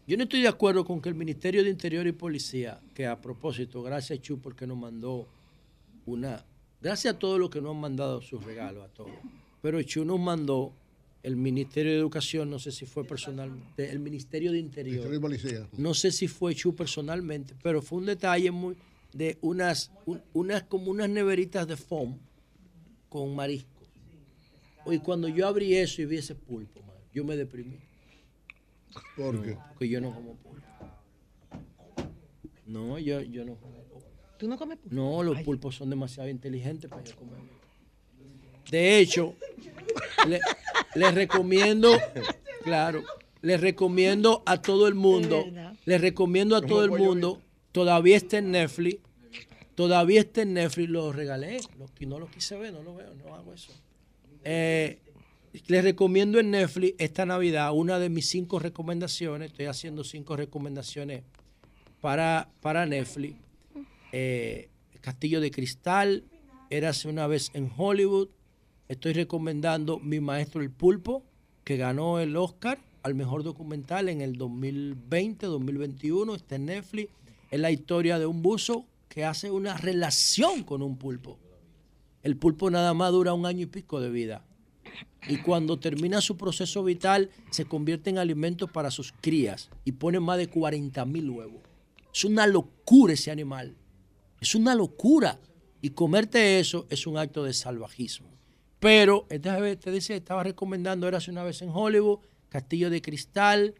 yo no estoy de acuerdo con que el Ministerio de Interior y Policía, que a propósito, gracias Chu porque nos mandó una, gracias a todos los que nos han mandado sus regalos, a todos, pero Chu nos mandó el Ministerio de Educación, no sé si fue personalmente, el Ministerio de Interior, Ministerio de Policía. no sé si fue Chu personalmente, pero fue un detalle muy de unas, un- unas como unas neveritas de foam con marisco. Y cuando yo abrí eso y vi ese pulpo, man, yo me deprimí. ¿Por qué? Porque yo no como pulpo. No, yo, yo no como pulpo. ¿Tú no comes pulpo? No, los pulpos son demasiado inteligentes para yo comer. De hecho, le- les recomiendo, claro, les recomiendo a todo el mundo, les recomiendo a todo el mundo, todavía está en Netflix, todavía está en Netflix, lo regalé, lo, y no lo quise ver, no lo veo, no hago eso. Eh, les recomiendo en Netflix esta Navidad una de mis cinco recomendaciones. Estoy haciendo cinco recomendaciones para, para Netflix. Eh, Castillo de Cristal, Érase una vez en Hollywood. Estoy recomendando Mi Maestro el Pulpo, que ganó el Oscar al mejor documental en el 2020-2021. Está en Netflix. Es la historia de un buzo que hace una relación con un pulpo. El pulpo nada más dura un año y pico de vida. Y cuando termina su proceso vital, se convierte en alimento para sus crías y pone más de 40 mil huevos. Es una locura ese animal. Es una locura. Y comerte eso es un acto de salvajismo. Pero, esta vez te decía, estaba recomendando, eras una vez en Hollywood, Castillo de Cristal,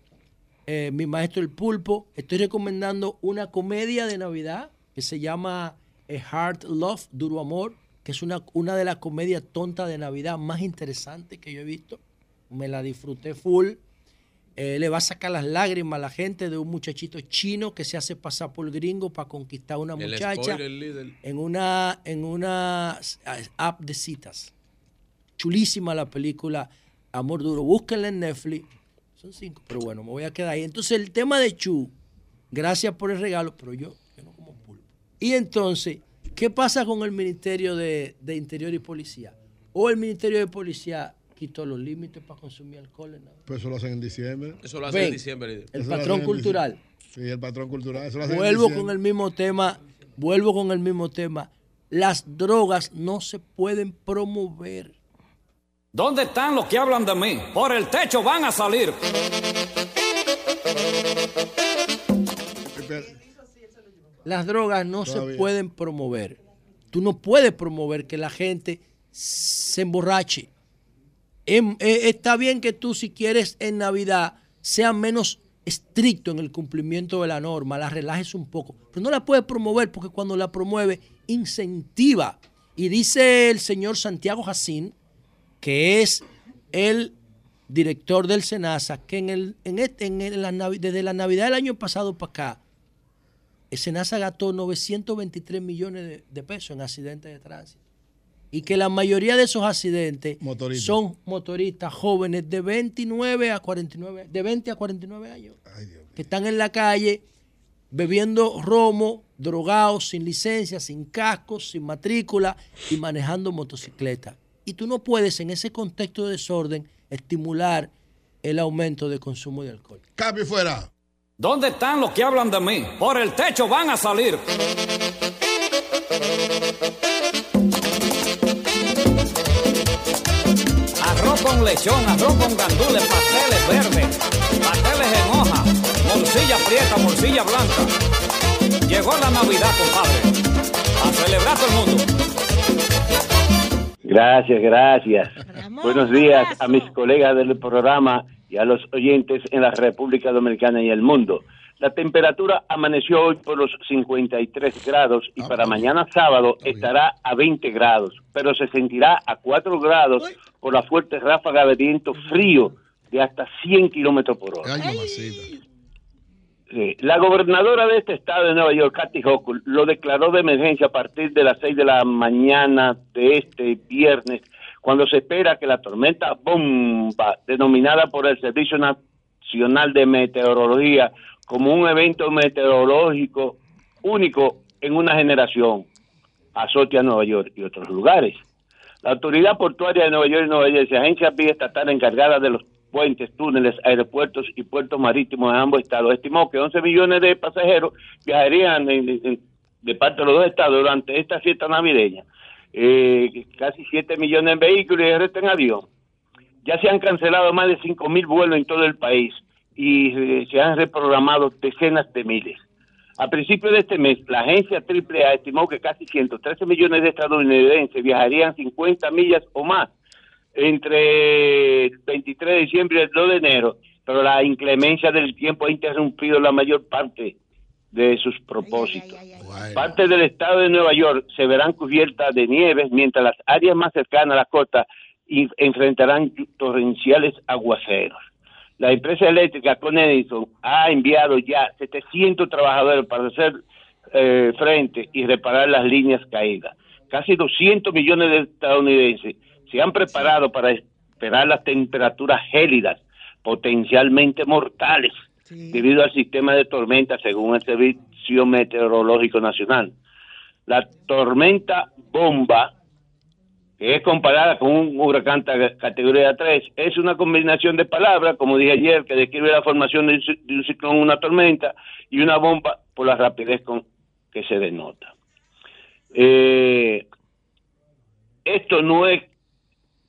eh, Mi Maestro el Pulpo. Estoy recomendando una comedia de Navidad que se llama eh, Hard Love, Duro Amor, que es una, una de las comedias tontas de Navidad más interesantes que yo he visto. me la disfruté full. Eh, le va a sacar las lágrimas a la gente de un muchachito chino que se hace pasar por gringo para conquistar a una El muchacha spoiler en una, en una app de citas. Chulísima la película Amor Duro. Búsquenla en Netflix. Son cinco, pero bueno, me voy a quedar ahí. Entonces, el tema de Chu, gracias por el regalo, pero yo, yo no como pulpo. Y entonces, ¿qué pasa con el Ministerio de, de Interior y Policía? O el Ministerio de Policía quitó los límites para consumir alcohol. en la- Pues eso lo hacen en diciembre. Eso lo hacen Ven, en diciembre. el Eso patrón cultural. Sí, el patrón cultural. Eso lo hacen en Vuelvo con el mismo tema, vuelvo con el mismo tema. Las drogas no se pueden promover. ¿Dónde están los que hablan de mí? Por el techo van a salir. Las drogas no Todavía. se pueden promover. Tú no puedes promover que la gente se emborrache. Em- eh, está bien que tú si quieres en Navidad seas menos estricto en el cumplimiento de la norma, la relajes un poco, pero no la puedes promover porque cuando la promueve incentiva. Y dice el señor Santiago Jacín, que es el director del SENASA, que en el, en este- en el- la desde la Navidad del año pasado para acá, el SENASA gastó 923 millones de, de pesos en accidentes de tránsito. Y que la mayoría de esos accidentes son motoristas jóvenes de 29 a 49, de 20 a 49 años, que están en la calle bebiendo romo, drogados, sin licencia, sin cascos, sin matrícula y manejando motocicleta. Y tú no puedes en ese contexto de desorden estimular el aumento de consumo de alcohol. Cambio fuera. ¿Dónde están los que hablan de mí? Por el techo van a salir. Arroz con lechón, arroz con gandules, pasteles verdes, pasteles en hoja, morcilla prieta, morcilla blanca. Llegó la Navidad, compadre. A celebrar todo el mundo. Gracias, gracias. Buenos días a mis colegas del programa y a los oyentes en la República Dominicana y el mundo. La temperatura amaneció hoy por los 53 grados y para mañana sábado estará a 20 grados, pero se sentirá a 4 grados por la fuerte ráfaga de viento frío de hasta 100 kilómetros por hora. Sí. La gobernadora de este estado de Nueva York, Kathy Hochul, lo declaró de emergencia a partir de las 6 de la mañana de este viernes, cuando se espera que la tormenta bomba, denominada por el Servicio Nacional de Meteorología como un evento meteorológico único en una generación, azote a Nueva York y otros lugares. La Autoridad Portuaria de Nueva York y Nueva Jersey, agencia vía estatal encargada de los puentes, túneles, aeropuertos y puertos marítimos de ambos estados, estimó que 11 millones de pasajeros viajarían de parte de los dos estados durante esta fiesta navideña. Eh, casi 7 millones en vehículos y el resto avión. Ya se han cancelado más de 5 mil vuelos en todo el país y eh, se han reprogramado decenas de miles. A principios de este mes, la agencia AAA estimó que casi 113 millones de estadounidenses viajarían 50 millas o más entre el 23 de diciembre y el 2 de enero, pero la inclemencia del tiempo ha interrumpido la mayor parte de sus propósitos. Parte del estado de Nueva York se verán cubiertas de nieve, mientras las áreas más cercanas a la costa enfrentarán torrenciales aguaceros. La empresa eléctrica Con Edison ha enviado ya 700 trabajadores para hacer eh, frente y reparar las líneas caídas. Casi 200 millones de estadounidenses se han preparado para esperar las temperaturas gélidas, potencialmente mortales, debido al sistema de tormenta según el Servicio Meteorológico Nacional. La tormenta bomba que es comparada con un huracán categoría 3, es una combinación de palabras, como dije ayer, que describe la formación de un, ci- de un ciclón, una tormenta, y una bomba por la rapidez con que se denota. Eh, esto no es,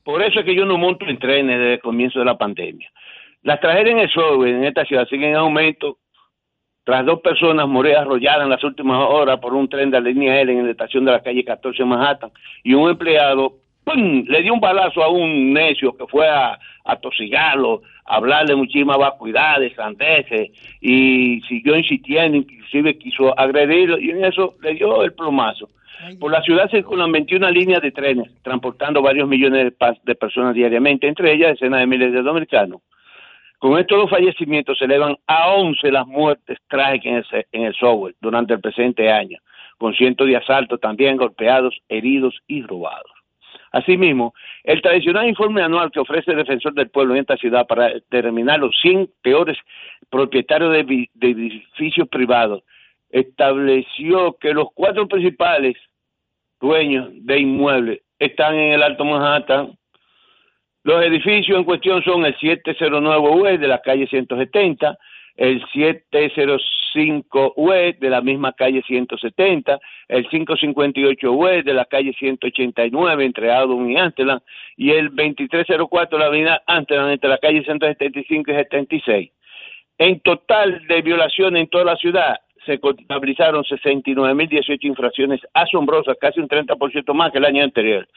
por eso es que yo no monto en trenes desde el comienzo de la pandemia. Las tragedias en el sur, en esta ciudad, siguen en aumento, tras dos personas morir arrolladas en las últimas horas por un tren de la línea L en la estación de la calle 14 en Manhattan y un empleado ¡pum! le dio un balazo a un necio que fue a, a tosigarlo, a hablarle muchísimas vacuidades, sandeces y siguió insistiendo, inclusive quiso agredirlo y en eso le dio el plomazo. Por la ciudad circulan 21 líneas de trenes, transportando varios millones de, de personas diariamente, entre ellas decenas de miles de dominicanos. Con estos dos fallecimientos se elevan a 11 las muertes trágicas en el, en software durante el presente año, con cientos de asaltos también golpeados, heridos y robados. Asimismo, el tradicional informe anual que ofrece el Defensor del Pueblo en esta ciudad para determinar los 100 peores propietarios de edificios privados estableció que los cuatro principales dueños de inmuebles están en el Alto Manhattan. Los edificios en cuestión son el 709 UE de la calle 170, el 705 UE de la misma calle 170, el 558 UE de la calle 189 entre Adon y Amsterdam y el 2304 de la avenida Amsterdam entre la calle 175 y 76. En total de violaciones en toda la ciudad se contabilizaron 69.018 infracciones asombrosas, casi un 30% más que el año anterior.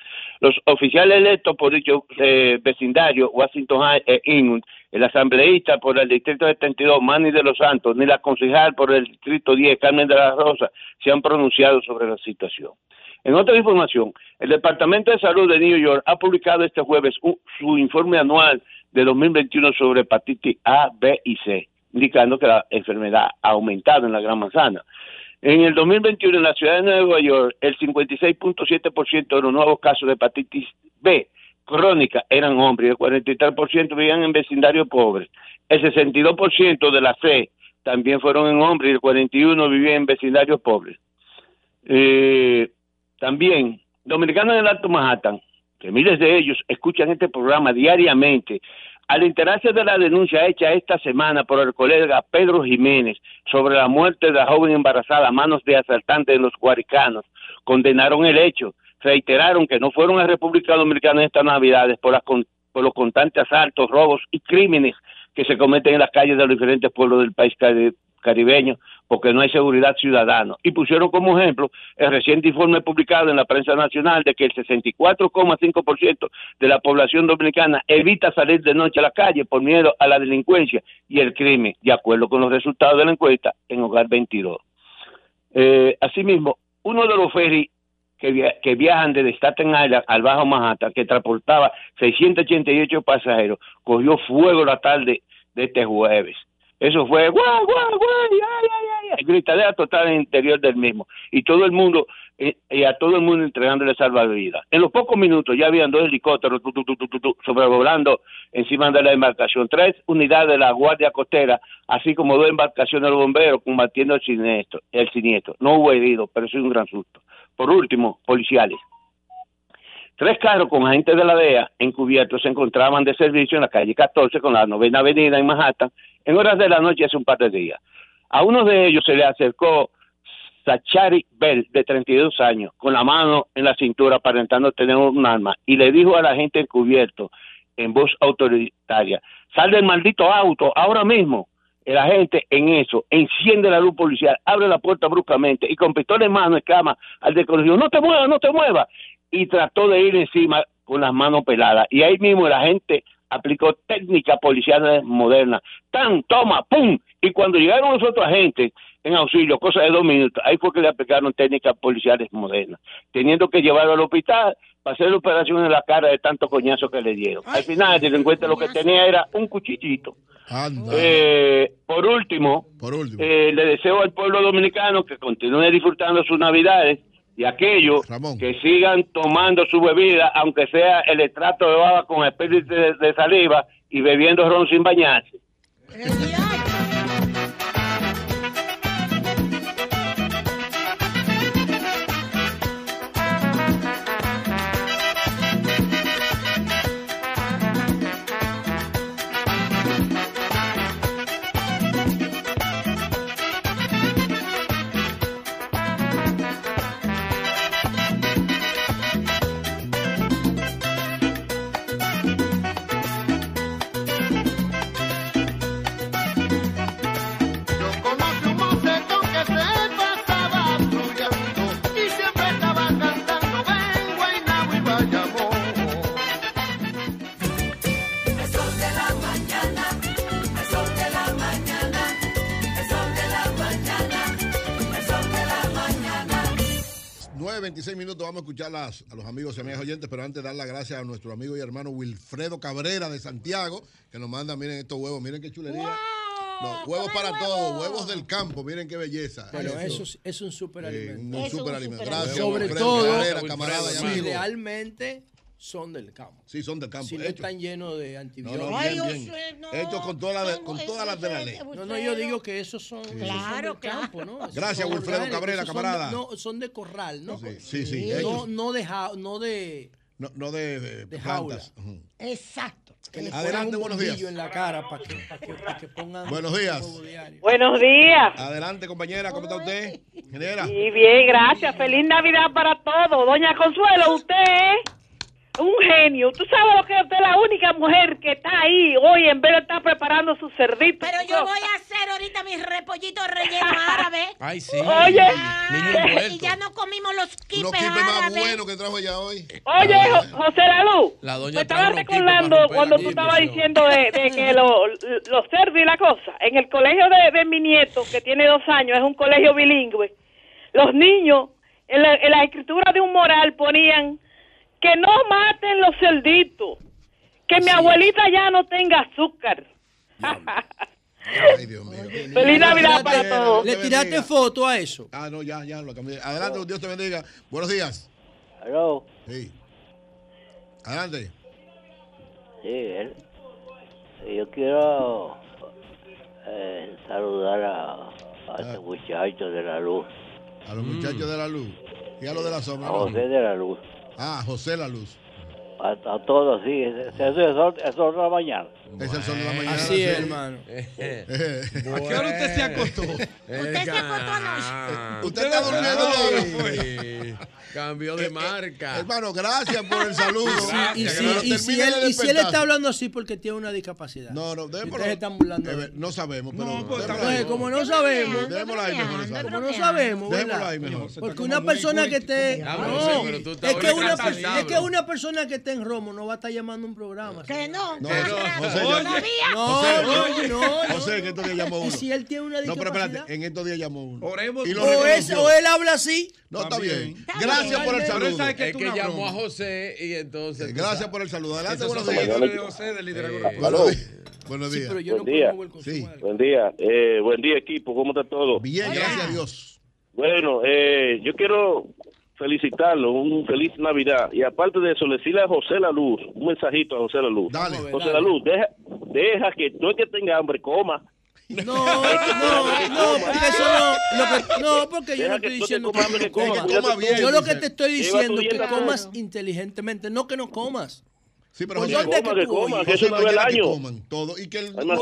Los oficiales electos por dicho eh, vecindario, Washington High e Inwood, el asambleísta por el distrito 72, Manny de los Santos, ni la concejal por el distrito 10, Carmen de la Rosa, se han pronunciado sobre la situación. En otra información, el Departamento de Salud de New York ha publicado este jueves su informe anual de 2021 sobre hepatitis A, B y C, indicando que la enfermedad ha aumentado en la Gran Manzana. En el 2021, en la ciudad de Nueva York, el 56.7% de los nuevos casos de hepatitis B crónica eran hombres y el 43% vivían en vecindarios pobres. El 62% de la C también fueron en hombres y el 41% vivían en vecindarios pobres. Eh, también, dominicanos del Alto Manhattan, que miles de ellos escuchan este programa diariamente, al enterarse de la denuncia hecha esta semana por el colega Pedro Jiménez sobre la muerte de la joven embarazada a manos de asaltantes de los guaricanos, condenaron el hecho, reiteraron que no fueron a República Dominicana en estas Navidades por, las por los constantes asaltos, robos y crímenes que se cometen en las calles de los diferentes pueblos del país cari- caribeño porque no hay seguridad ciudadana. Y pusieron como ejemplo el reciente informe publicado en la prensa nacional de que el 64,5% de la población dominicana evita salir de noche a la calle por miedo a la delincuencia y el crimen, de acuerdo con los resultados de la encuesta en Hogar 22. Eh, asimismo, uno de los ferries que, que viajan desde Staten Island al Bajo Manhattan, que transportaba 688 pasajeros, cogió fuego la tarde de este jueves. Eso fue guau, guau, guau, ay, ay, ay, gritadera total en el interior del mismo. Y todo el mundo, eh, y a todo el mundo entregándole salvavidas. En los pocos minutos ya habían dos helicópteros tu, tu, tu, sobrevolando encima de la embarcación, tres unidades de la Guardia Costera, así como dos embarcaciones de los bomberos combatiendo el siniestro. El siniestro. No hubo heridos, pero sí un gran susto. Por último, policiales. Tres carros con agentes de la DEA encubiertos se encontraban de servicio en la calle 14 con la novena avenida en Manhattan en horas de la noche hace un par de días. A uno de ellos se le acercó Sachari Bell, de 32 años, con la mano en la cintura aparentando tener un arma y le dijo al agente encubierto en voz autoritaria, sal del maldito auto ahora mismo. El agente en eso enciende la luz policial, abre la puerta bruscamente y con pistola en mano exclama al desconocido, no te muevas, no te muevas. Y trató de ir encima con las manos peladas. Y ahí mismo el agente aplicó técnica policial moderna. Tan, toma, pum. Y cuando llegaron los otros agentes en auxilio, cosa de dos minutos, ahí fue que le aplicaron técnicas policiales modernas, teniendo que llevarlo al hospital para hacer la operación en la cara de tanto coñazo que le dieron. Al final, el delincuente lo que tenía era un cuchillito. Eh, por último, eh, le deseo al pueblo dominicano que continúe disfrutando sus navidades y aquellos que sigan tomando su bebida, aunque sea el extracto de baba con espíritu de, de saliva y bebiendo ron sin bañarse. Vamos a escuchar las- a los amigos y amigas oyentes, pero antes dar las gracias a nuestro amigo y hermano Wilfredo Cabrera de Santiago, que nos manda, miren estos huevos, miren qué chulería. No, huevos para todos, huevos del campo, miren qué belleza. Pero Eso. eso es, un superalimento. un Es un superalimento. Gracias, Sobre Wilfredo todo, Cabrera, camarada y si amigo. realmente son del campo. Sí, son del campo. Si no hechos. están llenos de No, antibióticos. no, bien, bien. Hechos con todas las con todas las de la ley. No, no, yo digo que esos son, esos son Claro, del campo, ¿no? Esos Gracias, son Wilfredo Cabrera, esos son camarada. de- no, son de corral, ¿no? Sí, sí, sí, No, no de no de, No, no de, de de plantas. Exacto. Que le Adelante, un buenos días. en la cara para que, para que, para que pongan Buenos días. Buenos días. Adelante, compañera, ¿cómo está usted? Ingeniera. Y bien, gracias. Feliz Navidad para todos. Doña Consuelo, usted un genio. Tú sabes lo que usted es la única mujer que está ahí hoy en vez de estar preparando su cerdito. Pero yo voy a hacer ahorita mis repollitos rellenos árabes. Ay, sí. Oye. Niño Y ya no comimos los quipes Los quipes más buenos que trajo ella hoy. Oye, Jo- José Lalu, La doña me estaba recordando cuando tú estabas diciendo de, de que lo- los cerdos y la cosa. En el colegio de, de mi nieto, que tiene dos años, es un colegio bilingüe, los niños en la, en la escritura de un moral ponían que no maten los cerditos, que mi abuelita ya no tenga azúcar. Ay, Dios mío. Feliz Navidad para todos. ¿Le tiraste foto a eso? Ah, no, ya, ya lo cambié. Adelante, Dios te bendiga. Buenos días. Aló. Sí. Adelante. Sí, él- yo quiero eh, saludar a, a este muchacho de la luz, A los muchachos de la luz. Y a los de la sombra. a. José de la luz. Ah, José la luz. A, todos, sí, ese es el sol, es la mañana. Es el sol de la mañana. Así sí. es, hermano. ¿A qué hora usted se acostó? Usted se acostó anoche. Usted está durmiendo. Ay, Cambio de marca. Hermano, gracias por el saludo. Y si, si él, si está hablando así porque tiene una discapacidad. No, no, démoslo. ustedes están burlando. Eh. No sabemos, pero. No, démoslo Entonces, ahí. como no sabemos, Démoslo ahí mejor. como no sabemos, Démoslo ¿verdad? ahí mejor. Porque una persona que esté. No, es que una persona que esté en Romo no va a estar llamando un programa. Que no. No, No, José, no, no, no. José, que estos días llamó Y uno. si él tiene una No, pero espérate, en estos días llamó uno. Oremos. Y lo o, es- o él habla así. No, está bien. Gracias por el saludo. Es que llamó a José y entonces. Eh, Gracias por el saludo. Adelante, buenos días. José del liderazgo Buenos días. Buenos Sí, días. pero yo no Buen día. Sí. Buen día, eh, buen día equipo, ¿cómo está todo? Bien, gracias a Dios. Bueno, eh, yo quiero felicitarlo, un feliz Navidad. Y aparte de eso, decirle a José La Luz, un mensajito a José La Luz. Dale. José La Luz, deja, deja que no es que tenga hambre, coma. No, no, no, porque eso no, lo que, no, porque yo no que estoy diciendo que no comas. que coma bien, Yo lo que te estoy diciendo es que comas inteligentemente, no que no comas. Sí, pero ¿Por José, dónde coma, que que tú coma, oyes? que eso no no es el que año. coman todo. Y que el, Bueno,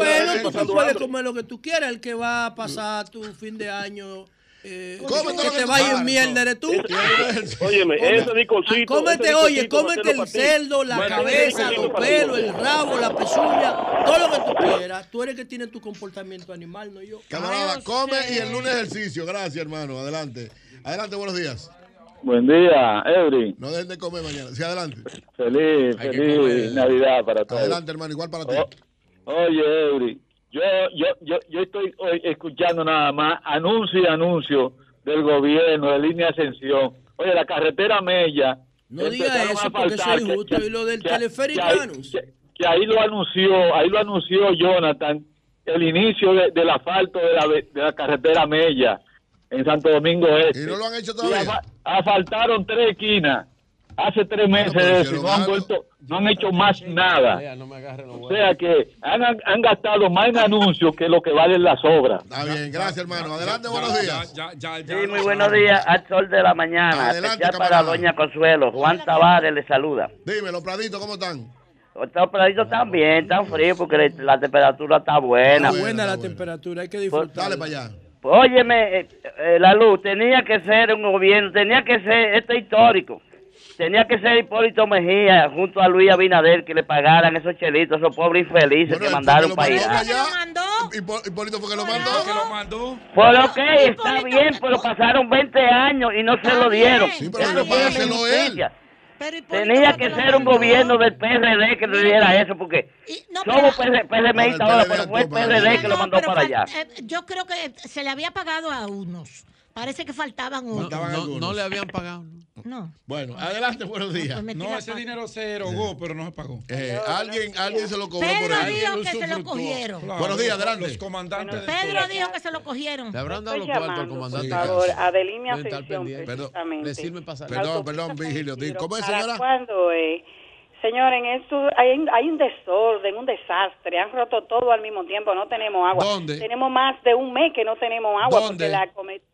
pasan tú puedes comer lo que tú quieras. El que va a pasar tu fin de año, eh, Come todo que lo que te tú va a ir quieras, mierda, eres tú. Óyeme, ese discorcito. Ah, Cómete, oye, cómete el cerdo, la cabeza, los pelos, el rabo, la pezuña, todo lo que tú quieras. Tú eres que tiene tu comportamiento animal, no yo. Camarada, come y el lunes ejercicio. Gracias, hermano. Adelante. Adelante, buenos días. Buen día, Eury. No dejen de comer mañana. Sí, adelante. Feliz, Hay feliz. Navidad para todos. Adelante, hermano. Igual para ti. Oye, Eury, yo, yo, yo, yo estoy hoy escuchando nada más anuncio y anuncio del gobierno de línea ascensión. Oye, la carretera Mella. No diga eso porque injusto. que- Y lo del que- teleférico que ahí- anuncio. que- que ahí lo anunció, ahí lo anunció Jonathan, el inicio de- del asfalto de la, de la carretera Mella en Santo Domingo Este. Y no lo han hecho todavía. asfaltaron tres esquinas hace tres meses pero de eso y no han vuelto, no han hecho más nada. No los O sea que han, han gastado más en anuncios que lo que valen las obras. Está bien, gracias, hermano. Adelante, buenos días. Sí, muy buenos días al sol de la mañana. Adelante, especial para. Doña Consuelo. Juan Tavares le saluda. Dime, los pladitos, ¿cómo están? Estos peladitos están bien, están fríos porque la temperatura está buena. Está buena la temperatura, hay que disfrutar. Dale para allá. Óyeme, eh, eh, la luz, tenía que ser un gobierno, tenía que ser, esto es histórico, tenía que ser Hipólito Mejía junto a Luis Abinader que le pagaran esos chelitos, esos pobres infelices que mandaron para allá. Hipó- Hipólito fue que lo mandó. que lo mandó. Por lo que está bien, pero pasaron 20 años y no se lo dieron. Sí, pero Eso no una él. Tenía que ser un gobierno del PRD que le diera eso, porque somos PRMistas ahora, pero fue el PRD que lo mandó para allá. eh, yo creo que se le había pagado a unos, Parece que faltaban uno. No, le habían pagado. No. Bueno, adelante, buenos días. Pues no, ese dinero se erogó, pero no se pagó. Eh, alguien alguien se lo cobró Pedro por ahí. Pedro dijo que se lo cogieron. Buenos días, adelante. Los comandantes. Pedro dijo que se lo cogieron. Le habrán dado los cuartos al comandante. Por favor, adeline atención, Perdón, pasar. Perdón, perdón, Vigilio. ¿Cómo es, señora? ¿Cuándo es? Señores, esto hay, hay, un desorden, un desastre. Han roto todo al mismo tiempo. No tenemos agua. ¿Dónde? Tenemos más de un mes que no tenemos agua. ¿Dónde? La,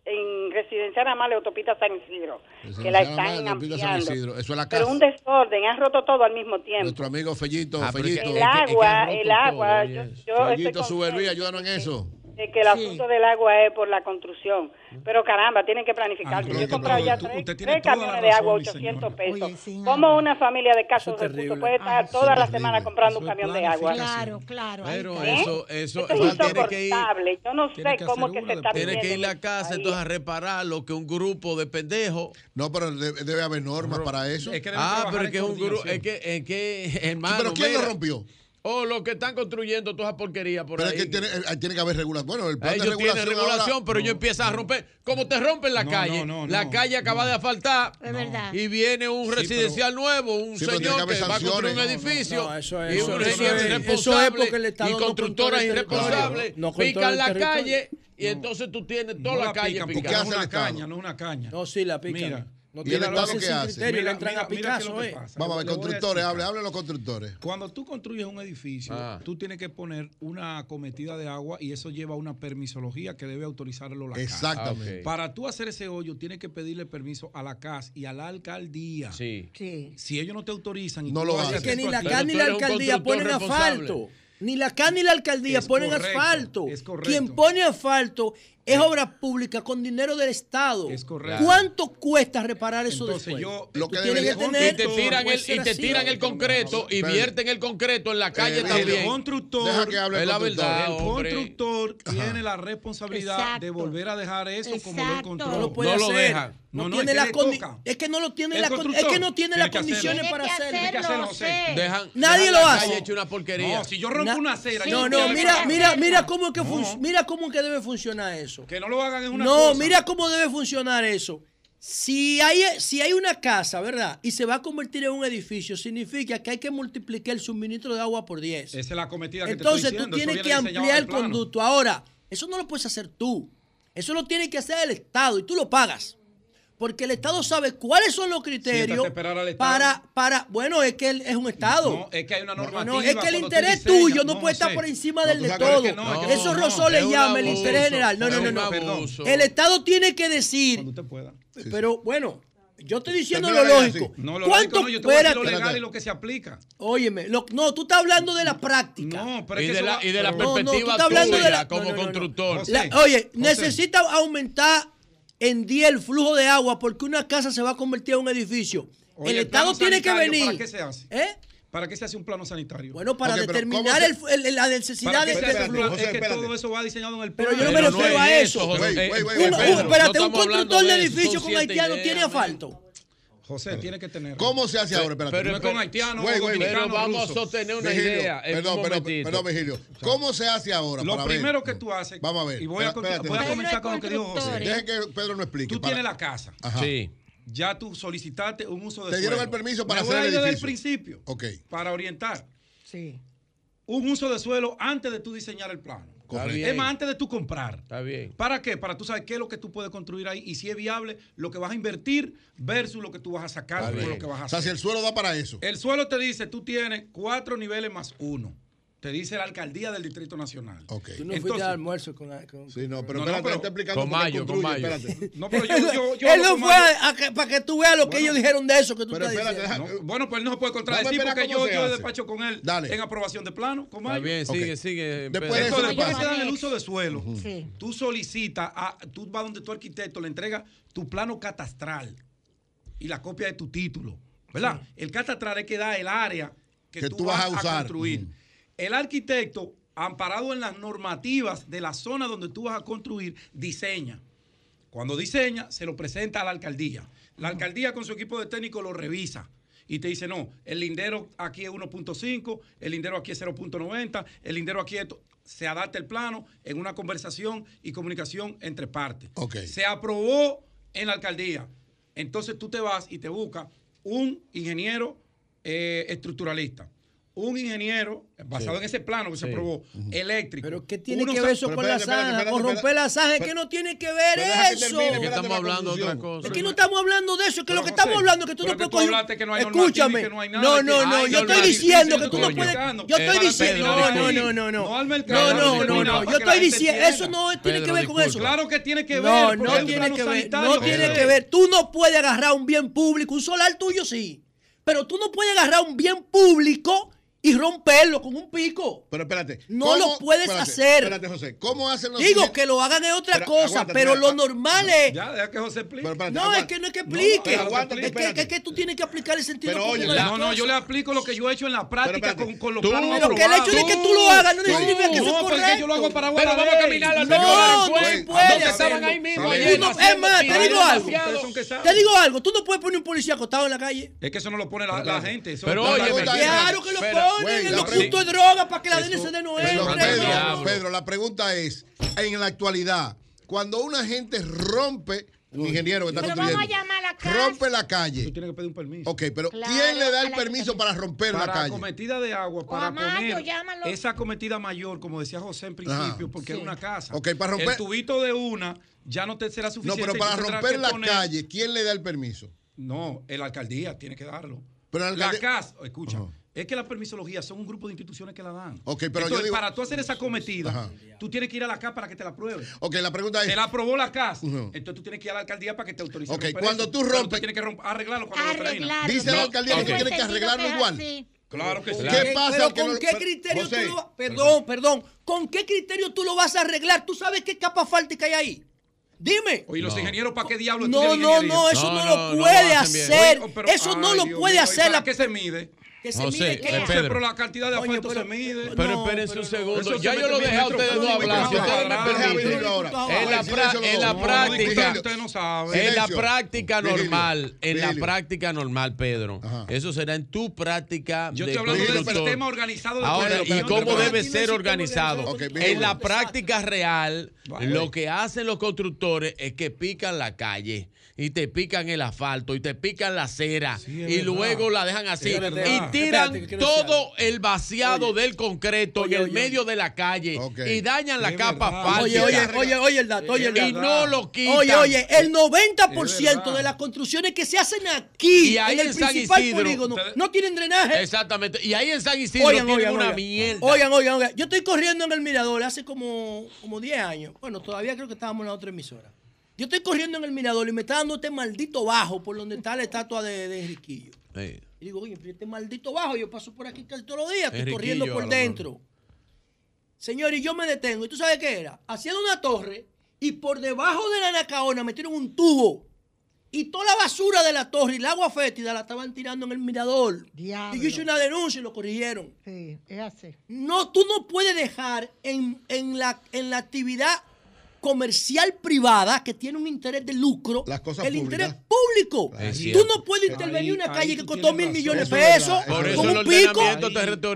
en Residencial Amable, Autopista San Isidro. Que la están ampliando. San Isidro. Eso es la casa. Pero un desorden. Han roto todo al mismo tiempo. Nuestro amigo Fellito. Fellito. El agua, el agua. Yo, yo Fellito, sube ayúdanos en eso de que el asunto del agua es por la construcción. Pero caramba, tienen que planificarse. Yo he comprado ya tres, tres camiones de agua, 800 pesos. Oye, ¿Cómo una familia de casos de recursos puede ah, estar ah, toda la semana comprando un camión de agua? Claro, claro. Pero ¿Eh? eso, eso, es insoportable. Yo no sé cómo que se está Tiene que ir a casa entonces a reparar lo que un grupo de pendejos. No, pero debe, haber normas para eso. Ah, pero es que es un grupo. Es que, es que, hermano. ¿Pero quién lo rompió? O los que están construyendo todas esa porquería por pero ahí. Pero es que eh, tiene, que haber regulación. Bueno, el plan Ellos de regulación. Regulación, pero no. ellos empiezan a romper. Como te rompen la calle. La calle acaba de asfaltar. Es verdad. Y viene un residencial nuevo, un señor que, que va a construir un edificio. Eso es, y un irresponsable. Y constructoras irresponsables. pican la calle y entonces tú tienes toda la calle picada. Es una caña, no una caña. No, sí, la pican. No tiene Estado que hace? Mira, mira, a Picasso, mira. Eh. Vamos a ver, constructores, hablen, hablen los constructores. Cuando tú construyes un edificio, ah. tú tienes que poner una acometida de agua y eso lleva una permisología que debe autorizarlo la CAS. Exactamente. Para tú hacer ese hoyo, tienes que pedirle permiso a la CAS y a la alcaldía. Sí. sí. Si ellos no te autorizan y no tú lo hacen. Es que ni la CAS ni la alcaldía ponen asfalto. Ni la CAN ni la alcaldía ponen asfalto. Quien pone asfalto es obra pública con dinero del Estado. ¿Cuánto cuesta reparar eso Entonces, después? Y te tiran el, concreto y vierten el concreto en la calle también. El constructor, que la. Verdad, el constructor tiene la responsabilidad de volver a dejar eso como lo encontró. No lo, no lo dejan. No, no, tiene es, que la es que no lo tiene la es que no tiene, tiene las condiciones para hacerlo. Tiene que hacerlo, Dejan, Nadie dejan lo hace. Hecho una porquería. No, si yo rompo una acera. No, no, mira, mira, mira cómo es que mira cómo es que debe funcionar eso. Que no lo hagan en una No, cosa. mira cómo debe funcionar eso. Si hay, si hay una casa, ¿verdad? Y se va a convertir en un edificio, significa que hay que multiplicar el suministro de agua por 10. Esa es la cometida que Entonces, te estoy diciendo. Entonces tú tienes que ampliar el conducto. Ahora, eso no lo puedes hacer tú. Eso lo tiene que hacer el Estado y tú lo pagas porque el Estado sabe cuáles son los criterios para, para, bueno, es que él es un Estado. No, es que hay una normativa. No, es que el interés tuyo no, puede estar por encima del de todo. Que no, Eso Rosó le llama el interés general. No, no, no, no. El Estado tiene que decir. Cuando usted pueda. Eh, pero bueno, yo estoy diciendo lo lógico. No, lo Lógico, no, yo te voy lo legal y lo que se aplica. Óyeme, no, tú estás hablando de la práctica. No, pero y, de la, va, y de la perspectiva como constructor. Oye, necesita aumentar endía el flujo de agua porque una casa se va a convertir en un edificio. El, Estado tiene que venir. ¿Para qué se hace? ¿Eh? ¿Para qué se hace un plano sanitario? Bueno, para determinar el, la necesidad de este flujo. Es que todo eso va diseñado en el. Pero yo no me refiero no a eso. Espérate, eh, un constructor de edificio con haitiano tiene asfalto. José, tiene que tener. ¿Cómo se hace ahora? Espérate. Pero, no con haitianos, pero vamos a sostener una idea. Perdón, un perdón, Vigilio. ¿Cómo se hace ahora? Lo primero que tú haces. Vamos a ver. Y voy, a, comenzar con lo que dijo José. Dejen que Pedro no explique. Tú tienes la casa. Ajá. Sí. Ya tú solicitaste un uso de Te dieron el permiso para hacer voy a desde el principio. Ok. Para orientar. Sí. Un uso de suelo antes de tú diseñar el plano. Es más, antes de tú comprar. ¿Para qué? Para tú saber qué es lo que tú puedes construir ahí y si es viable lo que vas a invertir versus lo que tú vas a sacar. O sea, si el suelo da para eso. El suelo te dice, tú tienes cuatro niveles más uno. Te dice la alcaldía del Distrito Nacional. Okay. Tú no Entonces, fuiste al almuerzo con, la, con, Sí, no, pero, no, espérate, no, pero explicando con Mayo, con Mayo. Espérate. No, pero yo, yo, yo Él no fue para que tú veas lo que ellos dijeron de eso que tú pero estás espérate, diciendo. Bueno, pues él no se puede contradecir porque yo, yo despacho con él Dale. en aprobación de plano. Con Mayo. Está bien, sigue, sigue. Después, de después que te dan el uso de suelo, sí. tú solicitas, tú vas donde tu arquitecto le entrega tu plano catastral y la copia de tu título. ¿Verdad? El catastral es que da el área que, que tú, vas a construir el arquitecto, amparado en las normativas de la zona donde tú vas a construir, diseña. Cuando diseña, se lo presenta a la alcaldía. La alcaldía con su equipo de técnico lo revisa y te dice, no, el lindero aquí es 1.5, el lindero aquí es 0.90, el lindero aquí es... Se adapta el plano en una conversación y comunicación entre partes. Okay. Se aprobó en la alcaldía. Entonces tú te vas y te buscas un ingeniero eh, estructuralista, un ingeniero, basado en ese plano que se aprobó, eléctrico. Pero ¿qué tiene que ver eso con la zanja? Con romper la zanja, ¿qué no tiene que ver eso? Termine, aquí estamos hablando de otra cosa. Aquí no estamos hablando de eso, Es que lo que estamos hablando es que tú no puedes coger... Escúchame. No, no, no, yo estoy diciendo que tú no puedes... Yo estoy diciendo... No, no, no, no, no. No, no, no, no. Yo estoy diciendo... Eso no tiene que ver con eso. Claro que tiene que ver. No, no tiene que ver. No tiene que ver. Tú no puedes agarrar un bien público, un solar tuyo sí. Pero tú no puedes agarrar un bien público y romperlo con un pico. Pero espérate. No lo puedes hacer. Espérate, José. ¿Cómo hacen los Digo, que lo hagan es otra pero, cosa, pero lo ah, normal es. Ya, deja que José explique. No, es que no es que explique. Es, que, es, que, tú tienes que aplicar el sentido pero, oye, No, no, yo le aplico lo que yo he hecho en la práctica con, con, los tú, planos Pero que el hecho de que tú lo hagas no significa que eso es correcto. yo lo hago para Pero vamos a caminar al No, no pues. puedes. Es más, te digo algo. Te digo algo. Tú no puedes poner un policía acostado en la calle. Es que eso no lo pone la gente. Pero oye, claro que lo pone. Droga para que la no. Pedro, la pregunta es, en la actualidad, cuando una gente rompe ingeniero que está Rompe la calle. Tú tienes que pedir un permiso. Ok, pero ¿quién le da el permiso para romper la calle? cometida de agua, esa cometida mayor, como decía José en principio, porque sí. era una casa. Ok, para romper. El tubito de una ya no te será suficiente. No, pero para romper la calle, ¿quién le da el permiso? No, el alcaldía tiene que darlo. Pero la, alcaldía... casa, escucha. Es que la permisología son un grupo de instituciones que la dan. Okay, pero Entonces, para tú hacer esa cometida, tú tienes que ir a la CAS para que te la apruebe. Ok, la pregunta es. Te la aprobó la CAS. Entonces tú tienes que ir a la alcaldía para que te autorice. Ok, cuando tú rompes. Pero tú tienes que romp... arreglarlo cuando arreglarlo. Lo Dice no. la alcaldía que tú tienes que arreglarlo igual. Sí. Claro que sí. ¿Qué pasa? Pero ¿Con qué criterio tú lo... Perdón, perdón. ¿Con qué criterio tú lo vas a arreglar? ¿Tú sabes qué capa fáltica hay ahí? Dime. Oye, los ingenieros, ¿para qué diablo? No, no, no, eso no, lo puede hacer. eso no lo puede hacer. ¿Para qué se mide? que se José, mide que eh, pero la cantidad de asfalto se mide. Pero espérense un segundo. Ya yo lo dejé a ustedes dos hablar. Si ustedes me permiten. En la, en la práctica, Usted no sabe. en la práctica normal, en la práctica normal, Pedro, eso será en tu práctica. Yo estoy hablando del sistema organizado de Ahora, ¿y cómo debe ser organizado? en la práctica real, lo que hacen los constructores es que pican la calle y te pican el asfalto y te pican la acera y luego la dejan así verdad. y tiran todo el vaciado del concreto en el medio de la calle y dañan la capa falsa. Oye, oye, oye, el dato, oye el dato. Y no lo quitan. Oye, oye, el 90% de las construcciones que se hacen aquí, en el en principal polígono, no tienen drenaje. Exactamente. Y ahí en San Isidro oigan, tienen oigan, una oigan. mierda. Oigan, oigan, oigan. Yo estoy corriendo en el Mirador hace como, como 10 años. Bueno, todavía creo que estábamos en la otra emisora. Yo estoy corriendo en el Mirador y me está dando este maldito bajo por donde está la estatua de, de y digo, oye, este maldito bajo, yo paso por aquí casi todos los días, estoy corriendo por dentro. Señor, y yo me detengo. ¿Y tú sabes qué era? Hacían una torre y por debajo de la anacaona metieron un tubo. Y toda la basura de la torre y el agua fétida la estaban tirando en el mirador. Diablo. Y yo hice una denuncia y lo corrigieron. Sí, es así. No, tú no puedes dejar en, en, la, en la actividad comercial privada que tiene un interés de lucro, el interés público. Tú no puedes intervenir en una calle que costó mil millones de pesos con un pico.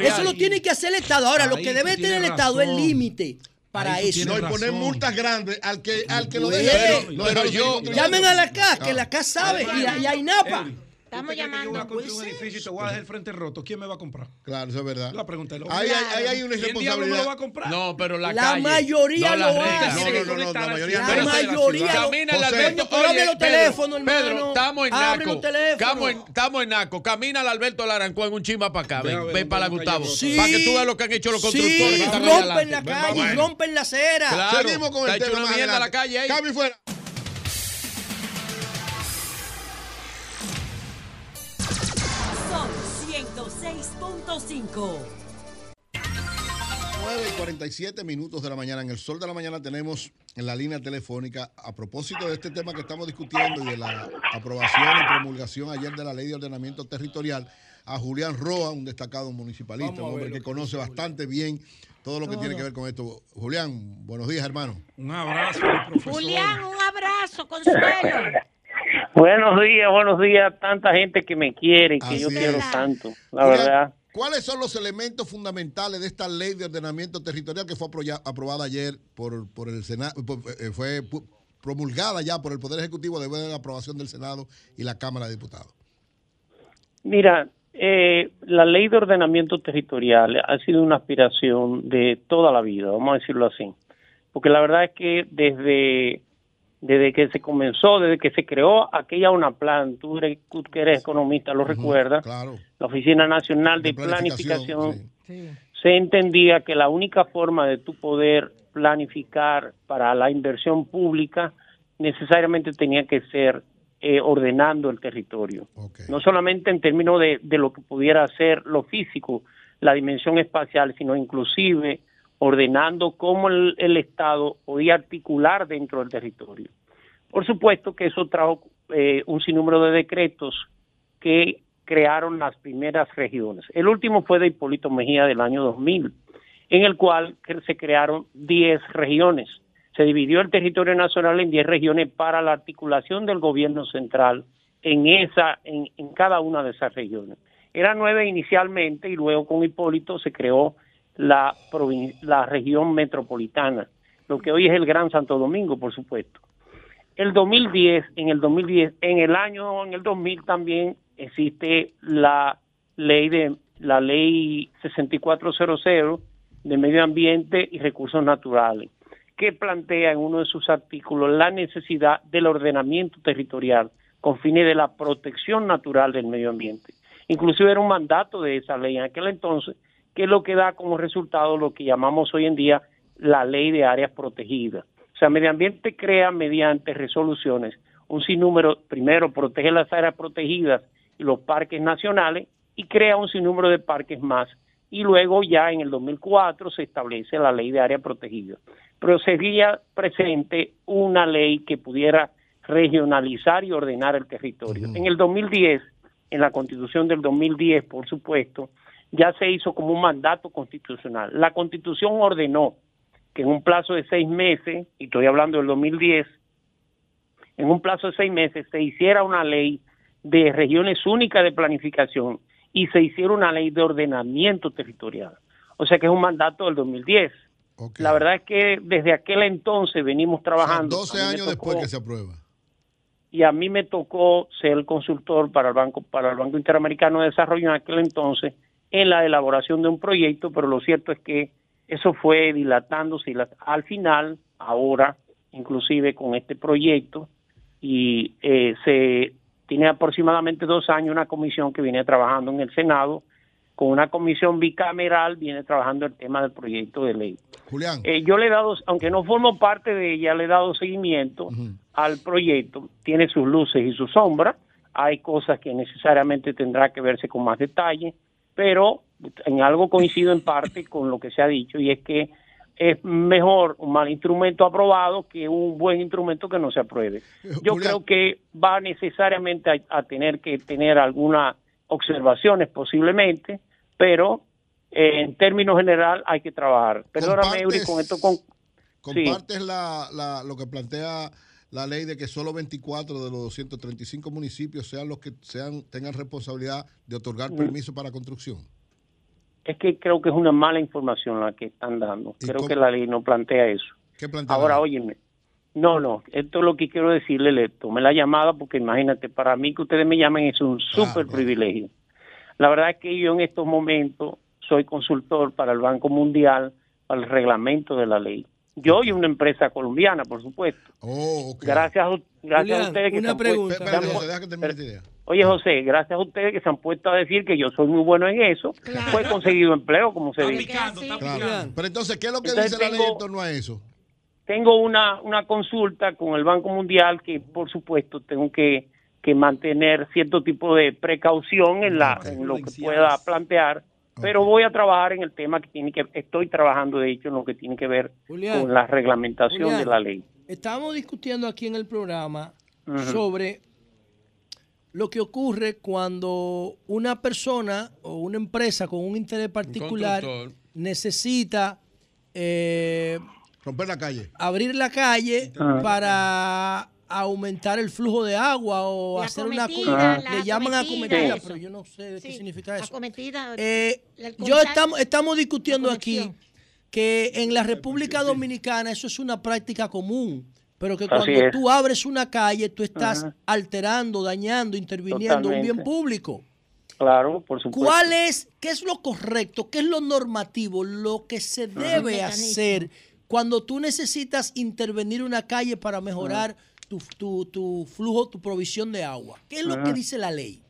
Eso lo tiene que hacer el Estado. Ahora, lo que debe tener el Estado es límite para eso. No, y poner multas grandes al que, al que lo Pero- deje. Eh, pero yo- Llamen a la CAS, que la CAS sabe, y a, y a INAPA. Estamos llamando. A construir un pues edificio y te voy a dejar el frente roto. ¿Quién me va a comprar? Claro, eso es verdad. La pregunta es hay una irresponsabilidad. Me lo va a comprar? No, pero la. Mayoría la mayoría lo hace. No, no, no, la mayoría La mayoría. Camina José, al Alberto. Oye, los teléfonos, hermano. Pedro, estamos en Naco. Estamos en Naco. Camina al Alberto Larancuán un chima para acá. Ven, ven para la Gustavo. Para que tú veas lo que han hecho los constructores. Sí, rompen la calle, rompen la acera. Seguimos con el tema. Cami fuera. 106.5. 9 y 47 minutos de la mañana. En el sol de la mañana tenemos en la línea telefónica, a propósito de este tema que estamos discutiendo y de la aprobación y promulgación ayer de la ley de ordenamiento territorial, a Julián Roa, un destacado municipalista, Vamos un hombre que conoce bastante bien todo lo que Todo. tiene que ver con esto. Julián, buenos días, hermano. Un abrazo, Julián, un abrazo, Consuelo. Buenos días, buenos días. Tanta gente que me quiere y que yo quiero tanto, la verdad. ¿Cuáles son los elementos fundamentales de esta ley de ordenamiento territorial que fue aprobada ayer por, por el Senado, por- eh, fue pu- promulgada ya por el Poder Ejecutivo después de la aprobación del Senado y la Cámara de Diputados? Mira, eh, la ley de ordenamiento territorial ha sido una aspiración de toda la vida, vamos a decirlo así. Porque la verdad es que desde, desde que se comenzó, desde que se creó aquella una plan, tú, eres- tú que eres economista lo recuerdas, la Oficina Nacional de, Planificación, se entendía que la única forma de tu poder planificar para la inversión pública necesariamente tenía que ser eh, ordenando el territorio. No solamente en términos de, de lo que pudiera ser lo físico, la dimensión espacial, sino inclusive ordenando cómo el, Estado podía articular dentro del territorio. Por supuesto que eso trajo eh, un sinnúmero de decretos que crearon las primeras regiones. El último fue de Hipólito Mejía del año 2000, en el cual se crearon 10 regiones. Se dividió el territorio nacional en 10 regiones para la articulación del gobierno central en, esa, en cada una de esas regiones. Eran nueve inicialmente y luego con Hipólito se creó la, la región metropolitana, lo que hoy es el Gran Santo Domingo, por supuesto. El 2010, en el 2010, en el año, en el 2000 también existe la ley de la ley 6400 de medio ambiente y recursos naturales, que plantea en uno de sus artículos la necesidad del ordenamiento territorial con fines de la protección natural del medio ambiente. Inclusive era un mandato de esa ley en aquel entonces, que es lo que da como resultado lo que llamamos hoy en día la ley de áreas protegidas. O sea, medio ambiente crea mediante resoluciones un sinnúmero, primero protege las áreas protegidas y los parques nacionales y crea un sinnúmero de parques más. Y luego ya en el 2004 se establece la ley de área protegida. Pero sería presente una ley que pudiera regionalizar y ordenar el territorio. En el 2010, en la constitución del 2010, por supuesto, ya se hizo como un mandato constitucional. La constitución ordenó que en un plazo de seis meses, y estoy hablando del 2010, en un plazo de seis meses se hiciera una ley de regiones únicas de planificación y se hiciera una ley de ordenamiento territorial. O sea que es un mandato del 2010. La verdad es que desde aquel entonces venimos trabajando. 12 mí me años después que se aprueba. y a mí me tocó ser el consultor para el banco para el Banco Interamericano de Desarrollo en aquel entonces en la elaboración de un proyecto, pero lo cierto es que eso fue dilatándose y la- al final, ahora, inclusive con este proyecto, y eh, se tiene aproximadamente dos años una comisión que viene trabajando en el Senado, con una comisión bicameral viene trabajando el tema del proyecto de ley. Julián. Eh, yo le he dado, aunque no formo parte de ella, le he dado seguimiento al proyecto. Tiene sus luces y sus sombras. Hay cosas que necesariamente tendrá que verse con más detalle, pero en algo coincido en parte con lo que se ha dicho y es que es mejor un mal instrumento aprobado que un buen instrumento que no se apruebe. Yo creo que va necesariamente a, a tener que tener algunas observaciones posiblemente, pero eh, en términos general hay que trabajar. Perdóname, Eury, con esto con... Sí. ¿Compartes la, la- lo que plantea la ley de que solo 24 de los 235 municipios sean los que sean tengan responsabilidad de otorgar Mm. permiso para construcción? Es que creo que es una mala información la que están dando. Creo cómo- que la ley no plantea eso. ¿Qué plantea la Ahora, óyeme. No, no, esto es lo que quiero decirle, le tomé la llamada porque imagínate, para mí que ustedes me llamen es un súper privilegio. La verdad es que yo en estos momentos soy consultor para el Banco Mundial, para el reglamento de la ley. Yo y una empresa colombiana, por supuesto. Gracias, a, gracias Julián, a ustedes que una se han pregunta. puesto- han deja que termine idea. Oye, José, gracias a ustedes que se han puesto a decir que yo soy muy bueno en eso. Fue conseguido empleo, como se dice. Claro. Pero entonces, ¿qué es lo que Entonces dice la ley tengo- en torno a eso? Tengo una, una consulta con el Banco Mundial que, por supuesto, tengo que, que mantener cierto tipo de precaución en, la, en lo que pueda plantear, pero voy a trabajar en el tema que tiene que, estoy trabajando de hecho en lo que tiene que ver Julián, con la reglamentación Julián, de la ley. Estábamos discutiendo aquí en el programa sobre lo que ocurre cuando una persona o una empresa con un interés particular necesita eh, Romper la calle. abrir la calle Ah. para aumentar el flujo de agua o La hacer una le llaman acometida, eso. pero yo no sé de qué Sí, significa eso. acometida, Eh, yo estamos, estamos discutiendo aquí que en la República Dominicana eso es una práctica común, pero que cuando tú abres una calle, tú estás Ajá. alterando, dañando, interviniendo un bien público. Claro, por supuesto. ¿Cuál es, qué es lo correcto, qué es lo normativo, lo que se debe hacer cuando tú necesitas intervenir una calle para mejorar tu, tu- tu flujo, tu provisión de agua? ¿Qué es lo Ajá. que dice la ley?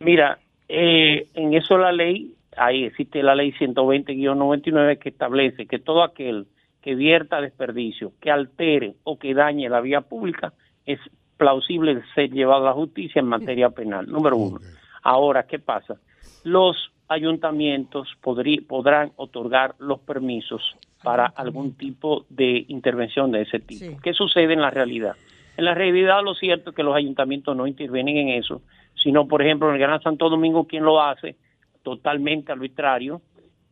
Mira, eh, en eso la ley, ahí existe la ley 120-99 que establece que todo aquel que vierta desperdicio, que altere o que dañe la vía pública, es plausible ser llevado a la justicia en materia penal, número uno. Ahora, ¿qué pasa? Los ayuntamientos podrí- podrán otorgar los permisos para algún tipo de intervención de ese tipo. ¿Qué sucede en la realidad? En la realidad lo cierto es que los ayuntamientos no intervienen en eso, sino, por ejemplo, en el Gran Santo Domingo, quien lo hace totalmente arbitrario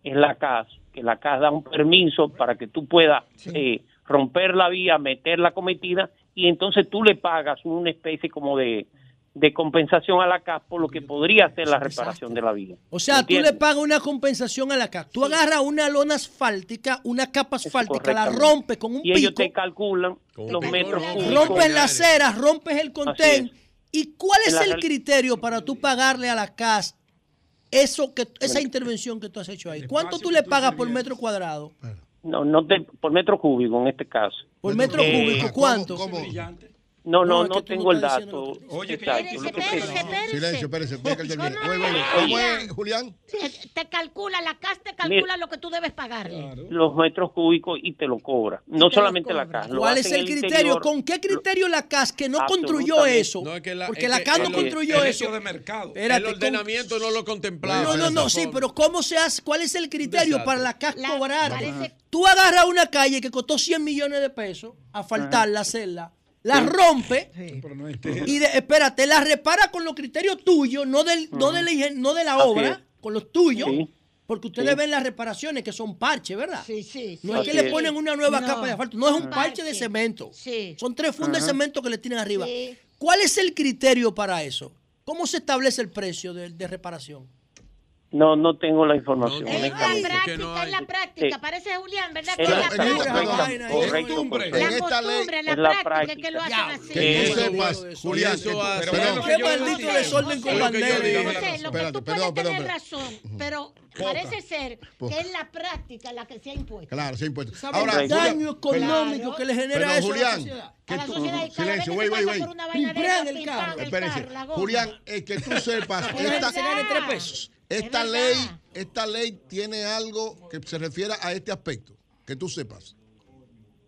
es la CAS, que la CAS da un permiso para que tú puedas eh, romper la vía, meter la cometida y entonces tú le pagas una especie como de, de compensación a la CAS por lo que podría ser la reparación de la vía. O sea, tú le pagas una compensación a la CAP. Tú agarras una lona asfáltica, una capa asfáltica, la rompes con un y ellos pico, te calculan los metros cúbicos. rompes la acera, rompes el contén. ¿Y cuál es el criterio para tú pagarle a la CAS eso que esa intervención que tú has hecho ahí? ¿Cuánto tú le pagas por metro cuadrado? No, no te- por metro cúbico en este caso. Por metro Eh, cúbico, ¿cuánto? No, no, No, tengo el dato. Oye. Lo que tengo- Silencio, espérese. ¿Cómo es? ¿Cómo es, Julián? Te, te calcula, la CAS te calcula lo que tú debes pagarle. los metros cúbicos y te lo cobra. No solamente la CAS. ¿Cuál es el criterio? interior. ¿Con qué criterio la CAS que no construyó eso? No, es que la- Porque es la CAS no construyó el eso. de mercado. Espérate, el ordenamiento no lo contemplaba. No, no, no, sí, pero ¿cómo se hace? ¿Cuál es el criterio para la CAS cobrar? Tú agarras una calle que costó 100 millones de pesos, asfaltarla, hacerla, la rompe y de- espérate, la repara con los criterios tuyos, no, del, no, de, la, no de la obra, con los tuyos. Sí. Porque ustedes Sí. ven las reparaciones que son parches, ¿verdad? Sí, sí. No es que le ponen una nueva No, capa de asfalto, no es un parche de cemento. Sí. Son tres fundas de cemento que le tienen arriba. Sí. ¿Cuál es el criterio para eso? ¿Cómo se establece el precio de, de reparación? No, no tengo la información. Es la práctica, es la práctica. Sí. Parece Julián, ¿verdad? Es Que la es la práctica, práctica. correcto, correcto, correcto. La costumbre, la es la práctica, es que lo hacen práctica. así. Que tú sepas, Julián, que tú- perdón, Pero Qué maldito desorden con bandera. Dame lo que Espérate, tú puedes tener razón, pero Poca. parece ser Poca. que es la práctica la que se ha impuesto. Claro, sí, impuesto. ¿Saben Ahora, el daño económico Claro. que le genera Pero, eso a la Julián, sociedad? que A la tú- sociedad y cada silencio, vez wait, que wait, pasa wait. por una vaina de Pimprea esa, del pintan carro. el carro. Julián, es que tú sepas, esta, se tres pesos. Esta Es ley, esta ley tiene algo que se refiera a este aspecto, que tú sepas.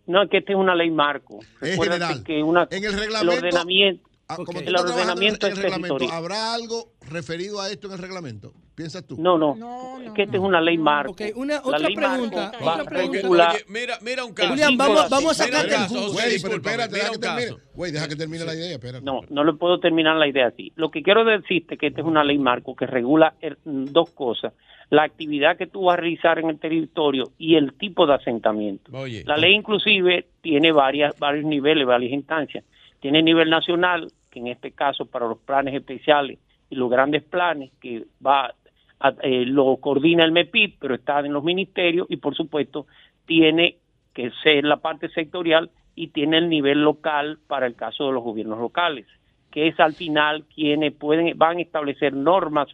No, es que esta es una ley marco. En Recuérdate general. que una, En el reglamento- ordenamiento, Ah, como tú el ordenamiento en es el reglamento. ¿habrá algo referido a esto en el reglamento? ¿Piensas tú? No, no, No, que esta es una ley marco. Ok, una- La otra ley marco pregunta, otra a pregunta. mira, mira un caso. Julián, vamos, vamos a sacarte el jugo. Güey, pero espérate, deja que termine. Güey, deja que termine la idea, espérate. No, no le puedo terminar la idea así. Lo que quiero decirte es que esta es una ley marco que regula el- dos cosas. La actividad que tú vas a realizar en el territorio y el tipo de asentamiento. Oye, La ley inclusive tiene varias, varios niveles, varias instancias. Tiene nivel nacional, que en este caso para los planes especiales y los grandes planes, que va a- eh, lo coordina el MEPIP, pero está en los ministerios y por supuesto tiene que ser la parte sectorial y tiene el nivel local para el caso de los gobiernos locales, que es al final quienes pueden van a establecer normas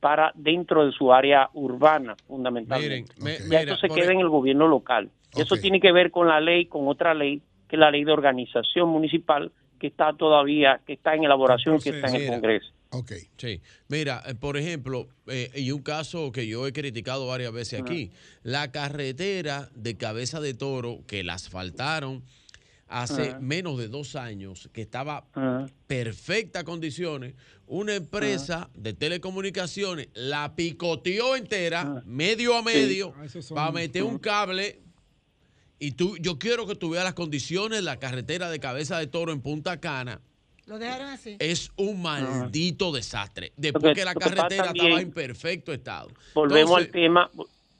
para dentro de su área urbana fundamentalmente. Miren, ya eso se queda en el gobierno local. Eso tiene que ver con la ley, con otra ley, que es la ley de organización municipal, que está todavía, que está en elaboración, que está en el. Congreso. Ok. Sí, mira, eh, por ejemplo, eh, y un caso que yo he criticado varias veces aquí, la carretera de Cabeza de Toro, que la asfaltaron hace menos de dos años, que estaba Ajá. perfectas condiciones, una empresa de telecomunicaciones la picoteó entera, medio a medio, Ah, para meter un cable. Y tú, yo quiero que tú veas las condiciones de la carretera de Cabeza de Toro en Punta Cana. Lo dejaron así. Es un maldito desastre. Después Porque- que la carretera también- estaba en perfecto estado. Volvemos Entonces, al tema,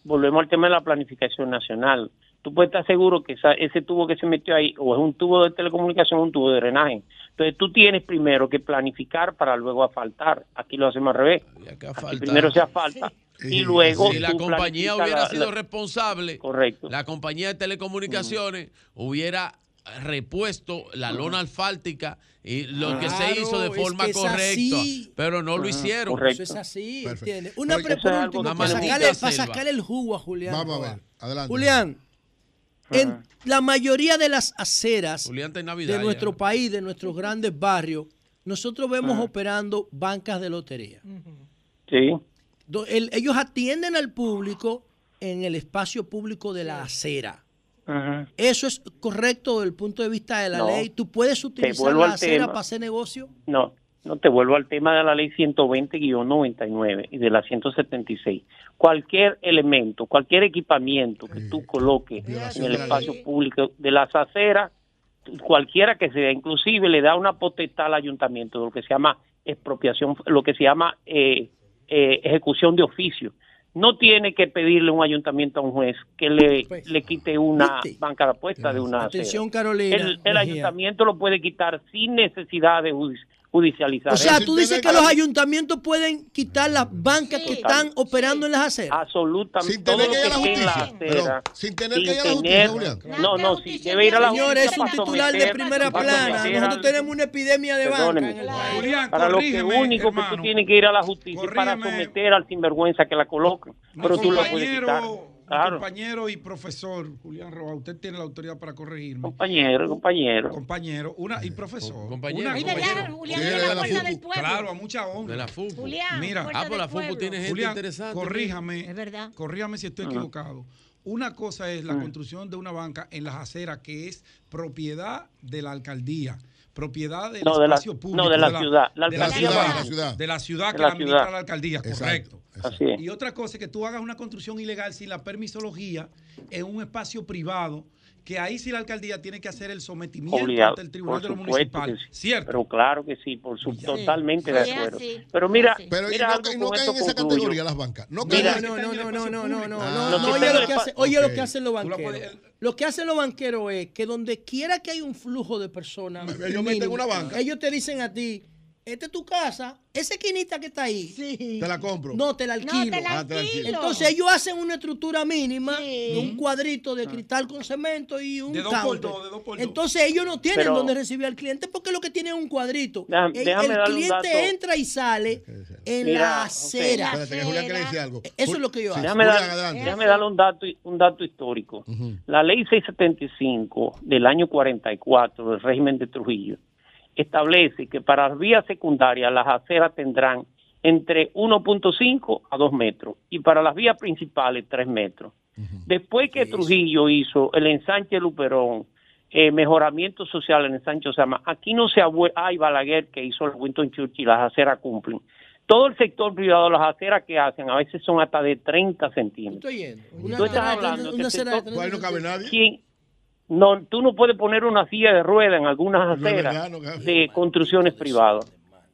volvemos al tema de la planificación nacional. tú puedes estar seguro que esa- ese tubo que se metió ahí o es un tubo de telecomunicación o un tubo de drenaje. Entonces tú tienes primero que planificar para luego asfaltar. Aquí lo hacemos al revés. Aquí primero se asfalta y luego si la compañía hubiera la- sido la- responsable, Correcto. la compañía de telecomunicaciones hubiera repuesto la lona asfáltica y lo que se hizo de es forma que correcta, así. pero no lo hicieron. Eso es así, ¿entiendes? Una Pero pre- eso por es algo último, que para sacarle, para sacarle el jugo a Julián. Vamos a ver, adelante. Julián, en la mayoría de las aceras Navidad de ya. nuestro país, de nuestros grandes barrios, nosotros vemos Ajá. operando bancas de lotería. Sí. Ellos atienden al público en el espacio público de la acera. ¿Eso es correcto desde el punto de vista de la No. ley? ¿Tú puedes utilizar la acera tema. para hacer negocio? No, no te vuelvo al tema de la ley 120-99 y de la 176. Cualquier elemento, cualquier equipamiento que tú coloques en el espacio público de las aceras, cualquiera que sea, inclusive le da una potestad al ayuntamiento de lo que se llama expropiación, lo que se llama eh, eh, ejecución de oficio. No tiene que pedirle un ayuntamiento a un juez que le, le quite una banca de apuesta de una. Atención, Carolina. El, ayuntamiento lo puede quitar sin necesidad de judicializar. O sea, tú dices que los ayuntamientos pueden quitar las bancas que están operando en las aceras. Absolutamente. Sin tener que ir a la justicia. acera, sin tener sin que ir a la justicia, Julián. No, no, sí, debe ir a la Señor, justicia es un titular de primera plana. Nosotros al- tenemos una epidemia de banca Perdóneme. en el país. Julián, para lo que único que tú tienes que ir a la justicia es para someter al sinvergüenza que la coloque. Pero tú lo puedes quitar. Compañero, mi Claro. compañero y profesor Julián Roa, usted tiene la autoridad para corregirme. Compañero, compañero. Compañero, una y profesor. compañero. Una compañero. allá, Julián, Sí, de la de la Fuerza del Pueblo. Claro, a mucha honra. De la FUCU. Julián, Mira, Ah, la Pueblo. tiene gente Julián, interesante. corríjame. Es verdad. Corríjame si estoy Ajá. equivocado. Una cosa es la construcción de una banca en las aceras que es propiedad de la alcaldía, propiedad del No, de la- espacio público. no, de la ciudad. De la ciudad, de la ciudad, de la ciudad De que la administra ciudad. la alcaldía, correcto. Así es. Y otra cosa es que tú hagas una construcción ilegal sin la permisología en un espacio privado, que ahí sí la alcaldía tiene que hacer el sometimiento Obligado, ante el Tribunal por de lo supuesto Municipal. sí. Cierto. Pero claro que sí, por su, totalmente de Sí, acuerdo. así, Pero mira, Pero y mira no, algo y no caen en esa concluyo. categoría las bancas. No Mira, caen No, no, no, no, no, no, no, Ah, no, Lo que oye lo en que hace- oye lo Ok. que hacen los banqueros. Lo que hacen los banqueros es que donde quiera que hay un flujo de personas, Ellos meten una banca. ellos te dicen a ti, esta es tu casa, esa esquinita que está ahí. Te la compro. No, te la alquilo. te la Ah, te la alquilo. Entonces ellos hacen una estructura mínima de un cuadrito de cristal con cemento y un De dos por dos, de dos por dos. Entonces ellos no tienen Pero- donde recibir al cliente porque lo que tienen es un cuadrito. Déjame- el déjame el cliente entra y sale en Mira, la acera. Espérate, que Julián quiere decir algo. Eso es lo que yo hago. Déjame, dar- déjame darle un dato, un dato histórico. La ley 675 del año 44 del régimen de Trujillo establece que para las vías secundarias las aceras tendrán entre 1.5 a 2 metros y para las vías principales 3 metros. Después que Trujillo hizo el ensanche Luperón, eh, mejoramiento social en el ensanche Osama, aquí no se abue hay Balaguer que hizo el Winston Churchill, las aceras cumplen. Todo el sector privado, las aceras que hacen, a veces son hasta de 30 centímetros. Estoy yendo. Tú Una estás hablando que una el acera- sector- no cabe nadie. ¿Quién? No, tú no puedes poner una silla de rueda en algunas aceras de construcciones privadas.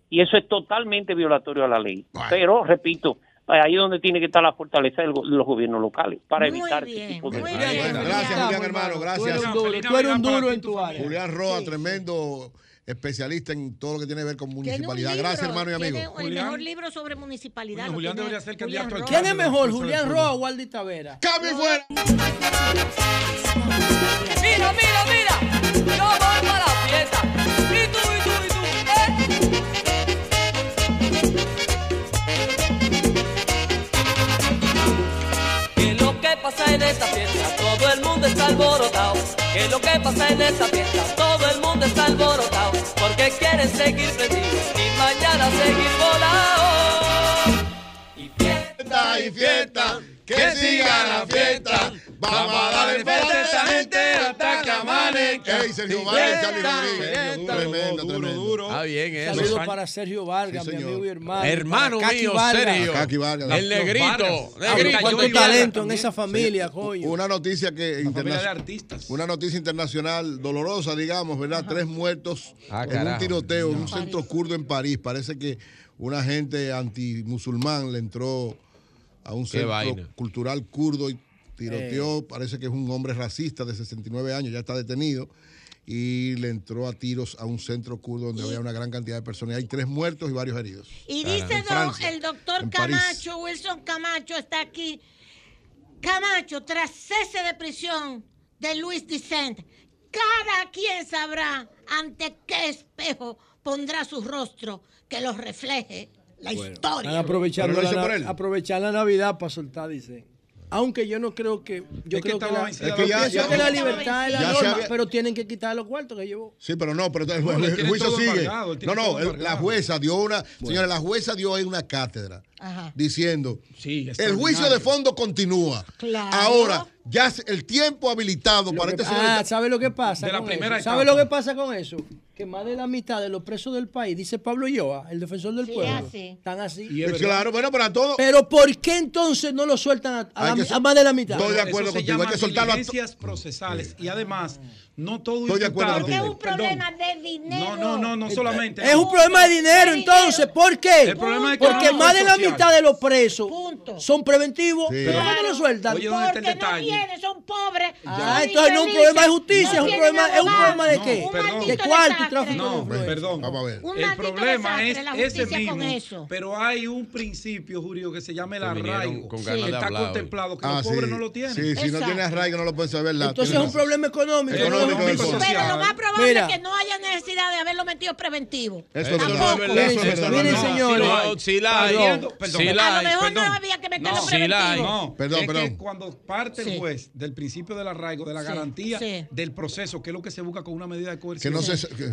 Y eso es totalmente violatorio a la ley. Pero, repito, ahí es donde tiene que estar la fortaleza de los gobiernos locales para Muy evitar bien, este tipo de muy Bueno, bien. gracias, Julián, hermano. Tú Gracias. eres un duro, Feliz tú eres un duro en tu área. Julián Roa, tremendo especialista en todo lo que tiene que ver con municipalidad. libro, Gracias, hermano y amigo. tiene el Julián. mejor libro sobre municipalidad. Lo Julián debería ser Julián candidato al. ¿Quién es mejor, Julián. Roa o Waldi Tavera? ¡Cambio y fuera! Mira, mira, mira, yo voy para la fiesta. Y tú, y tú, y tú, ¿eh? ¿Qué es lo que pasa en esta fiesta? Todo el mundo está alborotado. ¿Qué es lo que pasa en esta fiesta? Todo el mundo está alborotado. Porque quieren seguir prendidos y mañana seguir volados. Y fiesta, y fiesta, que siga la fiesta. Vamos a darle fiesta a esta gente que Rey, Sergio Vargas, Tremendo. Duro. Saludos para Sergio Vargas, mi amigo y hermano. Hermano mío, El ah, negrito. Talento en esa familia, coño. Una noticia que internacional. Una noticia internacional dolorosa, digamos, ¿verdad? Tres muertos en un tiroteo en un centro kurdo en París. Parece que una gente antimusulmán le entró a un centro cultural kurdo y tiroteó. Eh. Parece que es un hombre racista de 69 años, ya está detenido y le entró a tiros a un centro kurdo donde había una gran cantidad de personas. Y Hay tres muertos y varios heridos. Y dice el doctor Camacho, Wilson Camacho está aquí. Camacho, tras cese de prisión de Luis Dicent, cada quien sabrá ante qué espejo pondrá su rostro que los refleje la historia. Aprovechar la, aprovechar la Navidad para soltar, dice. Aunque yo no creo que. Yo creo que, que la, es que la libertad es la norma, pero tienen que quitar los cuartos que llevó. Sí, pero no, pero el, juicio sigue. No, no, la jueza dio una. Bueno. Señora, la jueza dio ahí una cátedra diciendo: sí, el juicio de fondo continúa. Claro. Ahora, ya el tiempo habilitado para que, este Ah, ¿sabe lo que pasa? ¿Sabe lo que pasa con eso? que más de la mitad de los presos del país, dice Pablo Yoa, el defensor del pueblo, ah, están así. Pues claro, bueno, para todos. Pero ¿por qué entonces no lo sueltan a, más de la mitad? Estoy de acuerdo Eso contigo, se hay que soltarlo a procesales y además no todo Estoy inventado. Porque es un problema de dinero. No, no, no, no solamente. Es un problema de dinero, entonces, ¿por qué? Porque más de la mitad de los presos son preventivos. Pero claro. no lo sueltan. Oye, ¿dónde está? No vienen, son pobres. Ah, entonces no es un problema de justicia, es un problema, es un problema de qué? Perdón. De cuarto, tráfico. No, perdón. Vamos a ver. El problema es ese mismo. Pero hay un principio, Julio, que se llama el arraigo, que está contemplado, que ah, los pobres no lo tienen. Si no tiene arraigo no lo pueden saber. Entonces es un problema económico. Pero lo más probable es que no haya necesidad de haberlo metido preventivo. Eso Tampoco. no es verdad. Miren, señores. Si la hay. A lo mejor no había que meterlo preventivo. No, perdón, perdón. Cuando parte el juez del principio del arraigo, de la garantía del proceso, que es lo que se busca con una medida de coerción.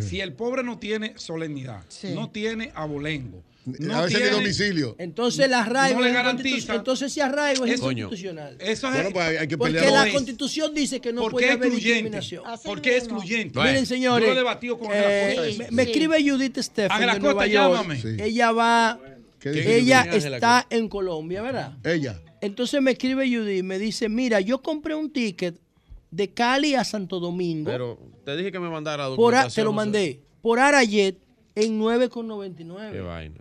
Si el pobre no tiene solemnidad, no tiene abolengo a veces tiene, de domicilio. Entonces el arraigo. No le garantiza. Entonces si arraigo es eso, inconstitucional. Eso pues, hay que porque la constitución dice que no puede haber discriminación. ¿Por qué excluyente? Miren, señores. Con eh, me, escribe Judith Stephen. De Nueva York. Sí. Ella va. Ella está en Colombia, ¿verdad? Ella. Entonces me escribe Judith, me dice, mira, yo compré un ticket de Cali a Santo Domingo. Pero te dije que me mandara. Por a, te lo mandé. Por Arayet en 9,99. Qué vaina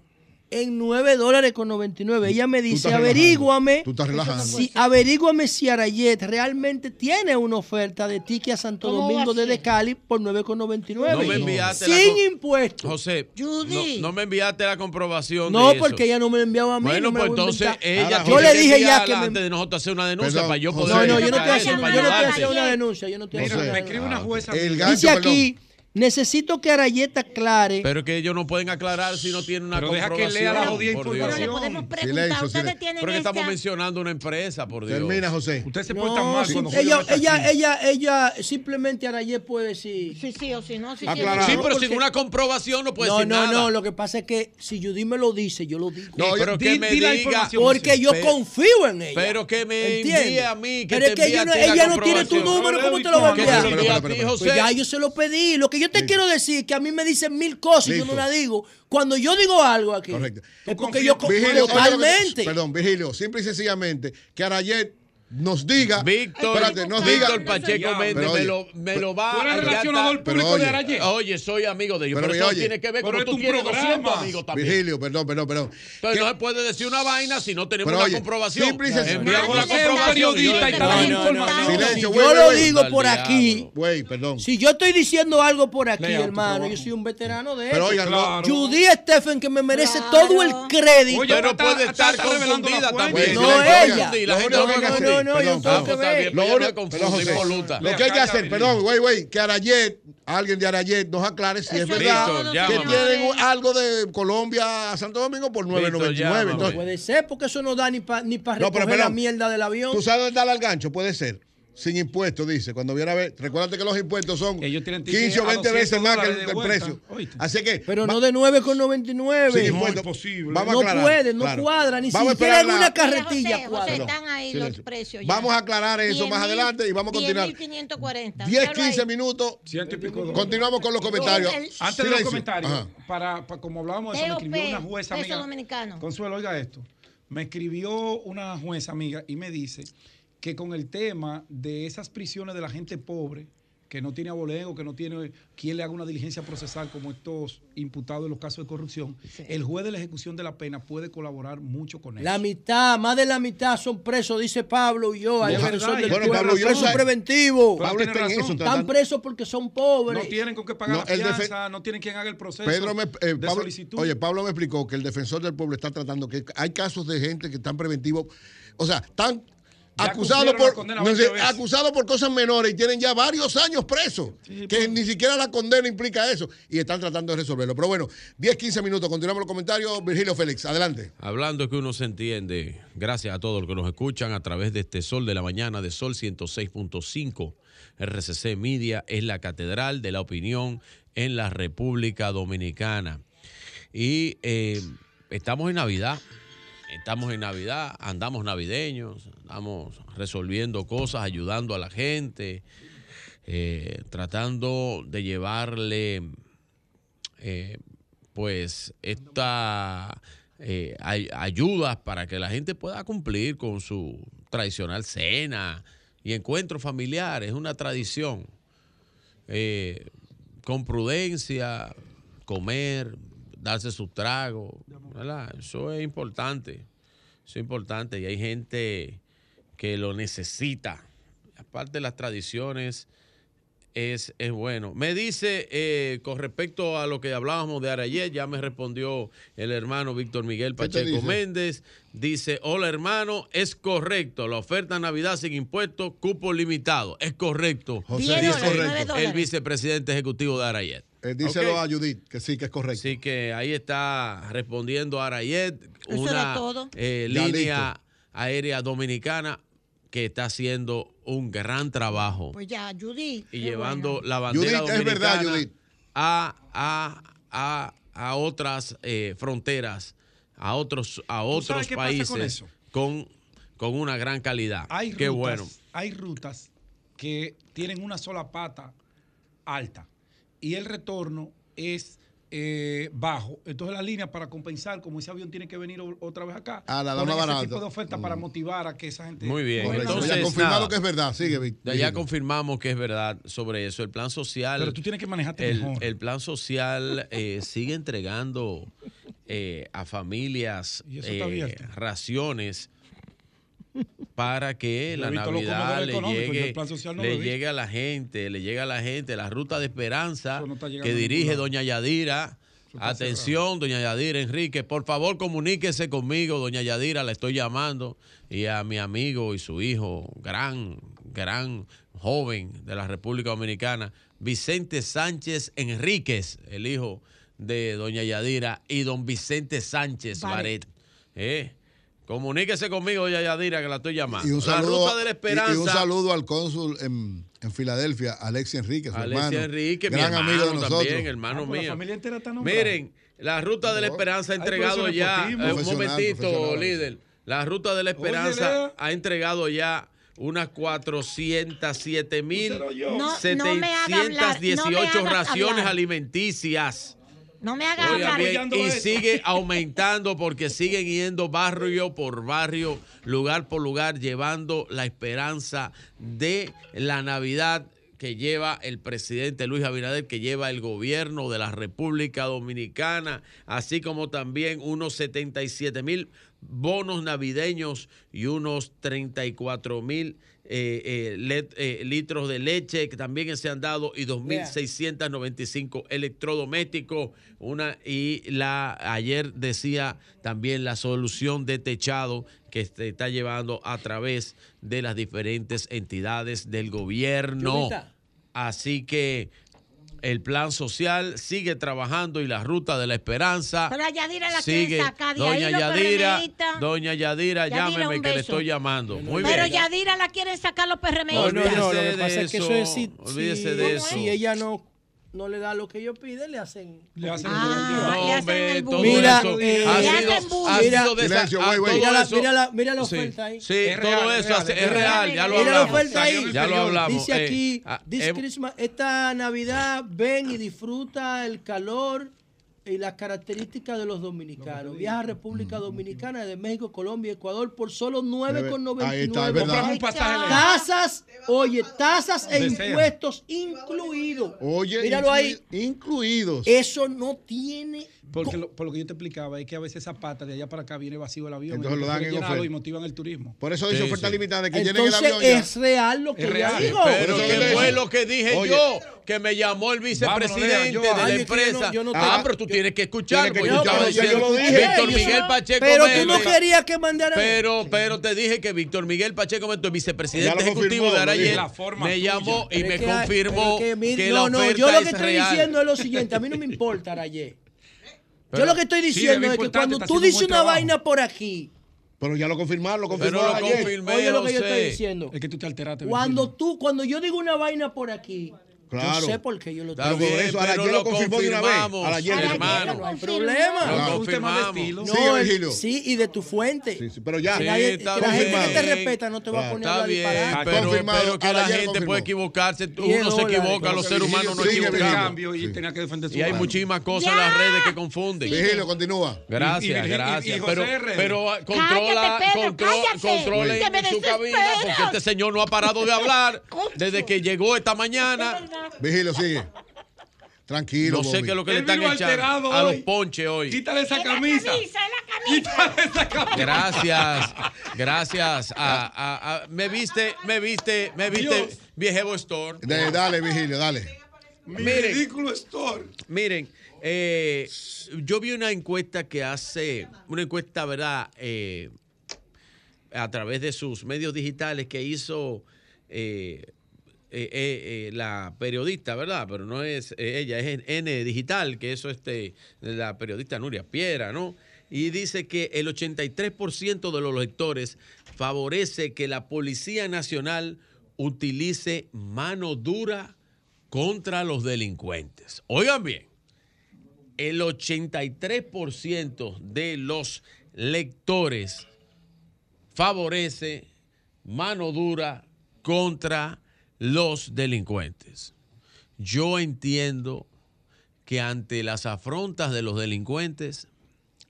en 9 dólares con 99. Ella me dice, averíguame, ¿Tú estás si, averíguame si Arayet realmente tiene una oferta de ticket a Santo Domingo desde Cali por 9,99. No me enviaste Sin la impuestos. José, Judy. No, no, me enviaste la comprobación No, de porque ella no me enviaba a mí. Bueno, no pues entonces ella Yo le dije ya que me... de nosotros hacer una denuncia Perdón, para yo poder... No, no, yo no estoy haciendo, yo no estoy haciendo una denuncia. Yo no estoy Mira, me escribe una jueza. Dice aquí... Necesito que Arayeta aclare. Pero que ellos no pueden aclarar si no tienen una pero comprobación. Deja que lea la jodida información. Pero le podemos preguntar. Silencio, Ustedes Pero que este estamos mencionando una empresa, por Dios. Termina, José. Usted se no, mal si ella, ella, ella, ella, simplemente Arayet puede decir. Sí, sí, o si no. Sí, Aclarado. sí, pero sin una comprobación no puede no, no. No, no, Lo que pasa es que si Judy me lo dice, yo lo digo. No, pero que me di diga. Porque yo confío en ella. Pero que me envíe a mí. Que pero es que ella no tiene tu número. ¿Cómo te lo va a enviar? Pues ya yo se lo pedí. Lo que yo yo te quiero decir que a mí me dicen mil cosas y yo no las digo. Cuando yo digo algo aquí, Correcto. es porque yo confío totalmente. Perdón, Vigilio, simple y sencillamente, que ayer nos diga. Víctor, espérate, nos Víctor diga, Pacheco Méndez me lo, me lo va a relacionador público oye, de Aralle? Oye, soy amigo de ellos. Pero, pero eso oye, tiene que ver con tú quieres 200 amigos también. Virgilio, perdón, perdón, perdón. Entonces ¿Qué? no se puede decir una vaina si no tenemos pero, oye, comprobación. Simple y sencillo. Yo lo digo por aquí. Güey, perdón. Si yo estoy diciendo algo por aquí, hermano, yo soy un veterano de eso. Judy Stephen, que me merece todo el crédito. Pero puede estar confundida también. No ella. No, no, no, no. Lo, que hay que hacer, perdón, güey, güey, que Arayet, alguien de Arayet nos aclare si es verdad que tienen algo de Colombia a Santo Domingo por 9.99. Puede ser, porque eso no da ni para ni para recoger la mierda del avión. ¿Tú sabes dónde está el gancho? Puede ser sin impuestos, dice. Cuando viene a ver, recuérdate que los impuestos son Ellos tienen 15 o 20 veces más que el, precio. Oíste. Así que. Pero va, no de 9,99. Sin impuestos. No. Vamos a aclarar, no puede, no claro. cuadra, ni vamos siquiera en una carretilla José, José, están ahí los precios. Ya. Vamos a aclarar eso 10, más adelante y vamos a continuar. 10.540. 10, 15 minutos. Continuamos con los comentarios. Antes de los comentarios, como hablábamos de eso, me escribió una jueza amiga. Consuelo, oiga esto. Me escribió una jueza amiga y me dice que con el tema de esas prisiones de la gente pobre, que no tiene abolengo, que no tiene quien le haga una diligencia procesal como estos imputados en los casos de corrupción, el juez de la ejecución de la pena puede colaborar mucho con él. La mitad, más de la mitad son presos, dice Pablo y yo, es defensor del bueno, pueblo, Pablo, presos preventivos. Pablo está en eso, Están presos porque son pobres. No tienen con qué pagar No, la fianza, no tienen quien haga el proceso Pedro me, eh, de Pablo- solicitud. oye, Pablo me explicó que el defensor del pueblo está tratando que hay casos de gente que están preventivos, o sea, están Cumplieron por no 20 sé, veces. acusados por cosas menores y tienen ya varios años presos, que ni siquiera la condena implica eso y están tratando de resolverlo. Pero bueno, 10, 15 minutos, continuamos los comentarios. Virgilio Félix, adelante. Hablando que uno se entiende, gracias a todos los que nos escuchan a través de este Sol de la Mañana de Sol 106.5. RCC Media es la catedral de la opinión en la República Dominicana. Y eh, estamos en Navidad. Estamos en Navidad, andamos navideños, andamos resolviendo cosas, ayudando a la gente, eh, tratando de llevarle eh, pues esta eh, ay- ayudas para que la gente pueda cumplir con su tradicional cena y encuentros familiares, es una tradición. Con prudencia, comer, darse su trago, ¿verdad? Eso es importante, eso es importante y hay gente que lo necesita. Aparte de las tradiciones, es, es bueno. Me dice, eh, con respecto a lo que hablábamos de Arayet, ya me respondió el hermano Víctor Miguel ¿Qué te Pacheco dice? Méndez. Dice, hola hermano, es correcto. La oferta Navidad sin impuestos, cupo limitado. Es correcto. José, Diez dice dólares, nueve el vicepresidente ejecutivo de Arayet. Eh, díselo a Judith, que sí, que es correcto. Así que ahí está respondiendo Arayet, una eh, línea aérea dominicana que está haciendo un gran trabajo Pues ya, Judy. y llevando bueno. la bandera Judith, es verdad, dominicana Judith. a, a, a, a otras eh, fronteras, a otros, a otros con países con, con una gran calidad. Hay Qué rutas, bueno. Hay rutas que tienen una sola pata alta y el retorno es eh, bajo. Entonces la línea para compensar, como ese avión tiene que venir otra vez acá, Ah, la ese tipo de oferta para motivar a que esa gente... Muy bien. Entonces, ya confirmado nada. que es verdad. Sigue, Vic- Ya, ya confirmamos que es verdad sobre eso. El plan social. Pero tú tienes que manejarte el, mejor. el plan social eh, sigue entregando eh, a familias Y eso está eh, raciones para que Yo la Navidad le llegue, el plan social no le llegue a la gente, le llegue a la gente la ruta de esperanza no que dirige doña Yadira. Atención, doña Yadira Enrique, por favor comuníquese conmigo, doña Yadira, la estoy llamando, y a mi amigo y su hijo, gran, gran joven de la República Dominicana, Vicente Sánchez Enríquez, el hijo de doña Yadira, y don Vicente Sánchez Baret. Baret. Eh, Comuníquese conmigo, Yadira, que la estoy llamando. Y un la saludo, ruta de la esperanza. y un saludo al cónsul en, en Filadelfia, Alexi Enrique, su Alexis hermano. Enrique, mi gran hermano amigo de nosotros. también, hermano Ah, la mío. familia entera está nombrada. Miren, la ruta de la esperanza ha entregado ya, eh, un momentito, líder. La ruta de la esperanza ha entregado ya unas 407 mil. No, no me haga hablar, no me 718 hagas raciones hablar. alimenticias. No me hagas Oiga hablar. bien, y esto. sigue aumentando porque siguen yendo barrio por barrio, lugar por lugar, llevando la esperanza de la Navidad que lleva el presidente Luis Abinader, que lleva el gobierno de la República Dominicana, así como también unos 77 mil bonos navideños y unos 34 mil eh, eh, let- eh, litros de leche que también se han dado y 2.695 electrodomésticos. Una, y la ayer decía también la solución de techado que se está llevando a través de las diferentes entidades del gobierno. Así que el plan social sigue trabajando y la ruta de la esperanza Pero Yadira la sigue. quieren sacar de Doña ahí, Yadira, doña Yadira, Yadira, llámeme que le estoy llamando. Muy Pero bien. Yadira la quieren sacar los PRMistas. No, no, no, lo Olvídese que pasa de es que eso es si, olvídese si- de eso. si ella no, no le da lo que ellos piden, le hacen. Le hacen Ah, No, hombre, todo. Mira, eso eh, ha sido, ha Mira, sido desa- Silencio, güey. todo Mira la, mira la, mira la Sí, oferta ahí. Sí, Es todo real, eso real, es es real, ya lo Mira la hablamos. oferta ahí. Ya lo hablamos. Dice eh, aquí, ah, this eh, Christmas, esta Navidad ven y disfruta el calor y las características de los dominicanos. Viaja a República Dominicana de México, Colombia y Ecuador por solo Ahí está, es 9,99. verdad. Compramos un pasaje. Tasas, oye, tasas e impuestos incluidos. Oye, Míralo ahí. inclui- incluidos. Eso no tiene. Porque lo, por lo que yo te explicaba es que a veces esa pata de allá para acá viene vacío el avión. Entonces lo dan en oferta. y motivan el turismo. Por eso dice Sí, oferta sí. limitada, que llenen el Entonces avión ya. es real lo que Es real. digo. Pero yo fue lo que dije Oye. yo, que me llamó el vicepresidente yo- de la Ay, es que yo no- empresa. yo no ah, tengo- pero tú tienes que escuchar, Tienes que yo escuchar, estaba yo- yo diciendo lo dije. Víctor Miguel Pacheco Pero tú no querías que mandara. Pero, pero te dije que Víctor Miguel Pacheco Méndez, Ya vicepresidente ejecutivo confirmó, de. La forma me llamó y me es que hay- confirmó pero que, mi- la no, no, oferta yo lo que es estoy real. diciendo es lo siguiente, a mí no me importa, Arayé. Pero Yo lo que estoy diciendo es que cuando tú dices una trabajo. vaina por aquí, Pero ya lo confirmaron, lo Pero confirmaron lo ayer. confirmé, oye lo que yo sé. estoy diciendo. Es que tú te alteraste. Cuando tú, cuando yo digo una vaina por aquí, Claro. yo sé por qué yo lo por bien, eso, pero lo lo confirmó de una vez. Arayel, hermano. No hay problema. Un tema de estilo. No, el- Virgilio. sí, y de tu fuente. Sí, sí, pero ya. Sí, nadie- está que la gente que te respeta no te va a poner a Está bien, disparate. pero, pero que la gente confirmó. puede equivocarse. Uno se equivoca, los seres humanos no cambio y tenía que defender su Y hay muchísimas cosas en las redes que confunden. Vigilio, continúa. Gracias, gracias. pero, ah, controla, Pedro, contro- cállate. controlen Que me en su cabina porque este señor no ha parado de hablar desde que llegó esta mañana. Vigilio, sigue. Tranquilo, No sé Bobby. qué es lo que le están echando a los ponches hoy. Quítale esa camisa. Quítale esa camisa. Gracias, gracias. A, a- a- me viste, me viste, me viste, Dios. viejo Store. De- dale, Vigilio, dale. Mi Miren. ridículo store. Miren, eh, yo vi una encuesta que hace, una encuesta, ¿verdad? Eh, a través de sus medios digitales que hizo eh, eh, eh, eh, la periodista, ¿verdad? Pero no es ella, es N Digital, que eso este, la periodista Nuria Piera, ¿no? Y dice que el 83% de los lectores favorece que la Policía Nacional utilice mano dura contra los delincuentes. Oigan bien, el 83% de los lectores favorece mano dura contra los delincuentes. Yo entiendo que ante las afrontas de los delincuentes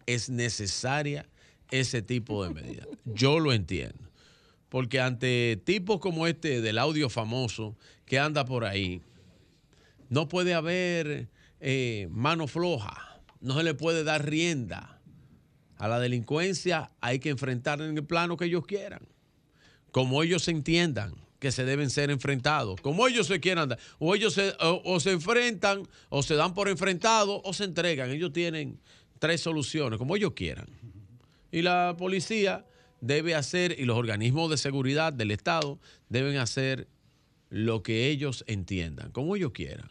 es necesaria ese tipo de medida. Yo lo entiendo. Porque ante tipos como este del audio famoso que anda por ahí, no puede haber eh, mano floja, no se le puede dar rienda. A la delincuencia hay que enfrentar en el plano que ellos quieran, como ellos se entiendan que se deben ser enfrentados, como ellos se quieran dar. O ellos se, o, se enfrentan, o se dan por enfrentados, o se entregan. Ellos tienen tres soluciones, como ellos quieran. Y la policía debe hacer, y los organismos de seguridad del Estado deben hacer lo que ellos entiendan, como ellos quieran.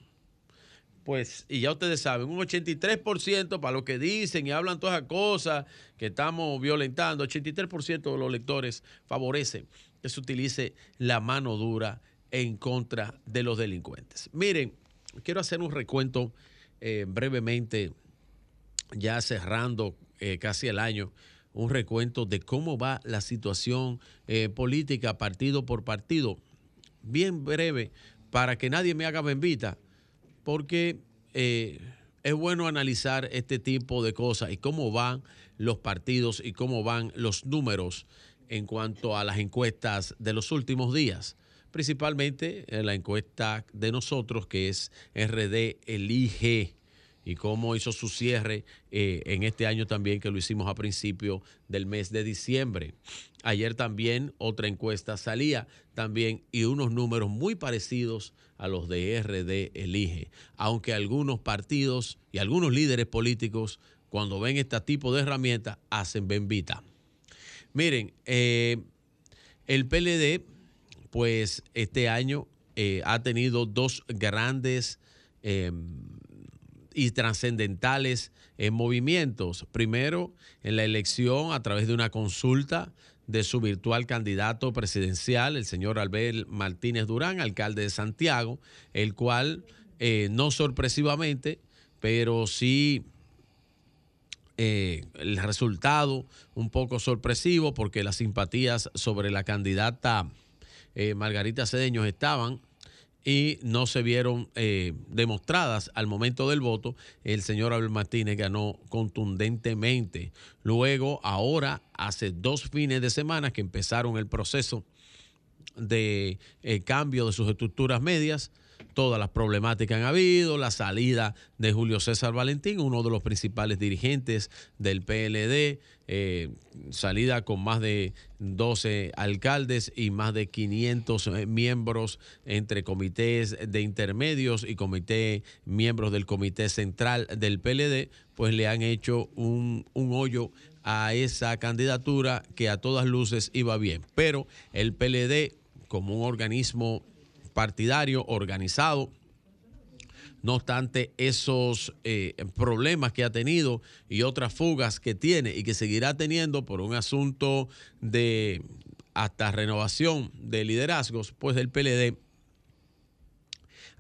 Pues, y ya ustedes saben, un 83% para lo que dicen y hablan todas esas cosas que estamos violentando, 83% de los lectores favorecen que se utilice la mano dura en contra de los delincuentes. Miren, quiero hacer un recuento eh, brevemente, ya cerrando eh, casi el año, un recuento de cómo va la situación eh, política partido por partido. Bien breve, para que nadie me haga bembita, porque es bueno analizar este tipo de cosas y cómo van los partidos y cómo van los números en cuanto a las encuestas de los últimos días. Principalmente en la encuesta de nosotros, que es RD Elige, y cómo hizo su cierre eh, en este año también, que lo hicimos a principio del mes de diciembre. Ayer también otra encuesta salía también y unos números muy parecidos a los de RD Elige, aunque algunos partidos y algunos líderes políticos, cuando ven este tipo de herramientas, hacen bembita. Miren, eh, el PLD, pues este año eh, ha tenido dos grandes eh, y trascendentales eh, movimientos. Primero, en la elección a través de una consulta de su virtual candidato presidencial, el señor Albert Martínez Durán, alcalde de Santiago, el cual, no sorpresivamente, pero sí eh, el resultado un poco sorpresivo porque las simpatías sobre la candidata eh, Margarita Cedeños estaban y no se vieron eh, demostradas al momento del voto. El señor Abel Martínez ganó contundentemente. Luego, ahora, hace dos fines de semana que empezaron el proceso de eh, cambio de sus estructuras medias, todas las problemáticas han habido, la salida de Julio César Valentín, uno de los principales dirigentes del PLD, eh, salida con más de 12 alcaldes y más de 500 eh, miembros entre comités de intermedios y comité, miembros del comité central del PLD, pues le han hecho un, un hoyo a esa candidatura que a todas luces iba bien. Pero el PLD, como un organismo partidario organizado, no obstante esos eh, problemas que ha tenido y otras fugas que tiene y que seguirá teniendo por un asunto de hasta renovación de liderazgos, pues el PLD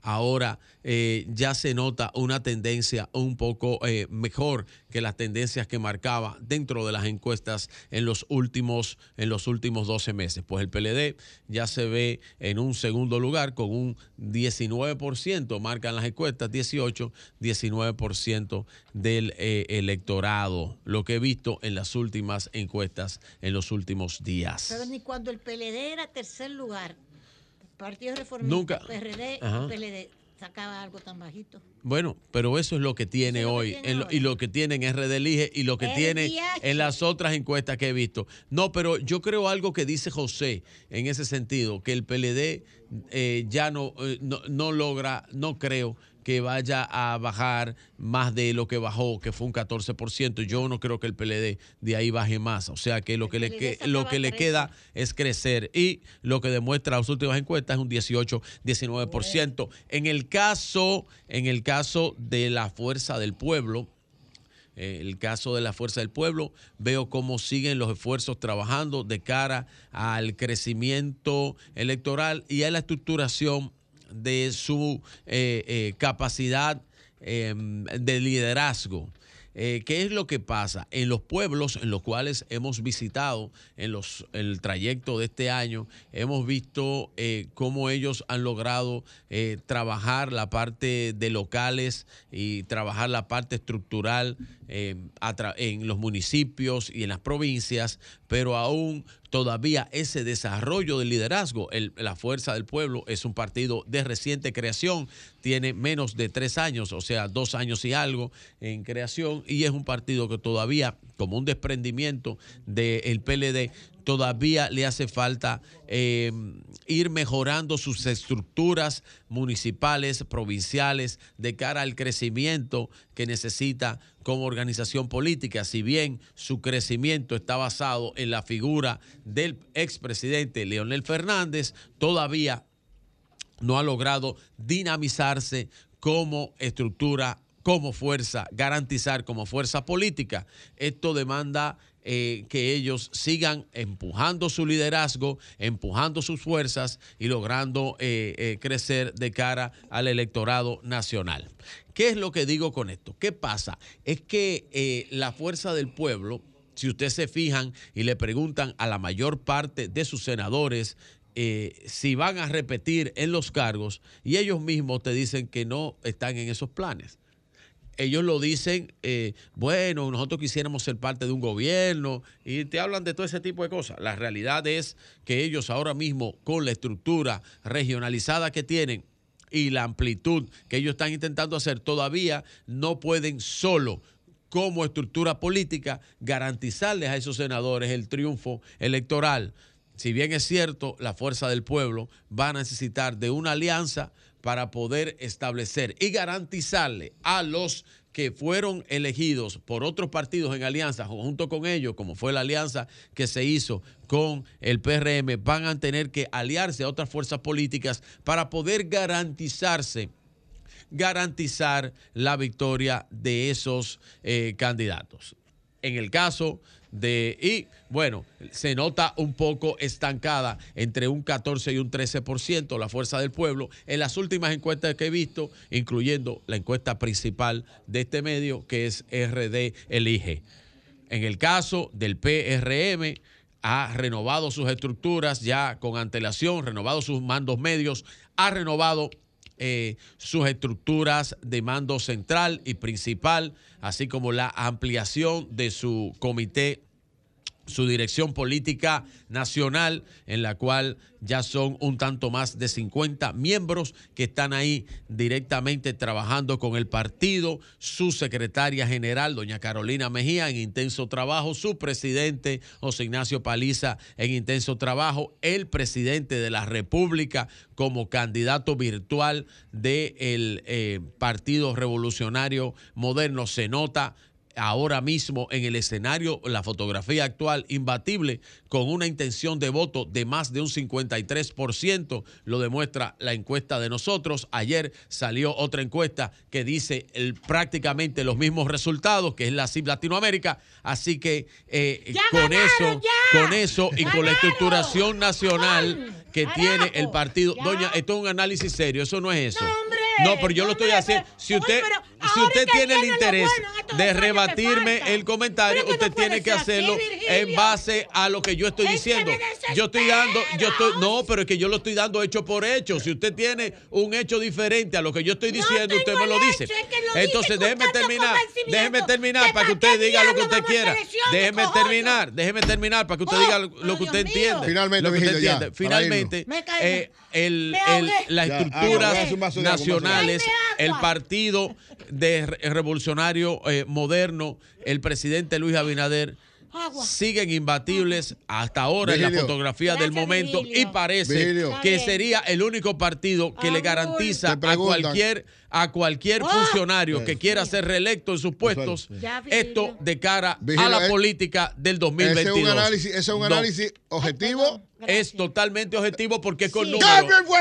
ahora eh, ya se nota una tendencia un poco eh, mejor que las tendencias que marcaba dentro de las encuestas en los últimos en los últimos 12 meses. Pues el PLD ya se ve en un segundo lugar con un 19%, marcan las encuestas 18, 19% del eh, electorado, lo que he visto en las últimas encuestas en los últimos días. Pero ni cuando el PLD era tercer lugar, Partido Reformista, Nunca. PRD Ajá. PLD sacaba algo tan bajito. Bueno, pero eso es lo que tiene hoy en lo- y lo que tiene en RD Elige y lo que El tiene en las otras encuestas que he visto. No, pero yo creo algo que dice José en ese sentido, que el PLD eh, ya no, eh, no, no logra, no creo que vaya a bajar más de lo que bajó, que fue un 14%. Yo no creo que el PLD de ahí baje más. O sea que lo que le, que, lo que le queda es crecer. Y lo que demuestra las últimas encuestas es un 18, 19%. En el caso, en el caso de la fuerza del pueblo, eh, el caso de la Fuerza del Pueblo, veo cómo siguen los esfuerzos trabajando de cara al crecimiento electoral y a la estructuración de su eh, eh, capacidad eh, de liderazgo. Eh, ¿Qué es lo que pasa? En los pueblos en los cuales hemos visitado en los, el trayecto de este año, hemos visto cómo ellos han logrado trabajar la parte de locales y trabajar la parte estructural tra- en los municipios y en las provincias, pero aún todavía ese desarrollo del liderazgo, la Fuerza del Pueblo es un partido de reciente creación, tiene menos de tres años, o sea, dos años y algo en creación, y es un partido que todavía, como un desprendimiento del PLD, todavía le hace falta eh, ir mejorando sus estructuras municipales, provinciales, de cara al crecimiento que necesita como organización política. Si bien su crecimiento está basado en la figura del expresidente Leonel Fernández, todavía no ha logrado dinamizarse como estructura, como fuerza, garantizar como fuerza política. Esto demanda eh, que ellos sigan empujando su liderazgo, empujando sus fuerzas y logrando eh, eh, crecer de cara al electorado nacional. ¿Qué es lo que digo con esto? ¿Qué pasa? Es que la fuerza del pueblo, si ustedes se fijan y le preguntan a la mayor parte de sus senadores, si van a repetir en los cargos y ellos mismos te dicen que no están en esos planes. Ellos lo dicen, eh, bueno, nosotros quisiéramos ser parte de un gobierno y te hablan de todo ese tipo de cosas. La realidad es que ellos ahora mismo, con la estructura regionalizada que tienen y la amplitud que ellos están intentando hacer, todavía no pueden solo como estructura política garantizarles a esos senadores el triunfo electoral. Si bien es cierto, la fuerza del pueblo va a necesitar de una alianza para poder establecer y garantizarle a los que fueron elegidos por otros partidos en alianza, junto con ellos, como fue la alianza que se hizo con el PRM, van a tener que aliarse a otras fuerzas políticas para poder garantizarse garantizar la victoria de esos eh, candidatos. En el caso y bueno, se nota un poco estancada entre un 14 y un 13% la fuerza del pueblo en las últimas encuestas que he visto, incluyendo la encuesta principal de este medio, que es RD Elige. En el caso del PRM, ha renovado sus estructuras ya con antelación, renovado sus mandos medios, ha renovado eh, sus estructuras de mando central y principal, así como la ampliación de su comité su dirección política nacional, en la cual ya son un tanto más de 50 miembros que están ahí directamente trabajando con el partido, su secretaria general, doña Carolina Mejía, en intenso trabajo, su presidente, José Ignacio Paliza, en intenso trabajo, el presidente de la República como candidato virtual del Partido Revolucionario Moderno, se nota ahora mismo en el escenario, la fotografía actual imbatible, con una intención de voto de más de un 53%, lo demuestra la encuesta de nosotros. Ayer salió otra encuesta que dice el, prácticamente los mismos resultados, que es la CIP Latinoamérica. Así que eh, con eso, con eso y con la estructuración nacional que tiene el partido. Doña, esto es un análisis serio, eso no es eso. No, pero yo lo estoy haciendo. Si usted, si usted tiene el interés de rebatirme el comentario, usted tiene que hacerlo en base a lo que yo estoy diciendo. Yo estoy dando, yo estoy, no, pero es que yo lo estoy dando hecho por hecho. Si usted tiene un hecho diferente a lo que yo estoy diciendo, usted me lo dice. Entonces déjeme terminar, déjeme terminar para que usted diga lo que usted quiera. Déjeme terminar, déjeme terminar para que usted diga lo que usted entiende. Finalmente, lo que usted entiende. Finalmente, eh, el, las estructuras nacionales, el partido de re- revolucionario eh, moderno, el presidente Luis Abinader. Siguen imbatibles hasta ahora en la fotografía del Gracias, momento y parece que sería el único partido que le garantiza a cualquier a cualquier ¡Ah! funcionario que quiera ser reelecto en sus puestos Ya, esto de cara a la eh, política del Ese 2022. es un análisis, ese es un No, análisis objetivo. es totalmente objetivo porque es con Sí. números. ¡Cambien, fue!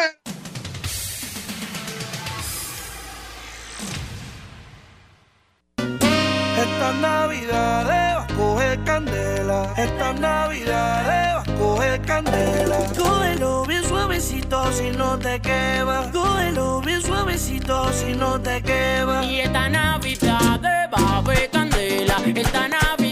Esta Navidad a coger candela. Esta Navidad vas a coger candela. Cógelo bien suavecito si no te quema. Cógelo bien suavecito si no te quema. Y esta Navidad va a haber candela. Esta Navidad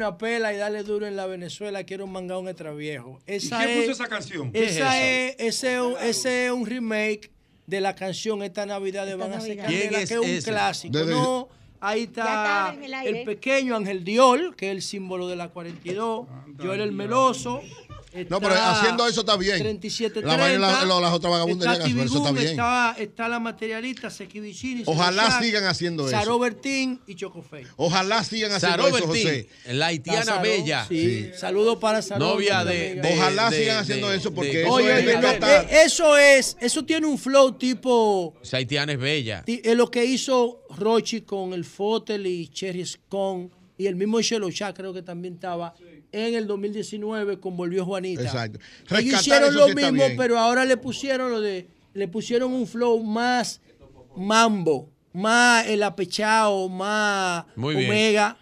una pela y darle duro en la Venezuela. Quiero un extra viejo. Esa quién es- puso esa canción? ¿Qué es Esa es, ese, es un- ese es un remake de la canción Esta Navidad de Van a hacer ¿Quién Candela, que es un clásico. Desde- No, ahí está el pequeño Ángel Diol, que es el símbolo de la 42. Joel el Meloso. No, pero está haciendo eso está bien. 37 La vaina, la- lo- las otras vagabunderías, Está eso está bien. Está, está la materialista Seki Vicini. Ojalá sigan haciendo eso. Saro Bertín y Choco Fey. Ojalá sigan haciendo Saro eso, Bertín, José. la haitiana Está Saro, bella. Sí. Saludos para Saro. Novia de- de- Ojalá de- sigan de- haciendo eso porque de- eso Oye, es eso es, eso tiene un flow tipo Esa haitiana es bella. es lo que hizo Rochi con el Fotel y Cherry Scone y el mismo Chelo Chá creo que también estaba en el 2019 con Volvió Juanita. Exacto. Ellos Rescatar hicieron lo mismo, bien. pero ahora le pusieron lo de le pusieron un flow más mambo, más el apechado, más Muy bien. omega.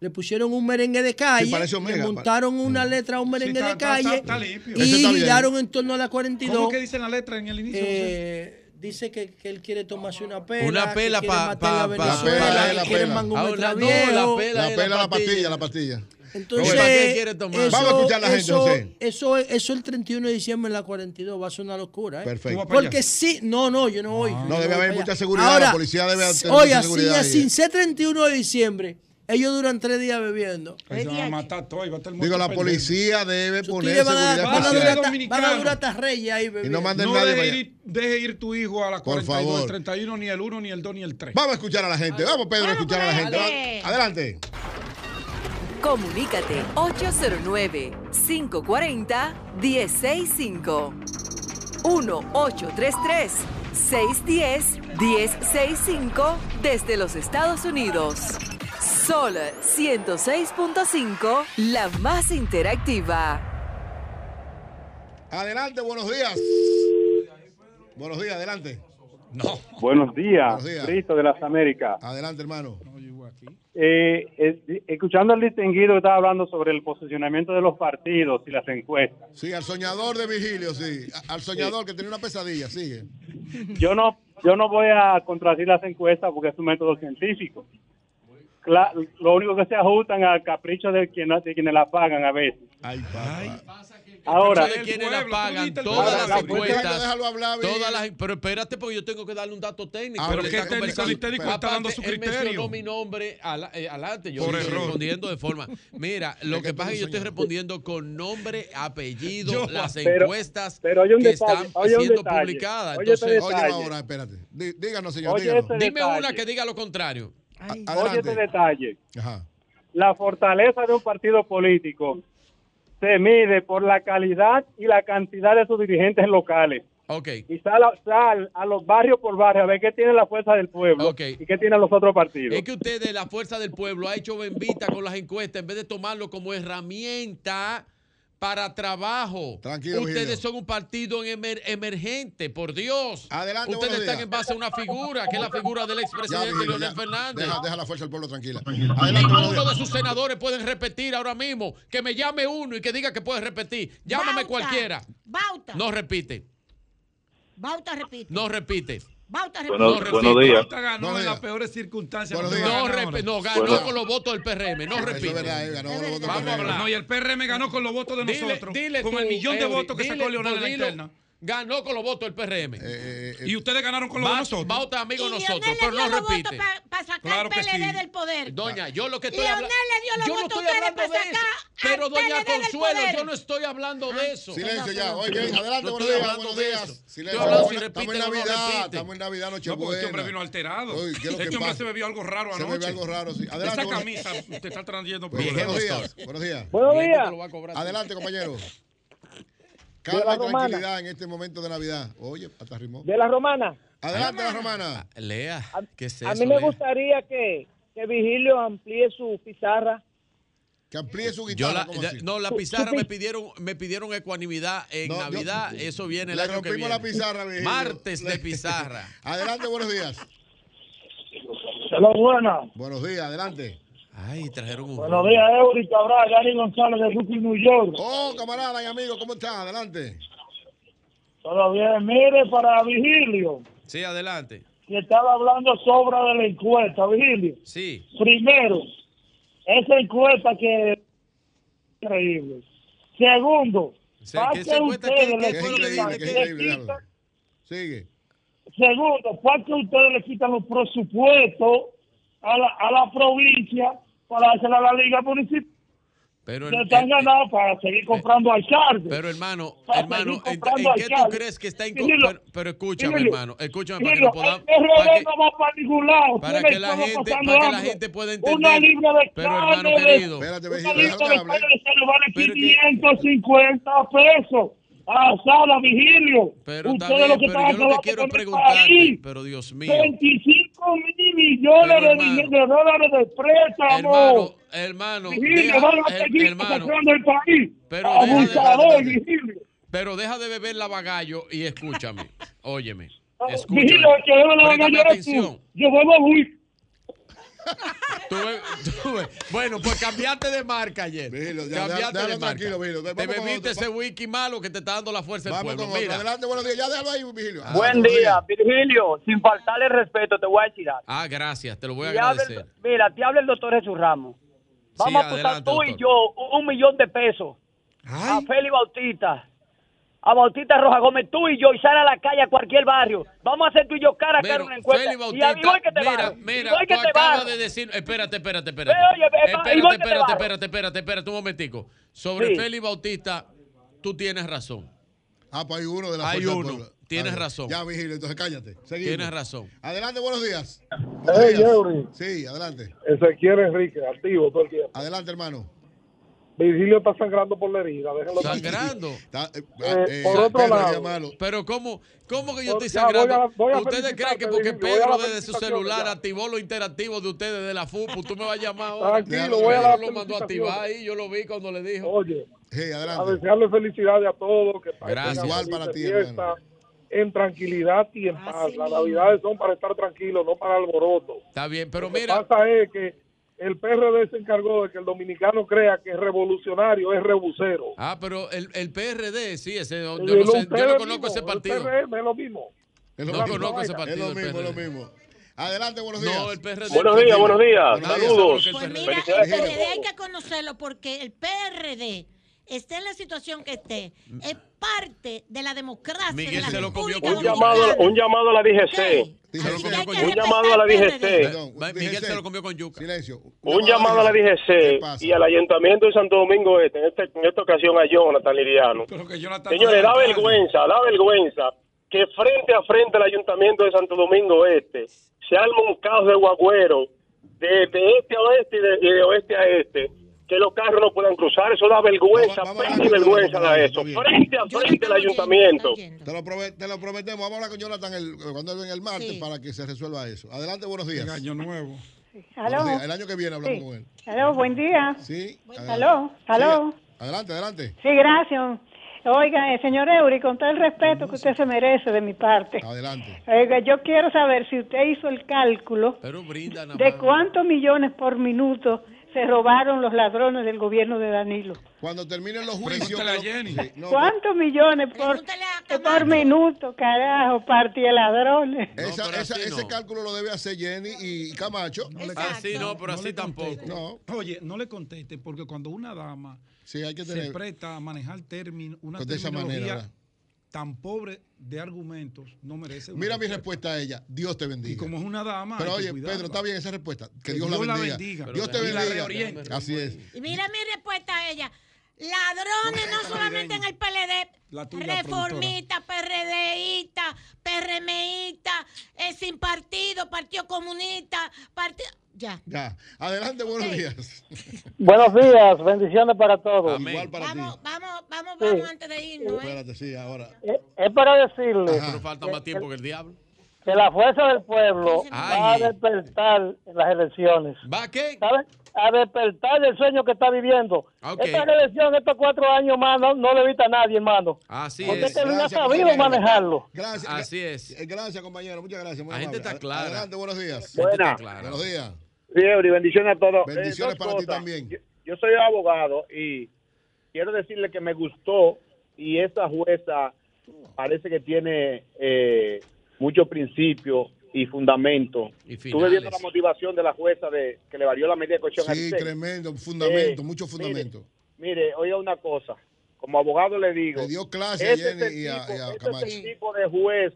Le pusieron un merengue de calle, Sí, Omega, le montaron una letra a un merengue está- de calle está- está y está bien. giraron en torno a la 42. ¿Cómo que dice la letra en el inicio? Eh, dice que, que él quiere tomarse una pela. Una pela quiere pa- pa- la pa- la quiere pela. un Ah, no, la pela. La pela, la pastilla, la pastilla. Entonces, ¿Para qué quiere tomar? eso- Vamos a escuchar a la gente, eso, José. Eso, eso el 31 de diciembre en la 42 va a ser una locura. ¿eh? Perfecto. ¿Tú vas para Porque sí, no, no, yo no voy. yo No, debe voy haber mucha seguridad, Ahora, la policía debe tener Oye, mucha sin ser 31 de diciembre, ellos duran tres días bebiendo. Ahí se van a matar todo y va a estar Digo, la policía debe poner van a, seguridad van a durar hasta- Dominicano. van a durar hasta reyes ahí Y bebiendo. no manden No nadie deje ir, deje ir tu hijo a la Por 42, favor. el 31, ni el 1, ni el 2, ni el 3. Vamos a escuchar a la gente. Vamos, Pedro, a escuchar a la gente. Adelante. Comunícate 809-540-1065. 1-833-610-1065 desde los Estados Unidos. Sol 106.5, la más interactiva. Adelante, buenos días. Buenos días, adelante. No. Buenos días, Buenos días. Cristo de las Américas. Adelante, hermano. Eh, escuchando al distinguido que estaba hablando sobre el posicionamiento de los partidos y las encuestas. Sí, al soñador de Vigilio, sí. Al soñador que tenía una pesadilla, sigue. Yo no, yo no voy a contradecir las encuestas porque es un método científico lo único que se ajustan al capricho de, quien, de quienes la pagan a veces. Ay, ay. Ahora, de quienes la pagan, todas las encuestas. Todas las, pero espérate, porque yo tengo que darle un dato técnico. pero qué técnico, el técnico está dando su criterio. Él mencionó mi nombre eh, adelante. Yo estoy respondiendo de forma. Mira, lo que pasa es que yo estoy respondiendo con nombre, apellido, las encuestas que están siendo publicadas. Este Entonces, oye, ahora, espérate. Díganos, señor. Este Dime una que diga lo contrario. Oye este detalle. Ajá. La fortaleza de un partido político se mide por la calidad y la cantidad de sus dirigentes locales. Okay. Y sal, sal, a los barrios por barrio a ver qué tiene la fuerza del pueblo okay. y qué tienen los otros partidos. Es que ustedes, la fuerza del pueblo, ha hecho bendita con las encuestas en vez de tomarlo como herramienta para trabajo. Tranquilo, Ustedes son un partido emergente, por Dios. Adelante, Ustedes están en base a una figura, que es la figura del expresidente Leonel Fernández. Deja, deja, la fuerza del pueblo tranquila. Ninguno de sus senadores pueden repetir ahora mismo. Que me llame uno y que diga que puede repetir. Llámame cualquiera. Bauta. No repite. Bauta repite. No repite. Bauta bueno, buenos días. Bauta ganó en las peores circunstancias. No, ganó, con los votos del PRM. No repito. Vamos a hablar. No, y el PRM ganó con los votos de nosotros. Con el millón de votos que sacó Leonel en la interna ganó con los votos del PRM. Eh, eh, eh, y ustedes ganaron con los votos nosotros. Vota amigo nosotros, pero no repite. Para pa sacar claro PLD sí. del poder. Doña, yo lo que estoy hablando. Yo no estoy hablando de eso. Pero doña Consuelo, yo no estoy hablando de eso. Silencio ya. Oye, adelante, buenos días, buenos días. Silencio. Si estamos en Navidad, estamos en Navidad, noche No, porque este hombre vino alterado. Este hombre se bebió algo raro anoche. Se bebió algo raro, sí. Adelante. Esa camisa te está trayendo Buenos días. Buenos días. Buenos días. Adelante, compañero. Calma y tranquilidad en este momento de Navidad. Oye, hasta rimó. De la romana. Adelante, la romana. Ah, Lea. a mí me gustaría que, que Vigilio amplíe su pizarra. Que amplíe su guitarra. No, la pizarra me pidieron, me pidieron ecuanimidad en Navidad. Eso viene el año rompimos la pizarra, Vigilio. Martes de pizarra. adelante, buenos días. Hola, buenas. Buenos días, adelante. Ay, trajeron. Buenos días, Eury Cabral, Gary González de Brooklyn, New York. Oh, camarada y amigo, ¿cómo está? Adelante. Todo bien, mire, para Vigilio. Sí, adelante. Que estaba hablando sobre la encuesta, Vigilio. Sí. Primero, esa encuesta que es increíble. Segundo, sí, que ustedes le Sigue. Segundo, ¿para ustedes le quitan los presupuestos a la, a la provincia para dársela a la liga municipal. Pero el, están el, ganando para seguir comprando eh, alcaldes. Pero hermano, hermano, ¿en, qué tú crees que está incorrecto? Pero, pero, escúchame, dímelo, hermano, escúchame para que lo podamos. Para que, no va para ningún. Para que, la gente, para que la gente pueda entender. Una libra de pero carne, hermano querido. Espérate, una libra de carne se le vale 550 pesos. Ah, pasada, Vigilio. Pero, Ustedes lo que pero yo lo que quiero preguntarte, pero Dios mío. 25 mil millones de, hermano, de, dólares de préstamo. Hermano, hermano. Vigilio, van a seguir el país. Pero deja de, Pero deja de beber la bagallo y escúchame, óyeme. Ah, escúchame, Vigilio, que la bagallo atención. Yo bebo a Tuve, tuve. Bueno, pues cambiaste de marca ayer. Cambiaste de marca. Vilo, te bebiste ese wiki malo que te está dando la fuerza del pueblo. Mira. Adelante, buenos días. Ya déjalo ahí, Virgilio. Ah, Buen día. Virgilio. Sin faltarle respeto, te voy a decir algo. Ah, gracias, te lo voy a te agradecer. Mira, te habla el doctor Jesús Ramos. Vamos a apostar tú y yo un millón de pesos a Feli Bautista a Bautista Roja Gómez, tú y yo, y sal a la calle a cualquier barrio. Vamos a hacer tú y yo cara a cara una encuesta. Y a mí voy que te mira, mira, voy que tú te acabas de decir, espérate, espérate, espérate. Oye, espérate, espérate, espérate, espérate, espérate, espérate, un momentico. Sobre sí. Félix Bautista, tú tienes razón. Ah, pues hay uno de las Hay uno. Tienes razón. Ya, vigilio, entonces cállate. Seguimos. Tienes razón. Adelante, buenos días. Buenos. Sí, adelante. Ezequiel Enrique, activo todo el tiempo. Adelante, hermano. Virgilio está sangrando por la herida. Déjenlo ¿Sangrando? Eh, eh, eh, por otro lado. Pero ¿cómo, ¿cómo que yo estoy sangrando? ¿Ustedes creen que porque Pedro desde su celular activó los interactivos de ustedes de la FUPU, tú me vas a llamar ahora? Tranquilo, voy a dar lo mandó a activar ahí, yo lo vi cuando le dijo. Oye, hey, a desearle felicidades a todos. Que Gracias. Igual para ti, fiesta, en tranquilidad y en paz. Las navidades son para estar tranquilos, no para alboroto. Está bien, pero mira. Lo que pasa es que el PRD se encargó de que el dominicano crea que es revolucionario, es rebusero. ah, pero el, el PRD, sí, ese, yo, no El- sé, yo ustedes no conozco ese el partido. PRM es lo mismo. Es No mismo. conozco ese Es partido. lo mismo, es lo PRD. mismo. Adelante, buenos días. No, el PRD. Buenos días, buenos días. Saludos. Pues mira, el PRD hay que conocerlo porque el PRD esté en la situación que esté, es parte de la democracia Miguel de la se lo comió Un llamado, un llamado a la DGC. Un llamado a la DGC. Miguel se lo comió con yuca. Silencio. Un llamado a la DGC y al Ayuntamiento de Santo Domingo Este, en, este- en esta ocasión a Jonathan Liriano. Señores, da vergüenza, da vergüenza que frente a frente al Ayuntamiento de Santo Domingo Este se arma un caos de guagüero de, de este a oeste y de, y de oeste a este, que los carros no puedan cruzar. Eso da vergüenza, pena y vergüenza da eso. Frente a frente al Ayuntamiento. Te lo, te lo prometemos. Vamos a hablar con Jonathan el- cuando él venga el martes para que se resuelva eso. Adelante, buenos días. año nuevo. Días. El año que viene hablamos Sí. con él. Aló, buen día. Sí. Aló, aló. Sí, Adelante, adelante. Sí, gracias. Oiga, eh, señor Eury, con todo el respeto que usted se merece de mi parte. Adelante. Oiga, yo quiero saber si usted hizo el cálculo Pero brinda nada de cuántos millones por minuto se robaron los ladrones del gobierno de Danilo. Cuando terminen los juicios. Sí, no, ¿Cuántos millones por, por minuto, carajo, partía ladrones? esa- esa- ese cálculo lo debe hacer Jenny y Camacho. Así no, pero así tampoco. Oye, no le conteste porque cuando una dama hay que se presta a manejar términos, una Pues de esa terminología manera, ¿verdad? Tan pobre de argumentos, no merece. un Mira mi respuesta a ella. Dios te bendiga. Y como es una dama, Pero oye, cuidarla. Pedro, está bien esa respuesta. Que, Que Dios, Dios la la bendiga. bendiga. Dios te Y la bendiga. Así es. Y mira mi respuesta a ella. Ladrones no solamente en el PLD, La tuya, reformista, PRDista, PRMista, eh, sin partido, Partido Comunista, partido... Ya. Ya. Adelante, buenos días. Buenos días, bendiciones para todos. Igual para ti. Vamos, vamos, Sí. vamos antes de irnos. ¿eh? Espérate, sí, ahora. Eh, Es para decirle Pero falta más tiempo que el diablo. que la fuerza del pueblo Ay. va a despertar en las elecciones. ¿Va qué? ¿Sabe? A despertar del sueño que está viviendo. Ok. Esta elección, estos cuatro años más, no, no le evita a nadie, hermano. Así Porque es. este Gracias, sabido manejarlo. Gracias. Así es. Eh, Gracias, compañero. Muchas gracias. muy La gente amable. está clara. Adelante, buenos días. Buena. Buenos días. Fiebre y bendiciones a todos. Bendiciones Eh, para ti cosas. también. Yo, yo soy abogado y quiero decirle que me gustó y esa jueza parece que tiene eh, muchos principios y fundamentos. Estuve finales. viendo la motivación de la jueza de que le varió la medida de cohesión Sí, tremendo. Fundamento, Eh, mucho mire, fundamento. Mire, oiga una cosa. Como abogado le digo. Le dio clase a ese es Jenny el y a- tipo- y a Camacho. es el tipo de juez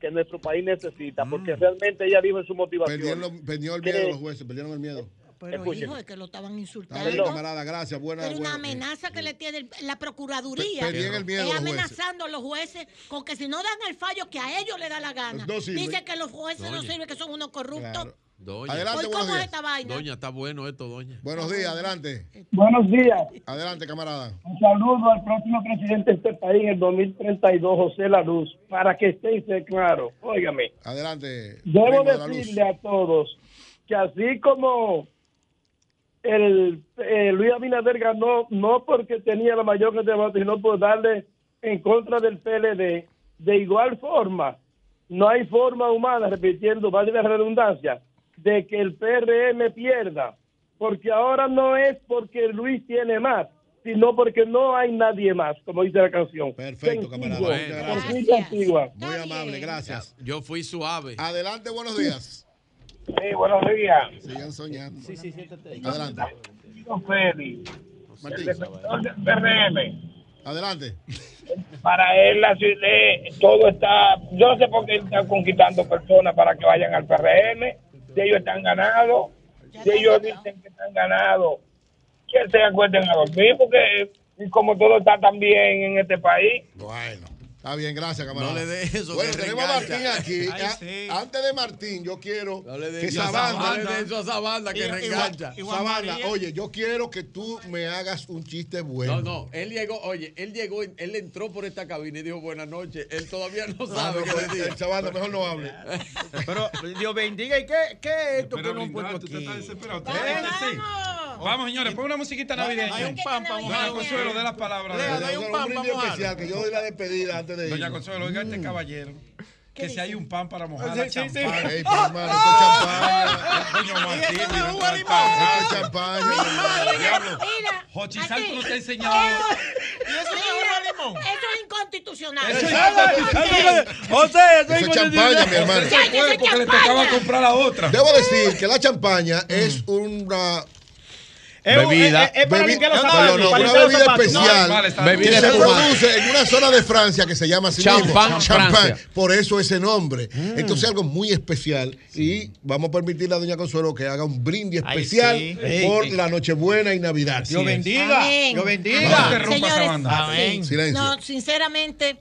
que nuestro país necesita, Mm. porque realmente ella dijo en su motivación. Perdieron, perdió el que- miedo los jueces, perdieron el miedo. Pero Escúcheme. hijo, es que lo estaban Está insultando. bien, camarada, gracias. Buena, Pero una buena. amenaza que le tiene la Procuraduría. Pe- el miedo es amenazando a los jueces con que si no dan el fallo que a ellos le da la gana. No. Dice que los jueces no Doña. sirven, que son unos corruptos. Claro. Doña. Adelante, buenos ¿cómo es días. esta vaina? Doña, está bueno esto, doña. Buenos días, adelante. Buenos días. Adelante, camarada. Un saludo al próximo presidente de este país en el 2032, José La Luz, para que esté claro. Óigame, Adelante. debo de decirle a todos que así como el eh, Luis Abinader ganó, no porque tenía la mayor cantidad de votos, sino por darle en contra del PLD, de igual forma, no hay forma humana, repitiendo, vale la redundancia, de que el PRM pierda, porque ahora no es porque Luis tiene más, sino porque no hay nadie más, como dice la canción. Perfecto, Sencillo, camarada. Gracias. Muy amable, gracias. Yo fui suave. Adelante, buenos días. Sí, buenos días. Sigan soñando. Sí, sí, siéntate. Adelante. Feli, Martín. el defensor del PRM. Adelante. Para él, la ciudad, todo está. Yo no sé por qué están conquistando personas para que vayan al PRM. Si ellos están ganados, si ellos dicen que están ganados, que se acuerden a dormir, porque como todo está tan bien en este país. Bueno. Está bien, gracias, camarada. No le dé eso, Bueno, tenemos a. Martín aquí. Ay, A- sí. Antes de Martín, yo quiero No le dé que eso a esa esa banda. banda. No le dé eso a esa banda que reengancha. igual- esa banda, oye, yo quiero que tú me hagas un chiste bueno. No, no, él llegó, oye, él llegó, él entró por esta cabina y dijo buenas noches. Él todavía no sabe qué decir. el chavanda mejor no hable. Pero Dios bendiga, ¿y qué, qué es esto que no han puesto aquí? Vamos, señores, pon una musiquita navideña. Hay un pan para Doña Consuelo, de las palabras. Hay un pan especial que yo doy la despedida antes de ir. Doña Consuelo, oiga este caballero. Que si hay un pan para mojar la champaña. Ey, pero hermano, esto es champaña. Limón. pan. Esto es champaña. Diablo. Mira, Jochi aquí. Santo no te ha enseñado. ¿Y eso es de limón? Eso es inconstitucional. Eso es José, Eso es champaña, mi hermano. Porque le es tocaba champaña. comprar la otra. Debo decir que la champaña es una Es un- Bebida. Es, es para bebi- limpiar los no, zapatos. no, no, para una bebida especial que se produce en una zona de Francia que se llama así Champán, champán. Por eso ese nombre. Entonces algo muy especial y vamos a permitirle a Doña Consuelo que haga un brindis Ay, especial sí. por la Nochebuena y Navidad. Dios bendiga. Dios bendiga. Señores. Silencio. No, sinceramente,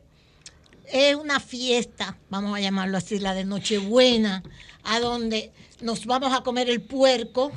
es una fiesta, vamos a llamarlo así, la de Nochebuena, a donde nos vamos a comer el puerco.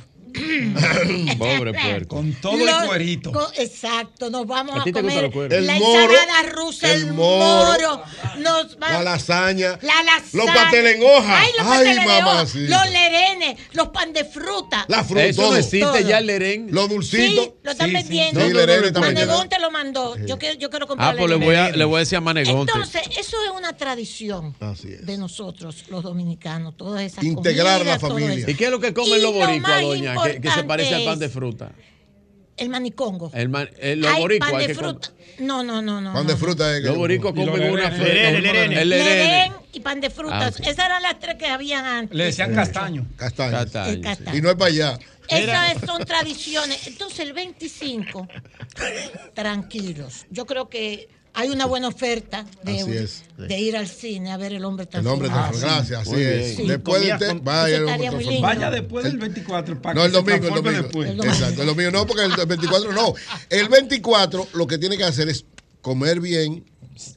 Pobre puerco. Con todo Los- el cuerito. co- exacto, nos vamos ¿A a, comer? El la moro, ensalada rusa, el, el moro, moro, nos va- La lasaña. la lasaña, Los pasteles en hoja. Ay, los Ay, pasteles de mamá, hoja, sí. los lerenes, los pan de fruta. La fruta. Eso no todo. existe Todo. ya el lerén. Los dulcitos. Sí, lo están Sí, sí. vendiendo. Sí. Manegón te lo mandó. Yo quiero, yo quiero comprar Ah, pues le voy a, le voy a decir a Manegonte. Entonces, eso es una tradición Así es. de nosotros, los dominicanos, todas esas Integrar comidas, la familia. ¿Y qué es lo que comen los lo boricuas, doña? Que, que se parece al pan de fruta. El manicongo. El man- eh, los Hay boricuas. pan de fruta. No, no, no, no. Pan de fruta. es que- Los los comen una fruta. El y pan de frutas. Ah, sí. Esas eran las tres que habían antes. Le decían castaño. Castaño. Castaño, El sí. castaño. Y no es para allá. Esas es- son tradiciones. Entonces, el 25, tranquilos. Yo creo que hay una buena oferta de, Así es. de ir al cine a ver el hombre tan El hombre feliz. está gracias, así es. bien. Después de Comida usted, con- vaya el. Vaya después del 24 para No, que el domingo, el domingo. después. El domingo. Exacto, el domingo no, porque el 24 no. El 24 lo que tiene que hacer es comer bien,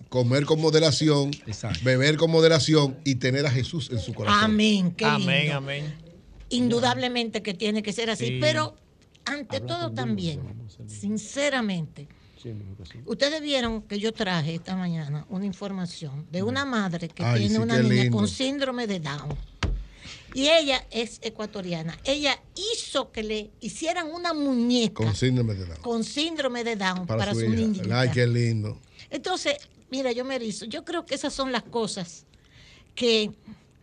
comer con moderación, Exacto. beber con moderación y tener a Jesús en su corazón. Amén. Qué Amén, lindo. amén. Indudablemente que tiene que ser así. Sí. Pero ante todo también, sinceramente, ustedes vieron que yo traje esta mañana una información de una madre que Ay, tiene sí, una niña lindo. con síndrome de Down. Y ella es ecuatoriana. Ella hizo que le hicieran una muñeca Con síndrome de Down. con síndrome de Down para, Para, su, su niñita. Ay, qué lindo. Entonces, mira, yo me erizo. Yo creo que esas son las cosas que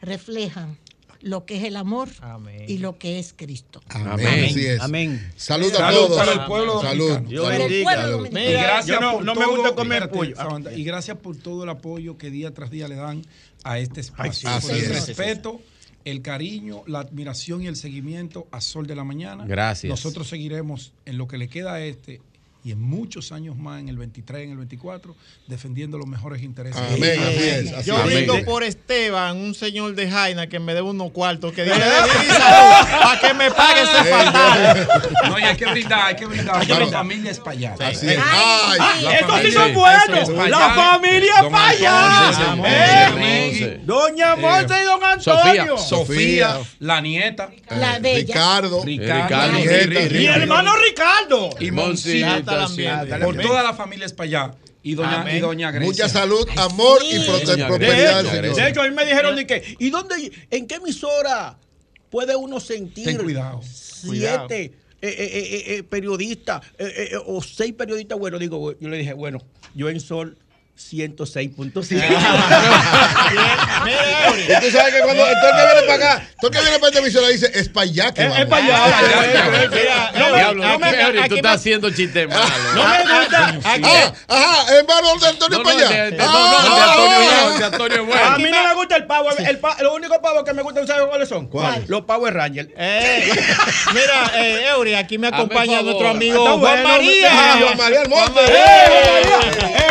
reflejan lo que es el amor Amén. y lo que es Cristo. Amén. Así es. Amén. Salud a Salud todos. para el pueblo Salud. Dios bendiga. Y gracias no, por no me todo, gusta comer espérate, pollo. Sabanda, Y gracias por todo el apoyo que día tras día le dan a este espacio. Por el es. respeto, el cariño, la admiración y el seguimiento a Sol de la Mañana. Gracias. Nosotros seguiremos en lo que le queda a este y en muchos años más, en el 23, en el 24, defendiendo los mejores intereses. Amén, es. Así Yo es. brindo por Esteban, un señor de Jaina que me debe unos cuartos, que dé salud para que me pague ese fatal. No, y hay que brindar, hay que brindar. Hay que La familia es para allá. Así es. Ay, Ay, La Esto sí familia- no es bueno. es para La allá. familia Don para allá. Eh. Doña Monse y don Antonio. Sofía. Sofía, la nieta, La bella. Ricardo. Ricardo, Ricardo, Mi hermano Ricardo. y Monsita, Por toda la familia es para allá. Y doña, Amén. y doña Grecia. Mucha salud, amor y Sí. prosperidad. De hecho, a mí me dijeron de que, ¿y dónde, en qué emisora puede uno sentir Ten cuidado. siete eh, eh, eh, eh, periodistas eh, eh, eh, o seis periodistas? Bueno, digo, yo le dije, bueno, yo en Sol 106.5. Y tú sabes que cuando el que viene para acá, todo el que viene para esta emisora dice, es para allá que Es vamos. para allá. Mira, no me- aquí tú estás haciendo chistes malos. no me gusta. aquí- Ah, ajá, hermano de Antonio No, no, para de- allá. no, Ah, no, de ah, Antonio ah, Bueno, A mí no me gusta el pavo. Lo único pavo que me gusta, ¿sabes cuáles son? ¿Cuáles? Los Power Rangers. mira, eh, Eury, aquí me acompaña nuestro amigo Está Juan María. ah, Juan María Almonte. ¡Eh,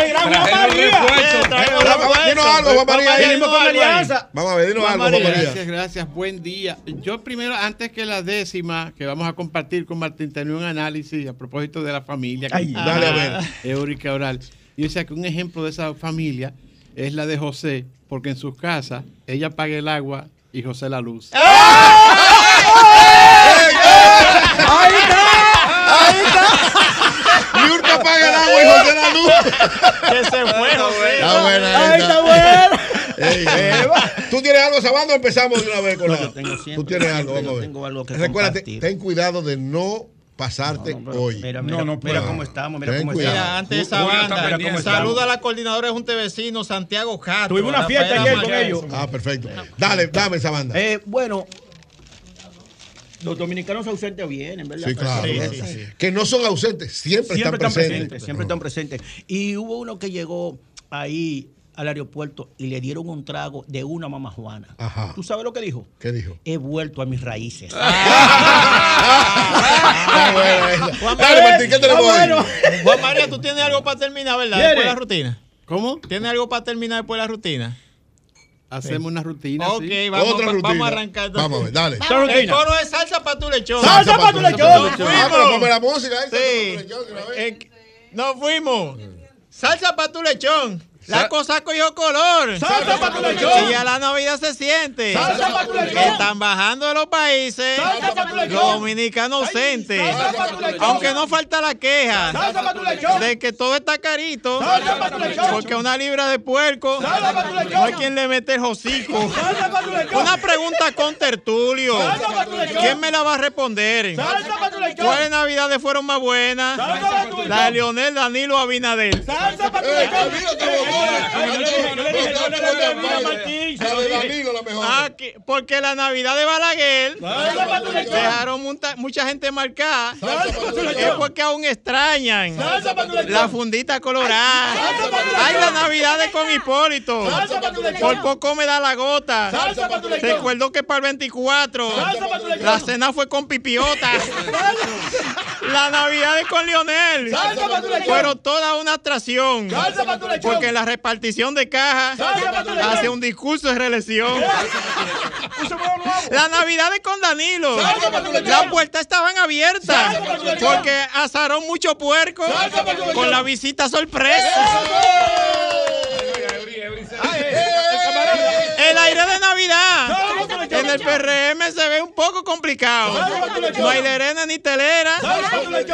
¡Eh, gran Juan María! Refuerzo. Trajeron Hola, refuerzo. dinos algo, Juan María. Venimos con Dinos algo ahí. alianza. Vamos a ver, dinos algo, Juan María. Gracias, gracias. Buen día. Yo primero, antes que la décima, que vamos a compartir con Martín, tenía un análisis a propósito de la familia. Ay, dale a ver. Eurica Oral. Yo decía que un ejemplo de esa familia es la de José, porque en sus casas ella paga el agua y José la luz. Ahí está. Ahí está. Niurka paga el agua y José la luz. Que se fue, José. Está buena Ahí esa. está bueno. Ey, ¿Tú tienes algo, Sabando? Empezamos de una vez con No, la. yo tengo siempre- Tú tienes algo, vamos a ver. tengo algo que Recuérdate, compartir. ten cuidado de no pasarte hoy. Mira, mira, mira cómo estamos, mira Ten cómo cuidado. estamos. Mira, antes de esa banda, saluda a la coordinadora de Junta de Vecinos, Santiago Castro. Tuvimos una fiesta ayer con ellos. Ah, perfecto. Dale, dame esa banda. Eh, bueno, los dominicanos ausentes vienen, ¿verdad? Sí, claro. Sí, claro. sí, sí. Que no son ausentes, siempre, están presentes. siempre están presentes. Y hubo uno que llegó ahí al aeropuerto y le dieron un trago de una mamá Juana. Ajá. ¿Tú sabes lo que dijo? ¿Qué dijo? He vuelto a mis raíces. Juan Dale, Martín, ¿qué tenemos Ah. Juan María, tú tienes algo para terminar, ¿verdad? Después de la rutina. ¿Cómo? ¿Tienes algo para terminar después de la rutina? Hacemos una rutina. Ok, sí. vamos, va- vamos a arrancar. Vamos a ver, dale. El coro es salsa para tu lechón. Salsa pa' tu lechón. Nos Ah, pero ponme la música ahí, salsa Sí. pa' tu lechón. Eh, Nos fuimos. Salsa para tu lechón. La Sa- cosa cogió color. Salsa pa' tu lechón. Y ya la Navidad se siente. Salsa pa' tu lechón. Están bajando de los países. Salsa pa' tu lechón. Salsa tu lechón. Aunque no falta la queja. Salsa pa' tu lechón. De que todo está carito. Salsa pa' tu lechón. Porque una libra de puerco. Salsa pa' tu lechón. No hay quien le mete el hocico. Salsa pa' tu lechón. Una pregunta con tertulio. Salsa pa' tu lechón. ¿Quién me la va a responder? Salsa pa' tu lechón. ¿Cuáles navidades fueron más buenas? Salsa pa' tu lechón. La de Leonel, Danilo, Abinader. Salsa pa' tu lechón. Que- porque la Navidad de Balaguer dejaron mucha gente marcada. Es porque aún extrañan la fundita colorada. Salsa pa' tu lechón. Ay, la Navidad de con Hipólito. Por poco me da la gota. Recuerdo que para el 24 Salsa pa' tu lechón. la cena fue con pipiota. La Navidad es con Lionel. Pero toda una atracción. Porque la repartición de cajas hace un discurso de reelección. La Navidad es con Danilo. Las puertas estaban abiertas. Porque asaron mucho puerco con la visita sorpresa. El aire de Navidad en el PRM se ve un poco complicado. No hay lerena ni telera,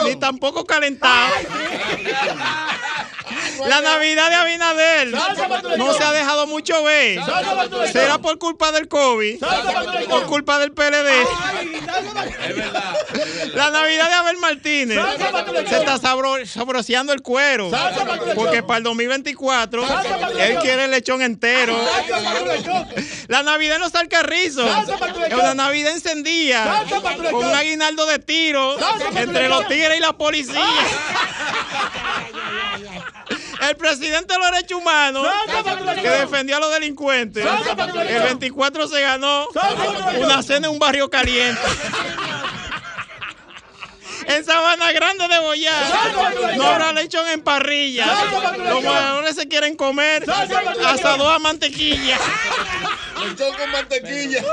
ni tampoco calentado. La Navidad de Abinader no se ha dejado mucho ver. ¿Será por culpa del COVID? ¿Por culpa del PLD? La Navidad de Abel Martínez se está sabro- sabroseando el cuero. Porque para el 2024 él quiere el lechón entero. La Navidad en los Alcarrizos es una Navidad encendida con un aguinaldo de tiro entre los tigres y la policía. El presidente de los derechos humanos que defendió a los delincuentes. El 24 se ganó una cena en un barrio caliente. En Sabana Grande de Boyar no habrá lechón en parrilla. Los moradores se quieren comer asado a mantequilla. Lechón con mantequilla.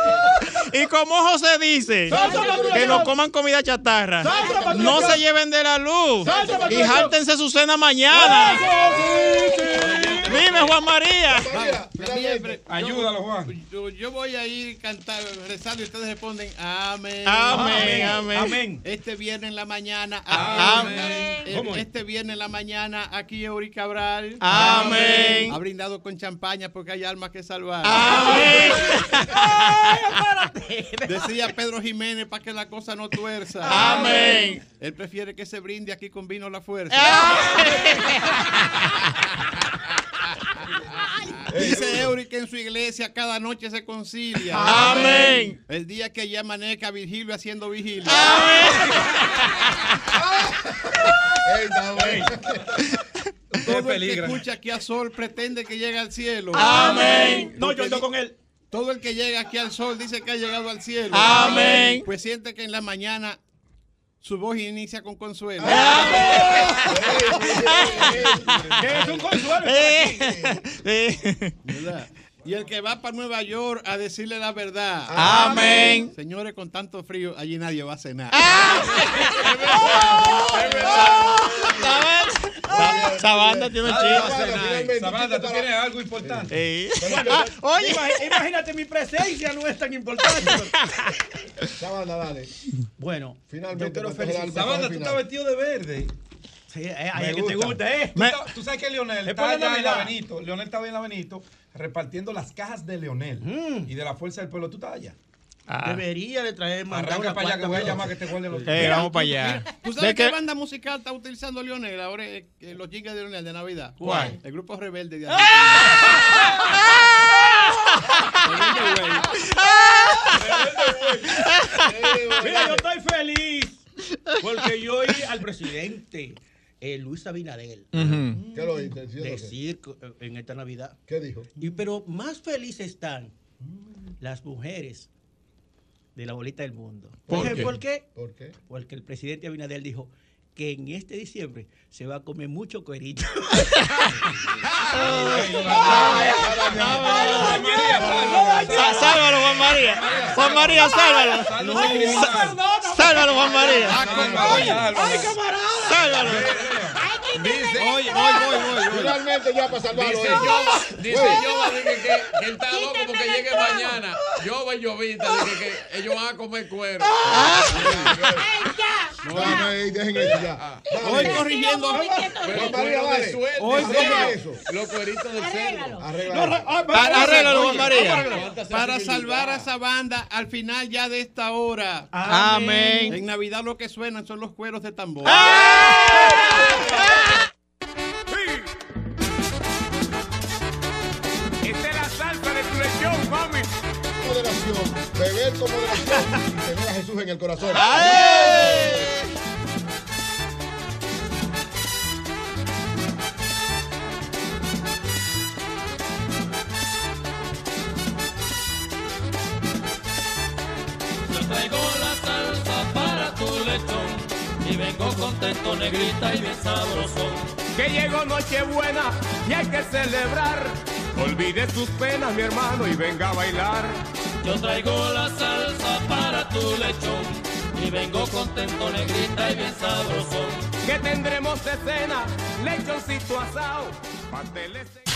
Y como José dice, que no coman comida chatarra, no se lleven de la luz y jáltense su cena mañana. Dime, Juan María. Ayúdalo, Juan. Yo, yo voy a ir cantar, rezando y ustedes responden amén. Amén, amén. Este viernes en la mañana. Amén. Este viernes en la mañana aquí Eury Cabral. Amén. Ha brindado con champaña porque hay almas que salvar. Amén. Decía Pedro Jiménez para que la cosa no tuerza. Amén. Él prefiere que se brinde aquí con vino la fuerza. Dice Eury que en su iglesia cada noche se concilia. Amén. El día que ya amanezca Virgilio haciendo vigilia. Todo el que escucha aquí a sol pretende que llegue al cielo. Amén. No, yo ando con él. Todo el que llega aquí al sol dice que ha llegado al cielo. Amén. Pues siente que en la mañana su voz inicia con consuelo. Es un consuelo. ¿Verdad? Y el que va para Nueva York a decirle la verdad. Amén. Señores, con tanto frío, allí nadie va a cenar. Sabanda tiene un chiste. Sabanda, tú tienes algo importante. Sí. Ah, oye, imagínate, mi presencia no es tan importante. Sabanda, dale. Bueno, Finalmente, Sabanda, tú estás vestido de verde. Sí, eh, ay, que te gusta. ¿eh? Tú, sabes que Leonel Es está allá en la. Benito. Leonel estaba en la Benito repartiendo las cajas de Leonel Mm. y de la Fuerza del Pueblo. ¿Tú estás allá? Ah. Debería de traer mandar Arranca para allá que voy a llamar que te guarde los Eh, vamos para allá. ¿Tú ¿De sabes qué banda musical está utilizando Lionel ahora eh, eh, los jingles de Lionel de Navidad? ¿Cuál? El grupo Rebelde de ¡Ah! Mira, yo estoy feliz porque yo oí al presidente eh, Luis Abinadel Ujú. ¿Qué lo decir co- en esta Navidad. ¿Qué dijo? Y, pero más felices están las mujeres de la bolita del mundo. ¿Por ¿Por, qué? ¿Por qué? ¿Por qué? Porque el presidente Abinadel dijo que en este diciembre se va a comer mucho cuerito. Sálvalo, Juan María. Juan María, sálvalo. Sálvalo, Juan María. ¡Ay, camarada! Sálvalo. Dice, Oye, voy, voy, voy. Finalmente ya para salvarlo. Dice eh. Yoba, dice. Yoba dije que, que él está loco porque llegue mañana. Yoba y Llovita dije que ellos van a comer cuero. No, no, eh, dejen eso ya. Hoy corrigiendo. Pero María, dale. Hoy. Los cueritos de cerdo. Arregla. Ah, Arréglalo, Juan María. Para salvar a esa banda al final ya de esta hora. Amén. En Navidad lo que suenan son los cueros de tambor. Esta Beber con moderación y tener a Jesús en el corazón. Yo traigo la salsa para tu lechón y vengo contento, negrita y bien sabrosón. Que llegó Nochebuena y hay que celebrar. Olvide sus penas, mi hermano, y venga a bailar. Yo traigo la salsa para tu lechón y vengo contento, negrita y bien sabrosón. Que tendremos de cena, lechoncito asado, pasteles.